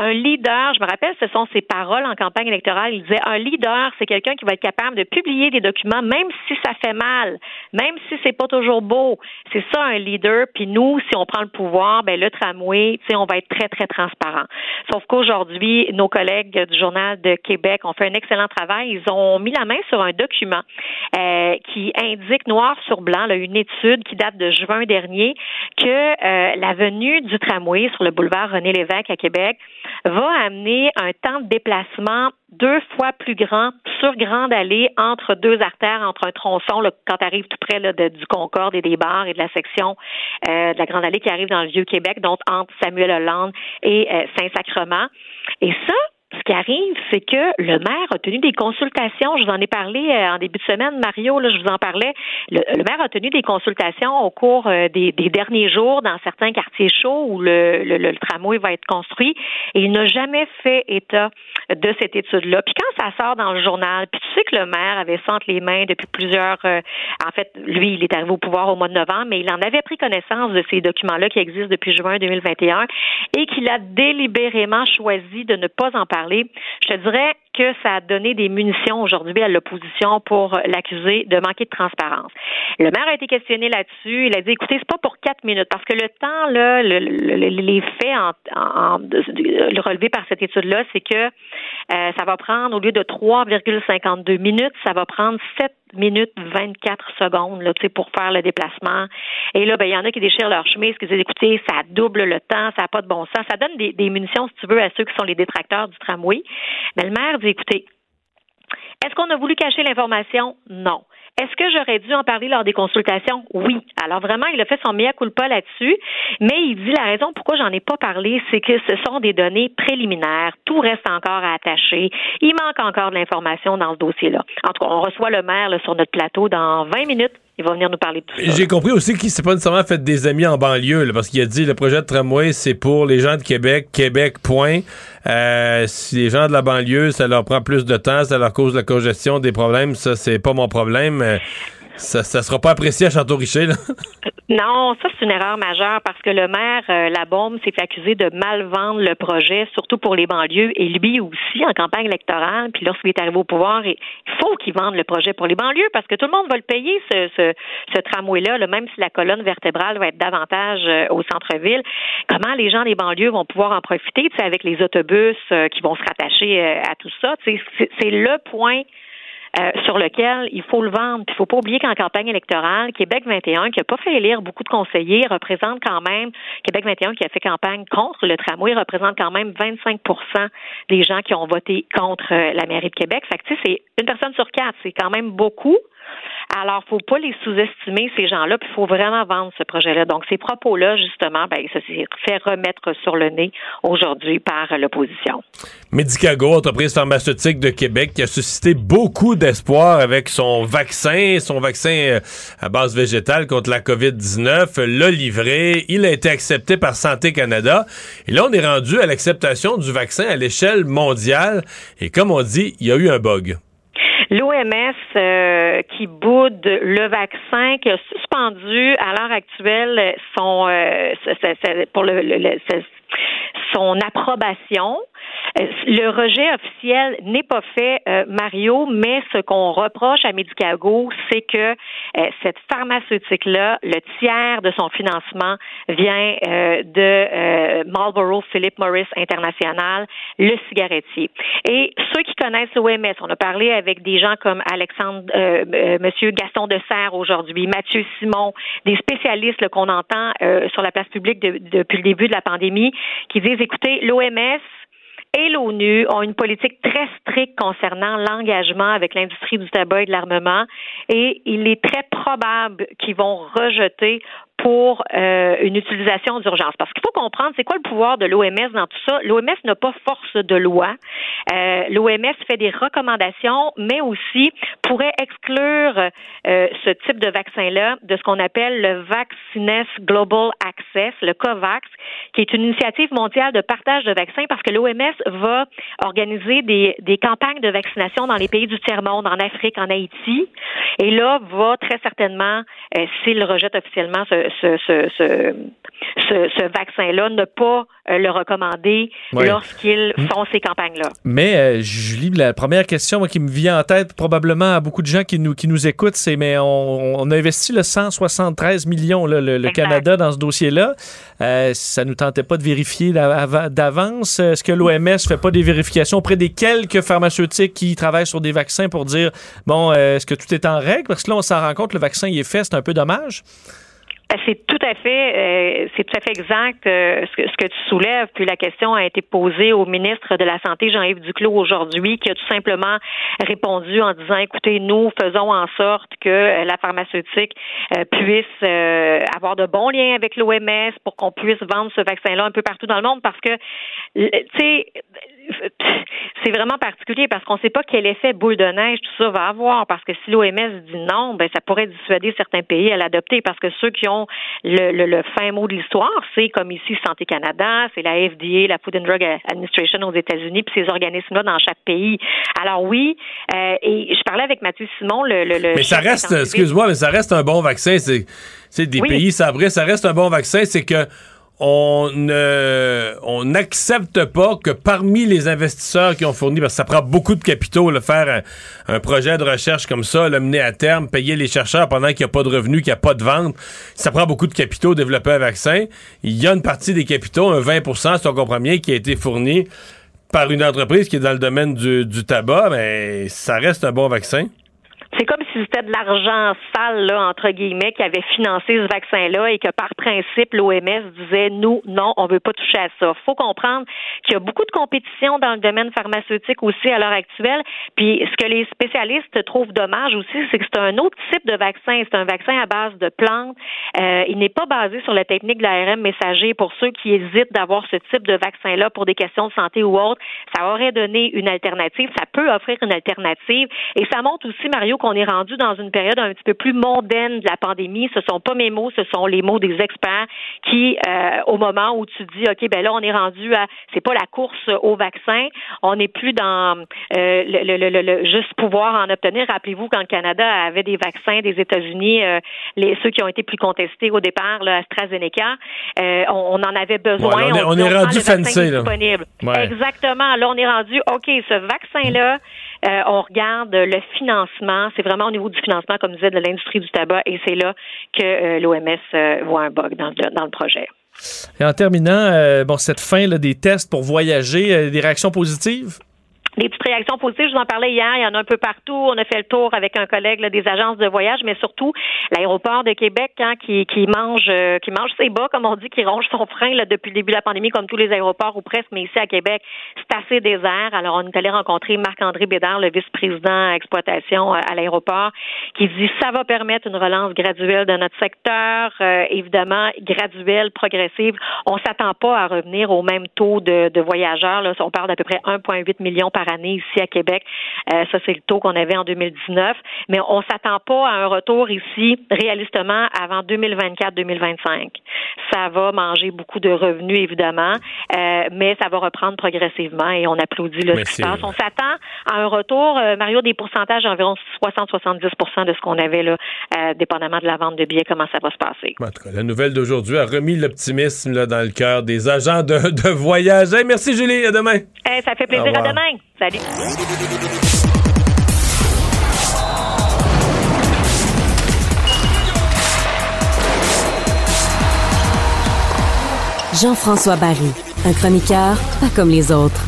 un leader, je me rappelle, ce sont ses paroles en campagne électorale, il disait un leader, c'est quelqu'un qui va être capable de publier des documents même si ça fait mal, même si c'est pas toujours beau. C'est ça un leader. Puis nous, si on prend le pouvoir, ben le tramway, tu sais, on va être très très transparent. Sauf qu'aujourd'hui, nos collègues du journal de Québec ont fait un excellent travail. Ils ont mis la main sur un document euh, qui indique noir sur blanc là, une étude qui date de juin dernier que euh, la venue du tramway sur le boulevard René Lévesque à Québec va amener un temps de déplacement deux fois plus grand sur Grande Allée entre deux artères, entre un tronçon là, quand tu arrives tout près là, de, du Concorde et des bars et de la section euh, de la Grande Allée qui arrive dans le Vieux-Québec, donc entre Samuel Hollande et euh, Saint-Sacrement. Et ça, ce qui arrive, c'est que le maire a tenu des consultations. Je vous en ai parlé euh, en début de semaine, Mario, là, je vous en parlais. Le, maire a tenu des consultations au cours euh, des, derniers jours dans certains quartiers chauds où le, le, le tramway va être construit et il n'a jamais fait état de cette étude-là. Puis quand ça sort dans le journal, puis tu sais que le maire avait senti les mains depuis plusieurs... Euh, en fait, lui, il est arrivé au pouvoir au mois de novembre, mais il en avait pris connaissance de ces documents-là qui existent depuis juin 2021 et qu'il a délibérément choisi de ne pas en parler je te dirais que ça a donné des munitions aujourd'hui à l'opposition pour l'accuser de manquer de transparence. Le maire a été questionné là-dessus. Il a dit, écoutez, c'est pas pour quatre minutes, parce que le temps, là, les faits relevés par cette étude-là, c'est que euh, ça va prendre, au lieu de 3,52 minutes, ça va prendre 7 minutes 24 secondes là, pour faire le déplacement. Et là, ben, il y en a qui déchirent leur chemise, qui disent, écoutez, ça double le temps, ça n'a pas de bon sens. Ça donne des, des munitions, si tu veux, à ceux qui sont les détracteurs du tramway. Mais le maire dit, écoutez, est-ce qu'on a voulu cacher l'information? Non. Est-ce que j'aurais dû en parler lors des consultations? Oui. Alors vraiment, il a fait son mea culpa là-dessus, mais il dit la raison pourquoi j'en ai pas parlé, c'est que ce sont des données préliminaires. Tout reste encore à attacher. Il manque encore de l'information dans ce dossier-là. En tout cas, on reçoit le maire sur notre plateau dans 20 minutes. Il va venir nous parler de tout ça. J'ai compris aussi qu'il s'est pas nécessairement fait des amis en banlieue, parce qu'il a dit le projet de tramway, c'est pour les gens de Québec, Québec, point. Euh, si les gens de la banlieue, ça leur prend plus de temps, ça leur cause la congestion, des problèmes, ça, c'est pas mon problème. Euh, ça, ça sera pas apprécié à Château-Richer, là? Non, ça, c'est une erreur majeure parce que le maire euh, La Bombe s'est accusé de mal vendre le projet, surtout pour les banlieues, et lui aussi en campagne électorale. Puis lorsqu'il est arrivé au pouvoir, il faut qu'il vende le projet pour les banlieues parce que tout le monde va le payer, ce, tramway-là, là, même si la colonne vertébrale va être davantage euh, au centre-ville. Comment les gens des banlieues vont pouvoir en profiter, avec les autobus euh, qui vont se rattacher à tout ça? C'est le point euh, sur lequel il faut le vendre. Il ne faut pas oublier qu'en campagne électorale, Québec 21, qui n'a pas fait élire beaucoup de conseillers, représente quand même, Québec 21 qui a fait campagne contre le tramway, représente quand même 25% des gens qui ont voté contre euh, la mairie de Québec. Fait que, c'est une personne sur quatre, c'est quand même beaucoup. Alors, faut pas les sous-estimer, ces gens-là, puis il faut vraiment vendre ce projet-là. Donc, ces propos-là, justement, ben, ça s'est fait remettre sur le nez aujourd'hui par l'opposition. Medicago, entreprise pharmaceutique de Québec, qui a suscité beaucoup d'espoir avec son vaccin, son vaccin euh, à base végétale contre la COVID-19, l'a livré. Il a été accepté par Santé Canada. Et là, on est rendu à l'acceptation du vaccin à l'échelle mondiale. Et comme on dit, il y a eu un bug. L'OMS euh, qui boude le vaccin, qui a suspendu à l'heure actuelle son euh, pour le, le, son approbation euh, le rejet officiel n'est pas fait, euh, Mario, mais ce qu'on reproche à Medicago, c'est que euh, cette pharmaceutique-là, le tiers de son financement vient de Marlboro Philip Morris International, le cigarettier. Et ceux qui connaissent l'OMS, on a parlé avec des gens comme Alexandre, Monsieur Gaston de Serre aujourd'hui, Mathieu Simon, des spécialistes qu'on entend sur la place publique depuis le début de la pandémie, qui écoutez, l'OMS et l'ONU ont une politique très stricte concernant l'engagement avec l'industrie du tabac et de l'armement et il est très probable qu'ils vont rejeter pour euh, une utilisation d'urgence. Parce qu'il faut comprendre, c'est quoi le pouvoir de l'OMS dans tout ça? L'OMS n'a pas force de loi. Euh, L'OMS fait des recommandations, mais aussi pourrait exclure euh, ce type de vaccin-là de ce qu'on appelle le Vaccines Global Access, le COVAX, qui est une initiative mondiale de partage de vaccins parce que l'OMS va organiser des, des campagnes de vaccination dans les pays du tiers-monde, en Afrique, en Haïti, et là va très certainement, euh, s'il rejette officiellement ce, ce, ce, ce, ce, ce vaccin-là, ne pas euh, le recommander lorsqu'ils font ces campagnes-là. Mais euh, Julie, la première question moi, qui me vient en tête, probablement à beaucoup de gens qui nous, qui nous écoutent, c'est mais on, on a investi le 173 millions, là, le. Canada, dans ce dossier-là. Euh, ça nous tentait pas de vérifier d'a- d'avance. Est-ce que l'OMS fait pas des vérifications auprès des quelques pharmaceutiques qui travaillent sur des vaccins pour dire, bon, euh, est-ce que tout est en règle? Parce que là, on s'en rend compte, le vaccin il est fait, c'est un peu dommage. Euh, C'est tout à fait, euh, c'est tout à fait exact euh, ce, que, ce que tu soulèves. Puis la question a été posée au ministre de la Santé, Jean-Yves Duclos, aujourd'hui, qui a tout simplement répondu en disant écoutez, nous faisons en sorte que euh, la pharmaceutique euh, puisse euh, avoir de bons liens avec l'OMS pour qu'on puisse vendre ce vaccin-là un peu partout dans le monde, parce que, tu sais, c'est vraiment particulier parce qu'on ne sait pas quel effet boule de neige tout ça va avoir. Parce que si l'OMS dit non, ben ça pourrait dissuader certains pays à l'adopter parce que ceux qui ont le, le, le fin mot de l'histoire, c'est comme ici Santé Canada, c'est la FDA, la Food and Drug Administration aux États-Unis, puis ces organismes-là dans chaque pays. Alors oui, euh, et je parlais avec Mathieu Simon, le, Mais ça reste, excuse-moi, mais ça reste un bon vaccin. C'est des Oui. pays sabrés, ça reste un bon vaccin. C'est que on on n'accepte pas que parmi les investisseurs qui ont fourni, parce que ça prend beaucoup de capitaux, le faire un, projet de recherche comme ça, le mener à terme, payer les chercheurs pendant qu'il n'y a pas de revenus, qu'il n'y a pas de vente, ça prend beaucoup de capitaux développer un vaccin. Il y a une partie des capitaux, un 20% si on comprend bien, qui a été fourni par une entreprise qui est dans le domaine du, du tabac, mais ça reste un bon vaccin. C'est comme c'était de l'argent sale, là, entre guillemets, qui avait financé ce vaccin-là et que par principe, l'OMS disait nous, non, on veut pas toucher à ça. faut comprendre qu'il y a beaucoup de compétition dans le domaine pharmaceutique aussi à l'heure actuelle. Puis ce que les spécialistes trouvent dommage aussi, c'est que c'est un autre type de vaccin. C'est un vaccin à base de plantes. Euh, il n'est pas basé sur la technique de l'ARN messager. Pour ceux qui hésitent d'avoir ce type de vaccin-là pour des questions de santé ou autres, ça aurait donné une alternative. Ça peut offrir une alternative. Et ça montre aussi, Mario, qu'on est rendu dans une période un petit peu plus mondaine de la pandémie. Ce sont pas mes mots, ce sont les mots des experts qui, euh, au moment où tu dis, OK, ben là, on est rendu à, c'est pas la course au vaccin, on n'est plus dans euh, le, le, le, le- juste pouvoir en obtenir. Rappelez-vous quand le Canada avait des vaccins des États-Unis, euh, les ceux qui ont été plus contestés au départ, là, AstraZeneca, euh, on, on en avait besoin. Ouais, on est- on dit, est rendu vaccin fancy, là. Ouais. Exactement. Là, on est rendu, OK, ce vaccin-là, euh, on regarde le financement. C'est vraiment au niveau du financement, comme disait, de l'industrie du tabac. Et c'est là que euh, l'OMS euh, voit un bug dans le, projet. Et en terminant, bon, cette fin des tests pour voyager, des réactions positives? Des petites réactions positives, je vous en parlais hier, il y en a un peu partout. On a fait le tour avec un collègue là, des agences de voyage, mais surtout l'aéroport de Québec hein, qui, qui mange euh, qui mange ses bas, comme on dit, qui ronge son frein là, depuis le début de la pandémie, comme tous les aéroports ou presque, mais ici à Québec, c'est assez désert. Alors, on est allé rencontrer Marc-André Bédard, le vice-président exploitation euh, à l'aéroport, qui dit ça va permettre une relance graduelle de notre secteur, euh, évidemment graduelle, progressive. On s'attend pas à revenir au même taux de, de voyageurs. Là. On parle d'à peu près 1,8 million par année ici à Québec. Euh, ça, c'est le taux qu'on avait en 2019. Mais on s'attend pas à un retour ici, réalistement, avant 2024-2025. Ça va manger beaucoup de revenus, évidemment, euh, mais ça va reprendre progressivement et on applaudit là, ce qui se passe. On s'attend à un retour, euh, Mario, des pourcentages d'environ 60-70% de ce qu'on avait, là, dépendamment de la vente de billets, comment ça va se passer. En tout cas, la nouvelle d'aujourd'hui a remis l'optimisme dans le cœur des agents de, de voyage. Hey, merci Julie, à demain. Ça fait plaisir. À demain. Salut. Jean-François Barry, un chroniqueur pas comme les autres.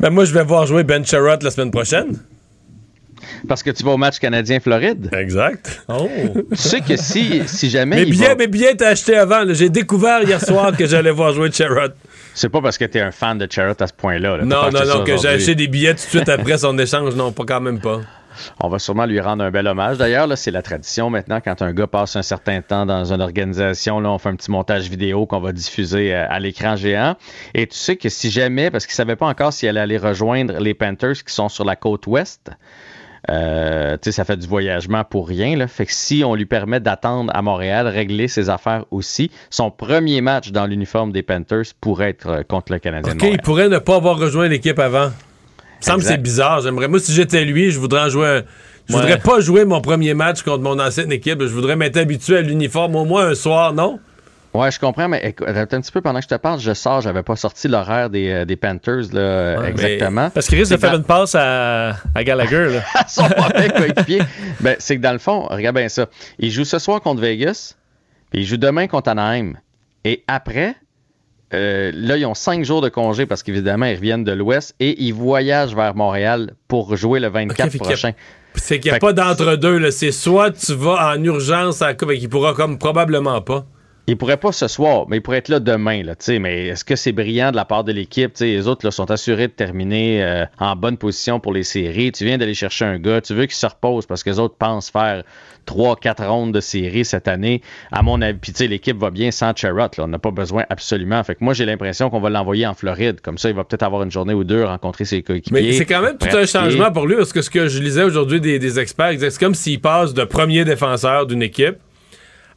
Ben, moi, je vais voir jouer Ben Sherratt la semaine prochaine. Parce que tu vas au match canadien-Floride. Exact. Oh. Tu sais que si, si jamais. Billets, va- mes billets étaient achetés avant. J'ai découvert hier soir que j'allais voir jouer Sherratt. C'est pas parce que t'es un fan de Charrot à ce point-là. là. Non, non, non, que j'ai acheté des billets tout de suite après son échange. Non, pas quand même pas. On va sûrement lui rendre un bel hommage. D'ailleurs, c'est la tradition maintenant, quand un gars passe un certain temps dans une organisation, là, on fait un petit montage vidéo qu'on va diffuser euh, à, l'écran géant. Et tu sais que si jamais, parce qu'il savait pas encore s'il allait aller rejoindre les Panthers qui sont sur la côte ouest, euh, tu sais, ça fait du voyagement pour rien. Là. Fait que si on lui permet d'attendre à Montréal, régler ses affaires aussi, son premier match dans l'uniforme des Panthers pourrait être euh, contre le Canadien. OK, il pourrait ne pas avoir rejoint l'équipe avant. Il me semble que c'est bizarre. J'aimerais, moi, si j'étais lui, je voudrais en jouer un- Je Ouais. voudrais pas jouer mon premier match contre mon ancienne équipe. Je voudrais m'être habitué à l'uniforme au moins un soir, non? Ouais, je comprends, mais écoute, un petit peu pendant que je te parle, je sors, j'avais pas sorti l'horaire des, euh, des Panthers là, Ouais, exactement. Parce qu'il risque de faire dans- une passe à, à Gallagher. Là. à son mauvais coéquipier. Ben, c'est que dans le fond, regarde bien ça. Il joue ce soir contre Vegas, puis il joue demain contre Anaheim. Et après, euh, là, ils ont cinq jours de congé parce qu'évidemment, ils reviennent de l'Ouest et ils voyagent vers Montréal pour jouer le 24 Ok, fait qu'il y a- prochain. C'est qu'il n'y a pas d'entre-deux. là. C'est soit tu vas en urgence à la coupe et qu'il pourra comme probablement pas. Il pourrait pas ce soir, mais il pourrait être là demain. Là, mais est-ce que c'est brillant de la part de l'équipe? Les autres là, sont assurés de terminer euh, en bonne position pour les séries. Tu viens d'aller chercher un gars, tu veux qu'il se repose parce que les autres pensent faire 3-4 rondes de séries cette année. À mon avis, puis l'équipe va bien sans Charrot. Là. On n'a pas besoin absolument. Fait que moi, j'ai l'impression qu'on va l'envoyer en Floride. Comme ça, il va peut-être avoir une journée ou deux, rencontrer ses coéquipiers. Mais c'est quand même tout un changement pour lui parce que ce que je lisais aujourd'hui des, des experts, c'est comme s'il passe de premier défenseur d'une équipe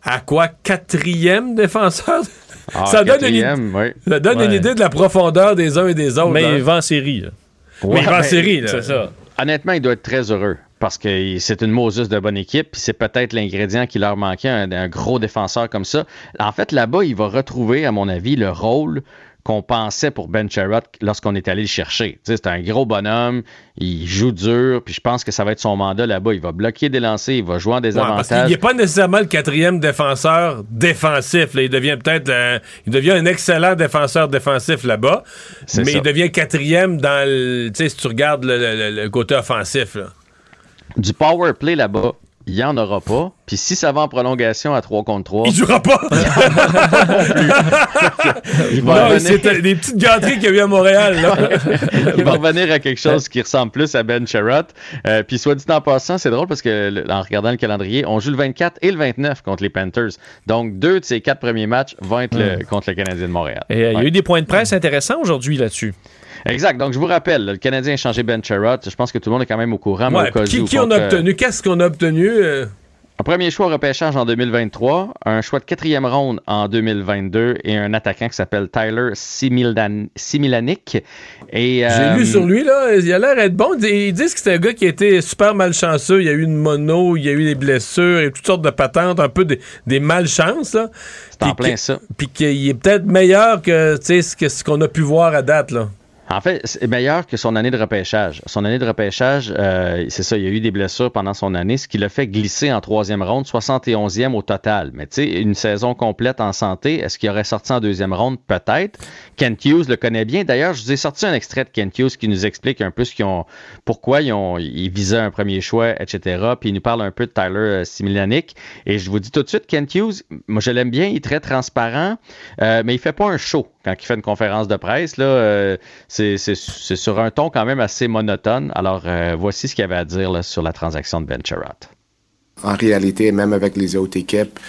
à quoi quatrième défenseur? Ah, ça donne, une, oui. ça donne une Ouais. idée de la profondeur des uns et des autres. Mais hein. il va en série. là. Mais il va en ben, série, là. C'est ça. Honnêtement, il doit être très heureux parce que c'est une Moses de bonne équipe, puis c'est peut-être l'ingrédient qui leur manquait, un, un gros défenseur comme ça. En fait, là-bas, il va retrouver, à mon avis, le rôle qu'on pensait pour Ben Sherrod lorsqu'on est allé le chercher. C'est un gros bonhomme, il joue dur, puis je pense que ça va être son mandat là-bas. Il va bloquer des lancers, il va jouer en Ouais, désavantage. qu'il n'est pas nécessairement le quatrième défenseur défensif. là. Il devient peut-être euh, il devient un excellent défenseur défensif là-bas, mais ça. il devient quatrième dans le, tu sais, si tu regardes le, le- le- le côté offensif. là. Du power play là-bas, il n'y en aura pas. Puis si ça va en prolongation à 3 contre 3, Il jouera pas. il va Non, revenir- des petites gâteries qu'il y a eu à Montréal. là. il va revenir à quelque chose qui ressemble plus à Ben Sherrod. Euh, puis soit dit en passant, c'est drôle parce que en regardant le calendrier, on joue le 24 et le 29 contre les Panthers. Donc deux de ces quatre premiers matchs vont être le- contre le Canadien de Montréal. Et, euh, Il y a eu des points de presse intéressants aujourd'hui là-dessus. Exact. Donc je vous rappelle, le Canadien a changé Ben Sherrod. Je pense que tout le monde est quand même au courant. mais au cas qui, où, qui on a euh, obtenu? Qu'est-ce qu'on a obtenu? euh? Un premier choix au repêchage en 2023, un choix de quatrième ronde en 2022 et un attaquant qui s'appelle Tyler Similan- Similanic. Et, J'ai euh, lu sur lui, là, il a l'air d'être bon. Ils disent que c'est un gars qui a été super malchanceux. Il y a eu une mono, il y a eu des blessures et toutes sortes de patentes, un peu des, des malchances. là. C'est en plein ça. Puis qu'il est peut-être meilleur que, que- ce qu'on a pu voir à date. Là. En fait, c'est meilleur que son année de repêchage. Son année de repêchage, euh, c'est ça, il y a eu des blessures pendant son année, ce qui l'a fait glisser en troisième ronde, 71e au total. Mais tu sais, une saison complète en santé, est-ce qu'il aurait sorti en deuxième ronde? Peut-être. Kent Hughes le connaît bien. D'ailleurs, je vous ai sorti un extrait de Kent Hughes qui nous explique un peu ce qu'ils ont, pourquoi ils, ont, ils visaient un premier choix, etc. Puis il nous parle un peu de Tyler euh, Similanic. Et je vous dis tout de suite, Kent Hughes, moi je l'aime bien, il est très transparent, euh, mais il fait pas un show quand il fait une conférence de presse. Là, euh, c'est sur un ton quand même assez monotone. Alors, euh, voici ce qu'il avait à dire sur la transaction de Sherratt. En réalité, même avec les autres équipes,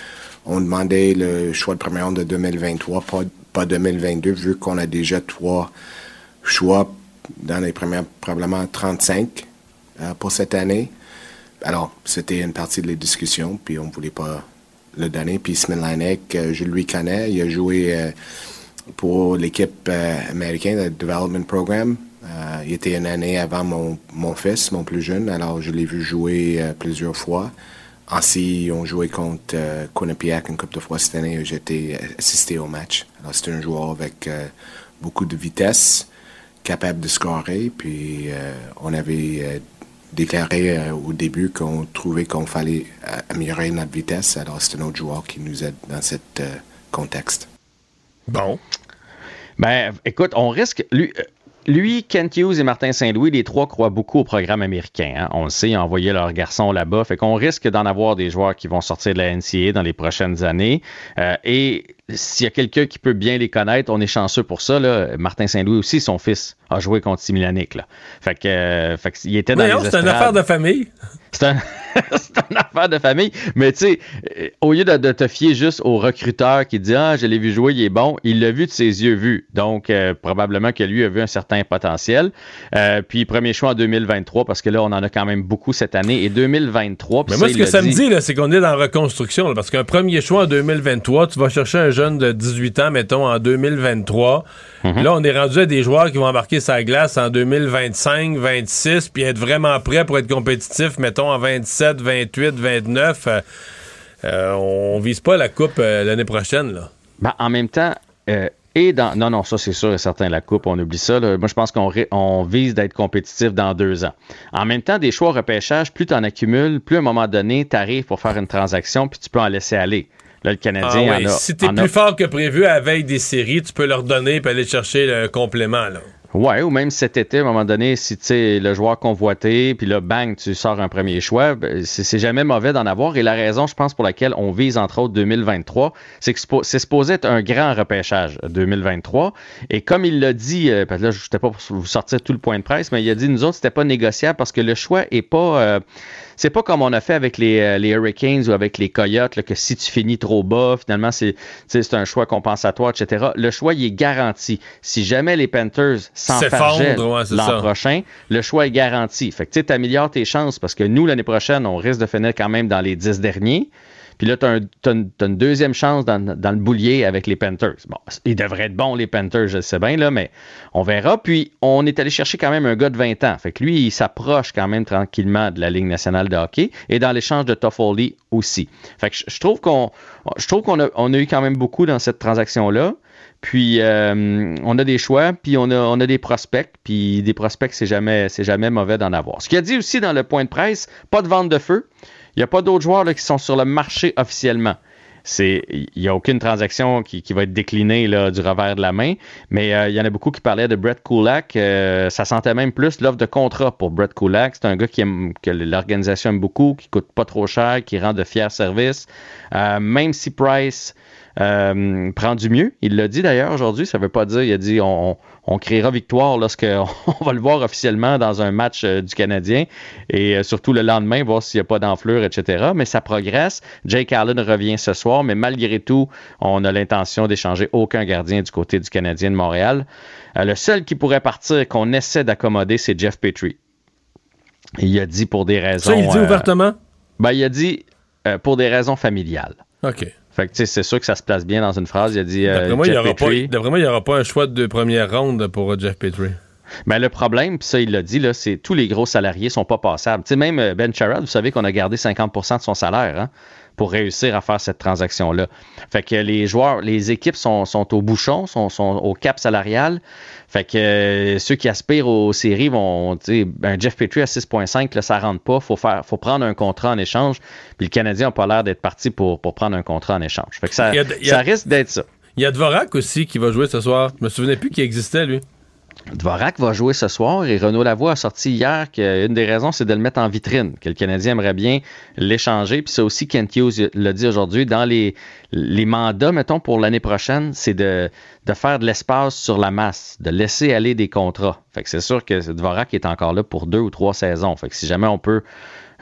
on demandait le choix de première ronde de 2023, pas, pas 2022, vu qu'on a déjà trois choix dans les premières, probablement 35 euh, pour cette année. Alors, c'était une partie de les discussions, puis on ne voulait pas le donner. Puis Smilanic, euh, je lui connais, il a joué pour l'équipe euh, américaine, le Development Program. Euh, il était une année avant mon, fils, mon plus jeune, alors je l'ai vu jouer euh, plusieurs fois. Ainsi, on jouait contre euh, Quinnipiac une couple de fois cette année. J'étais assisté au match. Alors, c'était un joueur avec beaucoup de vitesse, capable de scorer. Puis, on avait déclaré au début qu'on trouvait qu'on fallait améliorer notre vitesse. Alors, c'est un autre joueur qui nous aide dans ce contexte. Bon. Ben, écoute, on risque. Lui, euh, lui, Kent Hughes et Martin Saint-Louis, les trois croient beaucoup au programme américain. hein. On le sait, ils ont envoyé leurs garçons là-bas. Fait qu'on risque d'en avoir des joueurs qui vont sortir de la NCA dans les prochaines années. Euh, et s'il y a quelqu'un qui peut bien les connaître, on est chanceux pour ça. Là. Martin Saint-Louis aussi, son fils, a joué contre Similanic. Là. Fait que, euh, fait que, il était dans c'est une affaire de famille. C'est un- une affaire de famille. Mais tu sais, au lieu de, de te fier juste au recruteur qui dit Ah, je l'ai vu jouer, il est bon, il l'a vu de ses yeux vus. Donc, euh, probablement que lui a vu un certain potentiel. Euh, puis, premier choix en 2023, parce que là, on en a quand même beaucoup cette année. Et 2023, puis Mais moi, ça, ce que ça me dit- c'est qu'on est dans la reconstruction. là, parce qu'un premier choix en 2023, tu vas chercher un jeune de 18 ans, mettons, en 2023. Mhm. Là, on est rendu à des joueurs qui vont embarquer sa glace en 2025, 26, puis être vraiment prêts pour être compétitifs, mettons, en 27, 28, 29. Euh, euh, on vise pas la coupe euh, l'année prochaine, là. Ben, en même temps, euh, et dans. Non, non, ça, c'est sûr et certain, la Coupe, on oublie ça. là. Moi, je pense qu'on on vise d'être compétitif dans deux ans. En même temps, des choix repêchage, plus tu en accumules, plus à un moment donné, tu arrives pour faire une transaction, puis tu peux en laisser aller. Là, le Ah Canadien oui, en a. si t'es en a- plus fort que prévu à la veille des séries, tu peux leur donner et aller chercher le complément, là. Ouais, ou même cet été, à un moment donné, si tu sais le joueur convoité, puis là, bang, tu sors un premier choix, ben, c'est jamais mauvais d'en avoir. Et la raison, je pense, pour laquelle on vise, entre autres, 2023, c'est que c'est supposé être un grand repêchage 2023. Et comme il l'a dit, euh, parce que là, je n'étais pas pour vous sortir tout le point de presse, mais il a dit, nous autres, c'était pas négociable parce que le choix est pas. euh, c'est pas comme on a fait avec les, euh, les Hurricanes ou avec les Coyotes, là, que si tu finis trop bas, finalement, c'est un choix compensatoire, etc. Le choix, il est garanti. Si jamais les Panthers S'effondrent, ouais, l'an prochain, le choix est garanti. Fait que tu sais, t'améliores tes chances parce que nous, l'année prochaine, on risque de finir quand même dans les 10 derniers. Puis là, tu as, une, deuxième chance dans, le boulier avec les Panthers. Bon, ils devraient être bons, les Panthers, je sais bien, là, mais on verra. Puis, on est allé chercher quand même un gars de 20 ans. Fait que lui, il s'approche quand même tranquillement de la Ligue nationale de hockey et dans l'échange de Toffoli aussi. Fait que je, trouve qu'on a, on a eu quand même beaucoup dans cette transaction-là. Puis euh, on a des choix, puis on a, on a des prospects, puis des prospects, c'est jamais, c'est jamais mauvais d'en avoir. Ce qu'il a dit aussi dans le point de presse, pas de vente de feu. Il n'y a pas d'autres joueurs là, qui sont sur le marché officiellement. Il n'y a aucune transaction qui, va être déclinée là, du revers de la main, mais euh, il y en a beaucoup qui parlaient de Brett Kulak. Euh, ça sentait même plus l'offre de contrat pour Brett Kulak. C'est un gars qui aime, que l'organisation aime beaucoup, qui coûte pas trop cher, qui rend de fiers services. Euh, même si Price prend du mieux. Il l'a dit d'ailleurs aujourd'hui, ça veut pas dire, il a dit on créera victoire lorsqu'on va le voir officiellement dans un match euh, du Canadien et euh, surtout le lendemain, voir s'il n'y a pas d'enflure, etc. Mais ça progresse. Jake Allen revient ce soir, mais malgré tout, on a l'intention d'échanger aucun gardien du côté du Canadien de Montréal. Euh, le seul qui pourrait partir, qu'on essaie d'accommoder, c'est Jeff Petrie. Il a dit pour des raisons. Ça, il dit euh, ouvertement? ben, il a dit euh, pour des raisons familiales. OK. Fait que, tu sais, c'est sûr que ça se place bien dans une phrase. Il a dit. euh, D'après moi, il n'y Jeff aura, Petrie. moi, il y aura pas un choix de première ronde pour euh, Jeff Petrie. Ben, le problème, puis ça, il l'a dit, là, c'est tous les gros salariés sont pas passables. Tu sais, même euh, Ben Sherrod, vous savez qu'on a gardé 50% de son salaire hein, pour réussir à faire cette transaction-là. Fait que les joueurs, les équipes sont, sont au bouchon, sont, sont au cap salarial. Fait que euh, ceux qui aspirent aux séries vont, sais, ben Jeff Petrie à 6,5, là, ça rentre pas. Faut faire, faut prendre un contrat en échange. Puis le Canadien n'a pas l'air d'être parti pour, pour prendre un contrat en échange. Fait que ça, a- ça risque d'être ça. Il y a Dvorak aussi qui va jouer ce soir. Je me souvenais plus qu'il existait, lui. Dvorak va jouer ce soir et Renaud Lavoie a sorti hier qu'une des raisons, c'est de le mettre en vitrine, que le Canadien aimerait bien l'échanger. Puis ça aussi, Kent Hughes l'a dit aujourd'hui, dans les, les mandats, mettons, pour l'année prochaine, c'est de, de faire de l'espace sur la masse, de laisser aller des contrats. Fait que c'est sûr que Dvorak est encore là pour deux ou trois saisons. Fait que si jamais on peut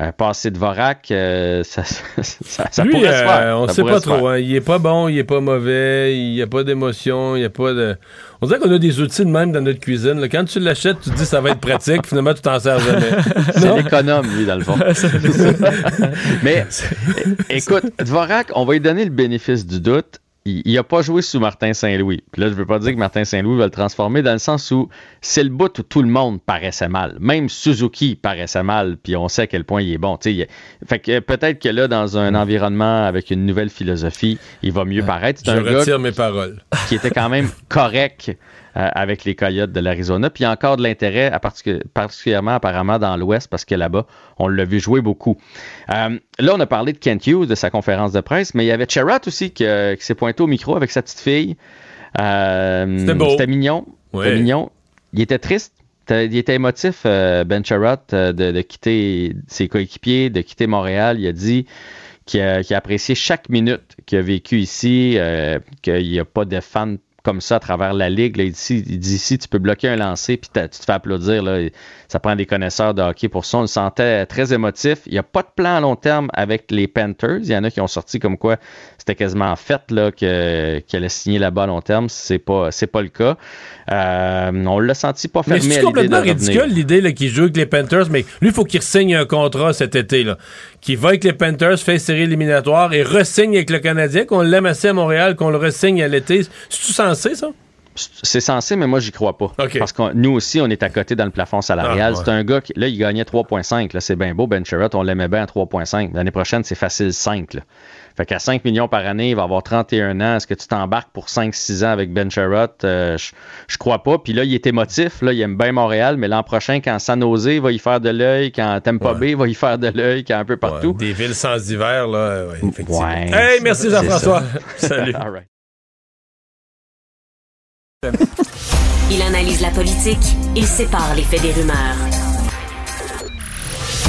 euh, passer Dvorak, euh, ça, ça, ça Lui, pourrait se euh, faire. on Ça sait pas se trop. hein. Il est pas bon, il est pas mauvais, il n'y a pas d'émotion, il n'y a pas de. On dirait qu'on a des outils de même dans notre cuisine. là. Quand tu l'achètes, tu te dis ça va être pratique, finalement, tu t'en sers jamais. C'est l'économe, lui, dans le fond. Mais écoute, Dvorak, on va lui donner le bénéfice du doute. Il n'a pas joué sous Martin Saint-Louis. Puis là, je veux pas dire que Martin Saint-Louis va le transformer dans le sens où c'est le bout où tout le monde paraissait mal. Même Suzuki paraissait mal, puis on sait à quel point il est bon. Fait que peut-être que là, dans un environnement avec une nouvelle philosophie, il va mieux paraître. Je un gars retire mes paroles. qui était quand même correct euh, avec les Coyotes de l'Arizona. Puis il y a encore de l'intérêt, particulièrement apparemment dans l'Ouest, parce que là-bas, on l'a vu jouer beaucoup. Euh, là, on a parlé de Kent Hughes, de sa conférence de presse, mais il y avait Cherat aussi qui, euh, qui s'est pointé au micro avec sa petite fille. Euh, C'était beau. C'était mignon. Ouais. C'était mignon. Il était triste. Il était émotif, euh, Ben euh, de, de quitter ses coéquipiers, de quitter Montréal. Il a dit qui a, apprécié chaque minute qu'il a vécu ici, euh, qu'il n'y a pas de fans comme ça à travers la ligue. Là, ici, tu peux bloquer un lancer puis tu te fais applaudir. Là. Ça prend des connaisseurs de hockey pour ça. On le sentait très émotif. Il n'y a pas de plan à long terme avec les Panthers. Il y en a qui ont sorti comme quoi c'était quasiment fait là, que, qu'il allait signer là-bas à long terme. C'est pas, c'est pas le cas. Euh, on l'a senti pas fermé Mais à c'est l'idée complètement revenir. ridicule l'idée là, qu'il joue avec les Panthers, mais lui, il faut qu'il signe un contrat cet été. Là. Qu'il va avec les Panthers, fait série éliminatoire et resigne avec le Canadien, qu'on l'aime assez à Montréal, qu'on le resigne à l'été. C'est-tu censé, ça? C'est censé, mais moi, j'y crois pas. Parce que nous aussi, on est à côté dans le plafond salarial. Ah, ouais. C'est un gars qui, là, il gagnait 3,5. Là, c'est bien beau, Ben Sherratt. On l'aimait bien à 3,5. L'année prochaine, c'est facile 5. Là. Fait qu'à 5 millions par année, il va avoir 31 ans. Est-ce que tu t'embarques pour 5-6 ans avec Ben Sherratt? Euh, je, je crois pas. Puis là, il est émotif. Là, il aime bien Montréal, mais l'an prochain, quand San Jose va y faire de l'œil, quand Tampa Bay va y faire de l'œil, quand un peu partout. Des villes sans hiver, là, ouais, effectivement. Ouais, hey, merci Jean-François. Salut. All right. Il analyse la politique, il sépare les faits des rumeurs.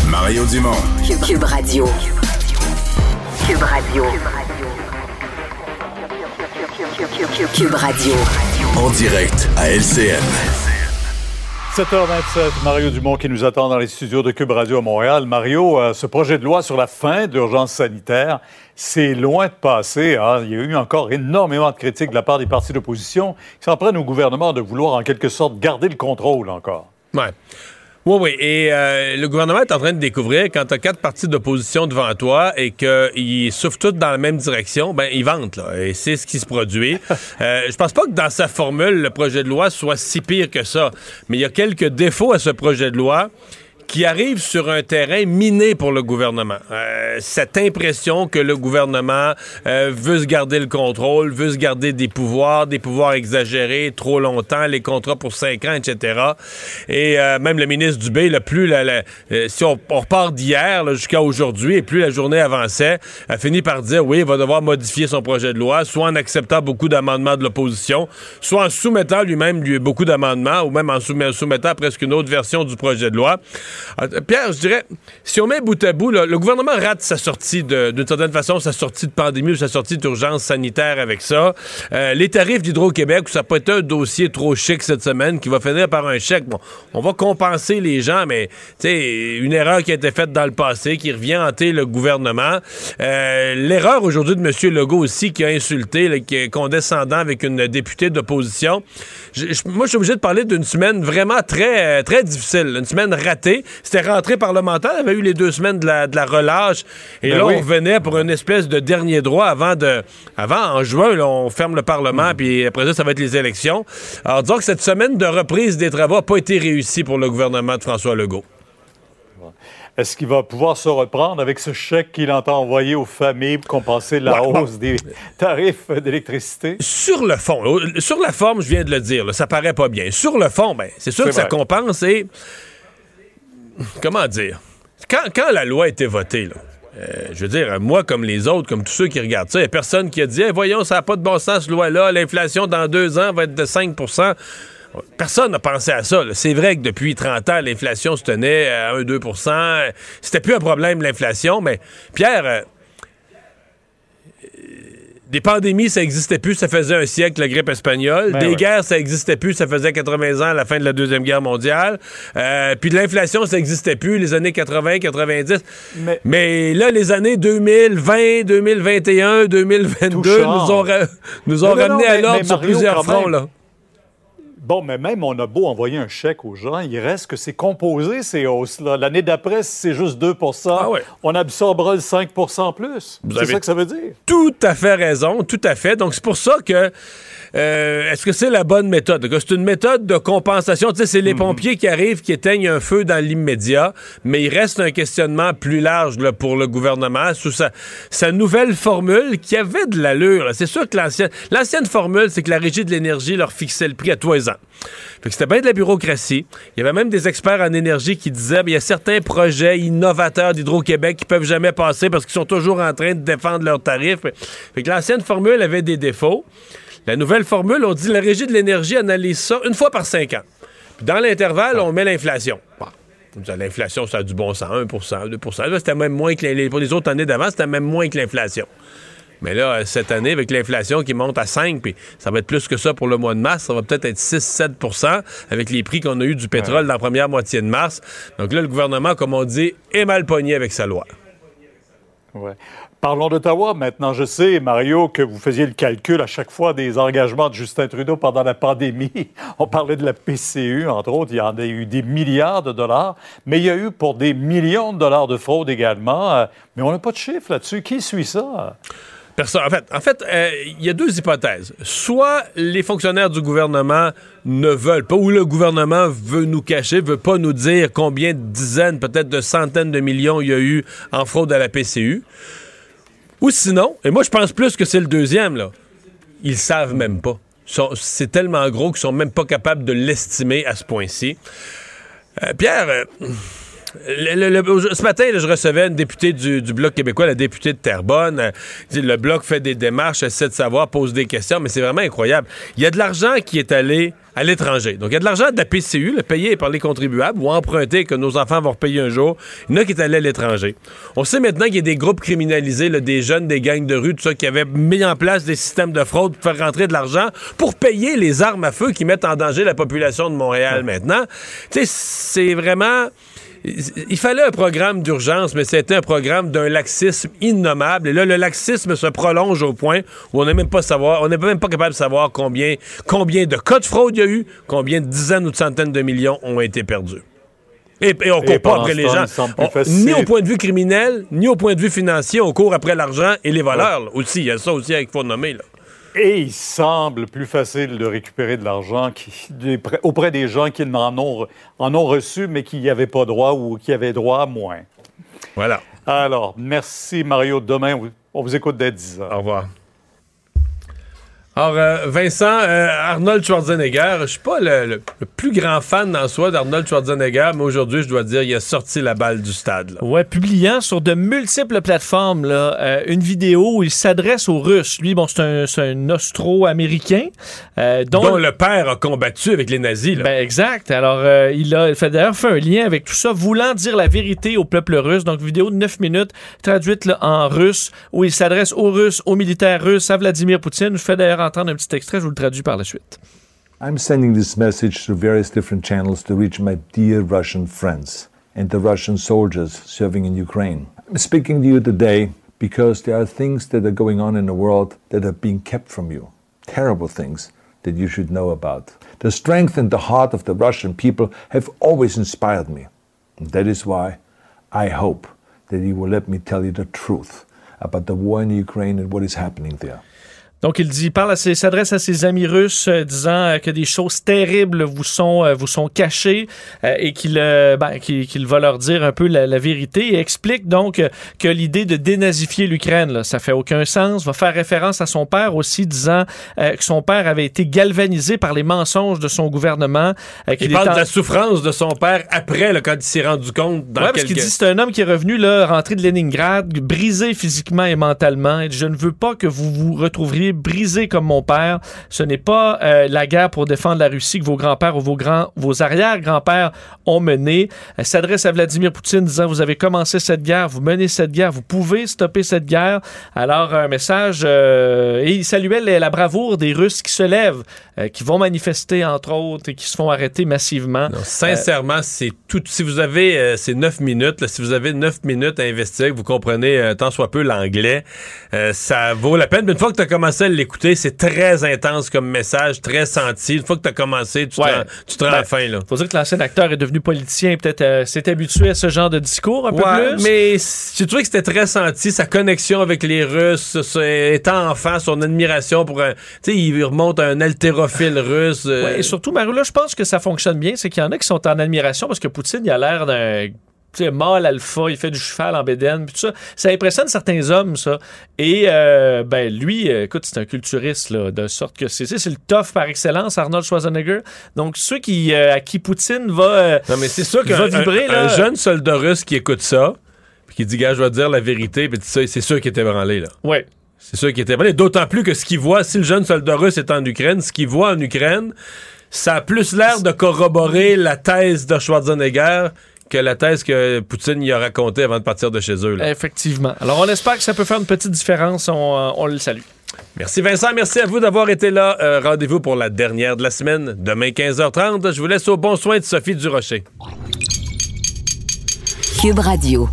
Mario Dumont. Cube, Cube Radio. Cube Radio. Cube Radio. En direct à LCN. 7h27, Mario Dumont qui nous attend dans les studios de Cube Radio à Montréal. Mario, euh, ce projet de loi sur la fin de l'urgence sanitaire, c'est loin de passer. hein. Il y a eu encore énormément de critiques de la part des partis d'opposition qui s'en prennent au gouvernement de vouloir en quelque sorte garder le contrôle encore. Ouais. Oui, oui. Et euh, le gouvernement est en train de découvrir quand tu as quatre partis d'opposition devant toi et qu'ils souffrent tous dans la même direction, ben ils vantent, là. Et c'est ce qui se produit. euh, je pense pas que dans sa formule, le projet de loi soit si pire que ça. Mais il y a quelques défauts à ce projet de loi qui arrive sur un terrain miné pour le gouvernement. Euh, cette impression que le gouvernement euh, veut se garder le contrôle, veut se garder des pouvoirs, des pouvoirs exagérés trop longtemps, les contrats pour cinq ans, etc. Et euh, même le ministre Dubé, là, plus la, si on, repart d'hier jusqu'à aujourd'hui et plus la journée avançait, a fini par dire oui, il va devoir modifier son projet de loi, soit en acceptant beaucoup d'amendements de l'opposition, soit en soumettant lui-même lui, beaucoup d'amendements, ou même en soumet- soumettant presque une autre version du projet de loi. Euh, Pierre, je dirais, si on met bout à bout, le gouvernement rate sa sortie d'une certaine façon, sa sortie de pandémie ou sa sortie d'urgence sanitaire avec ça. Euh, les tarifs d'Hydro-Québec, ça peut être un dossier trop chic cette semaine qui va finir par un chèque. Bon, on va compenser les gens, mais sais, une erreur qui a été faite dans le passé, qui revient hanter le gouvernement. Euh, L'erreur aujourd'hui de M. Legault aussi, qui a insulté, qui est condescendant avec une députée d'opposition. Moi, je suis obligé de parler d'une semaine vraiment très, euh, très difficile. Une semaine ratée. C'était rentrée parlementaire. Il y avait eu les deux semaines de la, de la relâche. Et Ben là, oui. on revenait pour une espèce de dernier droit avant de. Avant, en juin, là, on ferme le Parlement, puis après ça, ça va être les élections. Alors, disons que cette semaine de reprise des travaux n'a pas été réussie pour le gouvernement de François Legault. Est-ce qu'il va pouvoir se reprendre avec ce chèque qu'il entend envoyer aux familles pour compenser la Ouais, bon. hausse des tarifs d'électricité? Sur le fond, sur la forme, je viens de le dire, là, ça paraît pas bien. Sur le fond, ben, c'est sûr que ça compense et. Comment dire? Quand, la loi a été votée, euh, je veux dire, moi, comme les autres, comme tous ceux qui regardent ça, il n'y a personne qui a dit voyons, ça n'a pas de bon sens, cette loi-là, l'inflation dans deux ans va être de 5% Personne n'a pensé à ça. C'est vrai que depuis 30 ans, l'inflation se tenait à 1-2% C'était plus un problème, l'inflation, mais Pierre, euh, des pandémies, ça n'existait plus, ça faisait un siècle, la grippe espagnole. Ben des ouais. guerres, ça n'existait plus, ça faisait 80 ans à la fin de la Deuxième Guerre mondiale. Euh, puis de l'inflation, ça n'existait plus, les années 80, 90. Mais- Mais, là, les années 2020, 2021, 2022 Tout nous ont, ra- nous ont non, non, à l'ordre sur plusieurs fronts. Là. Bon, mais même on a beau envoyer un chèque aux gens, il reste que c'est composé, ces hausses-là. L'année d'après, si c'est juste 2 Ah ouais. on absorbera le 5 en plus. C'est ça que ça veut dire. Tout à fait raison, tout à fait. Donc, c'est pour ça que. Euh, Est-ce que c'est la bonne méthode? C'est une méthode de compensation. Tu sais, c'est les pompiers qui arrivent, qui éteignent un feu dans l'immédiat, mais il reste un questionnement plus large là, pour le gouvernement sous sa, sa nouvelle formule qui avait de l'allure. C'est sûr que l'ancienne, l'ancienne formule, c'est que la Régie de l'énergie leur fixait le prix à tous les ans. Fait que c'était bien de la bureaucratie. Il y avait même des experts en énergie qui disaient il y a certains projets innovateurs d'Hydro-Québec qui peuvent jamais passer parce qu'ils sont toujours en train de défendre leurs tarifs. Fait que l'ancienne formule avait des défauts. La nouvelle formule, on dit la Régie de l'énergie analyse ça une fois par cinq ans. Puis dans l'intervalle, on met l'inflation. Bon. L'inflation, ça a du bon sens, 1% 2% Là, c'était même moins que les, pour les autres années d'avant, c'était même moins que l'inflation. Mais là, cette année, avec l'inflation qui monte à 5, puis ça va être plus que ça pour le mois de mars, ça va peut-être être 6-7% avec les prix qu'on a eu du pétrole dans la première moitié de mars. Donc là, le gouvernement, comme on dit, est mal pogné avec sa loi. Ouais. Parlons d'Ottawa maintenant. Je sais, Mario, que vous faisiez le calcul à chaque fois des engagements de Justin Trudeau pendant la pandémie. On parlait de la PCU, entre autres. Il y en a eu des milliards de dollars, mais il y a eu pour des millions de dollars de fraude également. Euh, mais on n'a pas de chiffre là-dessus. Qui suit ça? Personne. En fait, en fait, euh, il y a deux hypothèses. Soit les fonctionnaires du gouvernement ne veulent pas, ou le gouvernement veut nous cacher, veut pas nous dire combien de dizaines, peut-être de centaines de millions il y a eu en fraude à la PCU. Ou sinon, et moi je pense plus que c'est le deuxième, là, ils savent même pas. C'est tellement gros qu'ils sont même pas capables de l'estimer à ce point-ci. Euh, Pierre, euh, ce matin, je recevais une députée du, Bloc québécois, la députée de Terrebonne. Euh, le Bloc fait des démarches, essaie de savoir, pose des questions, mais c'est vraiment incroyable. Il y a de l'argent qui est allé à l'étranger. Donc, il y a de l'argent de la PCU, le payé par les contribuables ou emprunté que nos enfants vont repayer un jour. Il y en a qui est allé à l'étranger. On sait maintenant qu'il y a des groupes criminalisés, des jeunes, des gangs de rue, tout ça, qui avaient mis en place des systèmes de fraude pour faire rentrer de l'argent pour payer les armes à feu qui mettent en danger la population de Montréal maintenant. Tu sais, c'est vraiment il fallait un programme d'urgence, mais c'était un programme d'un laxisme innommable. Et là, le laxisme se prolonge au point où on n'est même pas savoir, on n'est même pas capable de savoir combien, combien de cas de fraude il y a eu, combien de dizaines ou de centaines de millions ont été perdus. Et, on court pas après les gens. ni au point de vue criminel, ni au point de vue financier, on court après l'argent et les voleurs aussi. Il y a ça aussi qu'il faut nommer. Là. Et il semble plus facile de récupérer de l'argent auprès des gens qui en ont, en ont reçu, mais qui n'y avaient pas droit ou qui avaient droit moins. Voilà. Alors, merci Mario. Demain, on vous écoute dès 10 heures. Au revoir. Alors, euh, Vincent, euh, Arnold Schwarzenegger, je suis pas le, plus grand fan en soi d'Arnold Schwarzenegger, mais aujourd'hui, je dois dire, il a sorti la balle du stade. Ouais, publiant sur de multiples plateformes là, euh, une vidéo où il s'adresse aux Russes. Lui, bon, c'est un, un Austro-Américain. Dont, dont, le père a combattu avec les nazis. Là. Ben, exact. Alors, il a fait d'ailleurs fait un lien avec tout ça, voulant dire la vérité au peuple russe. Donc, vidéo de 9 minutes, traduite là, en russe, où il s'adresse aux Russes, aux militaires russes, à Vladimir Poutine. Je fais d'ailleurs entendre un petit extrait, je vous le traduis par la suite. I'm sending this message through various different channels to reach my dear Russian friends and the Russian soldiers serving in Ukraine. I'm speaking to you today because there are things that are going on in the world that are being kept from you. Terrible things that you should know about. The strength and the heart of the Russian people have always inspired me. And that is why I hope that you will let me tell you the truth about the war in Ukraine and what is happening there. Donc, il dit, parle s'adresse à ses amis russes, euh, disant euh, que des choses terribles vous sont, euh, vous sont cachées et qu'il ben, qu'il va leur dire un peu la, vérité et explique donc que l'idée de dénazifier l'Ukraine, ça fait aucun sens. Va faire référence à son père aussi, disant que son père avait été galvanisé par les mensonges de son gouvernement. il parle de la souffrance de son père après, là, quand il s'est rendu compte. Dans parce qu'il dit c'est un homme qui est revenu là, rentrer de Leningrad, brisé physiquement et mentalement. Et je ne veux pas que vous vous retrouviez brisé comme mon père. Ce n'est pas euh, la guerre pour défendre la Russie que vos grands-pères ou vos grands, vos arrière-grands-pères ont menée. Elle s'adresse à Vladimir Poutine disant vous avez commencé cette guerre, vous menez cette guerre, vous pouvez stopper cette guerre. Alors un message euh, et il saluait la, bravoure des Russes qui se lèvent, euh, qui vont manifester entre autres et qui se font arrêter massivement. sincèrement, c'est tout. Si vous avez ces neuf minutes, si vous avez neuf minutes à investir, que vous comprenez tant soit peu l'anglais, ça vaut la peine. Mais une fois que tu as commencé à l'écouter, c'est très intense comme message, très senti. Une fois que tu as commencé, tu te rends, tu te à la ben, fin. Là. Faut dire que l'ancien acteur est devenu politicien, peut-être euh, s'est habitué à ce genre de discours un peu plus? Mais j'ai trouvé que c'était très senti, sa connexion avec les Russes, étant enfant, son admiration pour un. Tu sais, il remonte à un haltérophile russe. Euh. et surtout, Marie, là, je pense que ça fonctionne bien, c'est qu'il y en a qui sont en admiration parce que Poutine, il a l'air d'un mâle alpha, il fait du cheval en bédaine, puis tout ça. Ça impressionne certains hommes, ça. Et, euh, ben, lui, euh, écoute, c'est un culturiste, là, de sorte que c'est, c'est le tough par excellence, Arnold Schwarzenegger. Donc, ceux qui, euh, à qui Poutine va, non, mais c'est sûr qu'un vibrer, un, jeune soldat russe qui écoute ça, puis qui dit, gars, je vais dire la vérité, puis ça, c'est sûr qu'il était branlé, là. Ouais. C'est sûr qu'il était branlé. D'autant plus que ce qu'il voit, si le jeune soldat russe est en Ukraine, ce qu'il voit en Ukraine, ça a plus l'air de corroborer la thèse de Schwarzenegger que la thèse que Poutine y a racontée avant de partir de chez eux. là. Effectivement. Alors, on espère que ça peut faire une petite différence. On, euh, on le salue. Merci Vincent, merci à vous d'avoir été là. Euh, Rendez-vous pour la dernière de la semaine, demain 15h30. Je vous laisse au bon soin de Sophie Durocher. Cube Radio.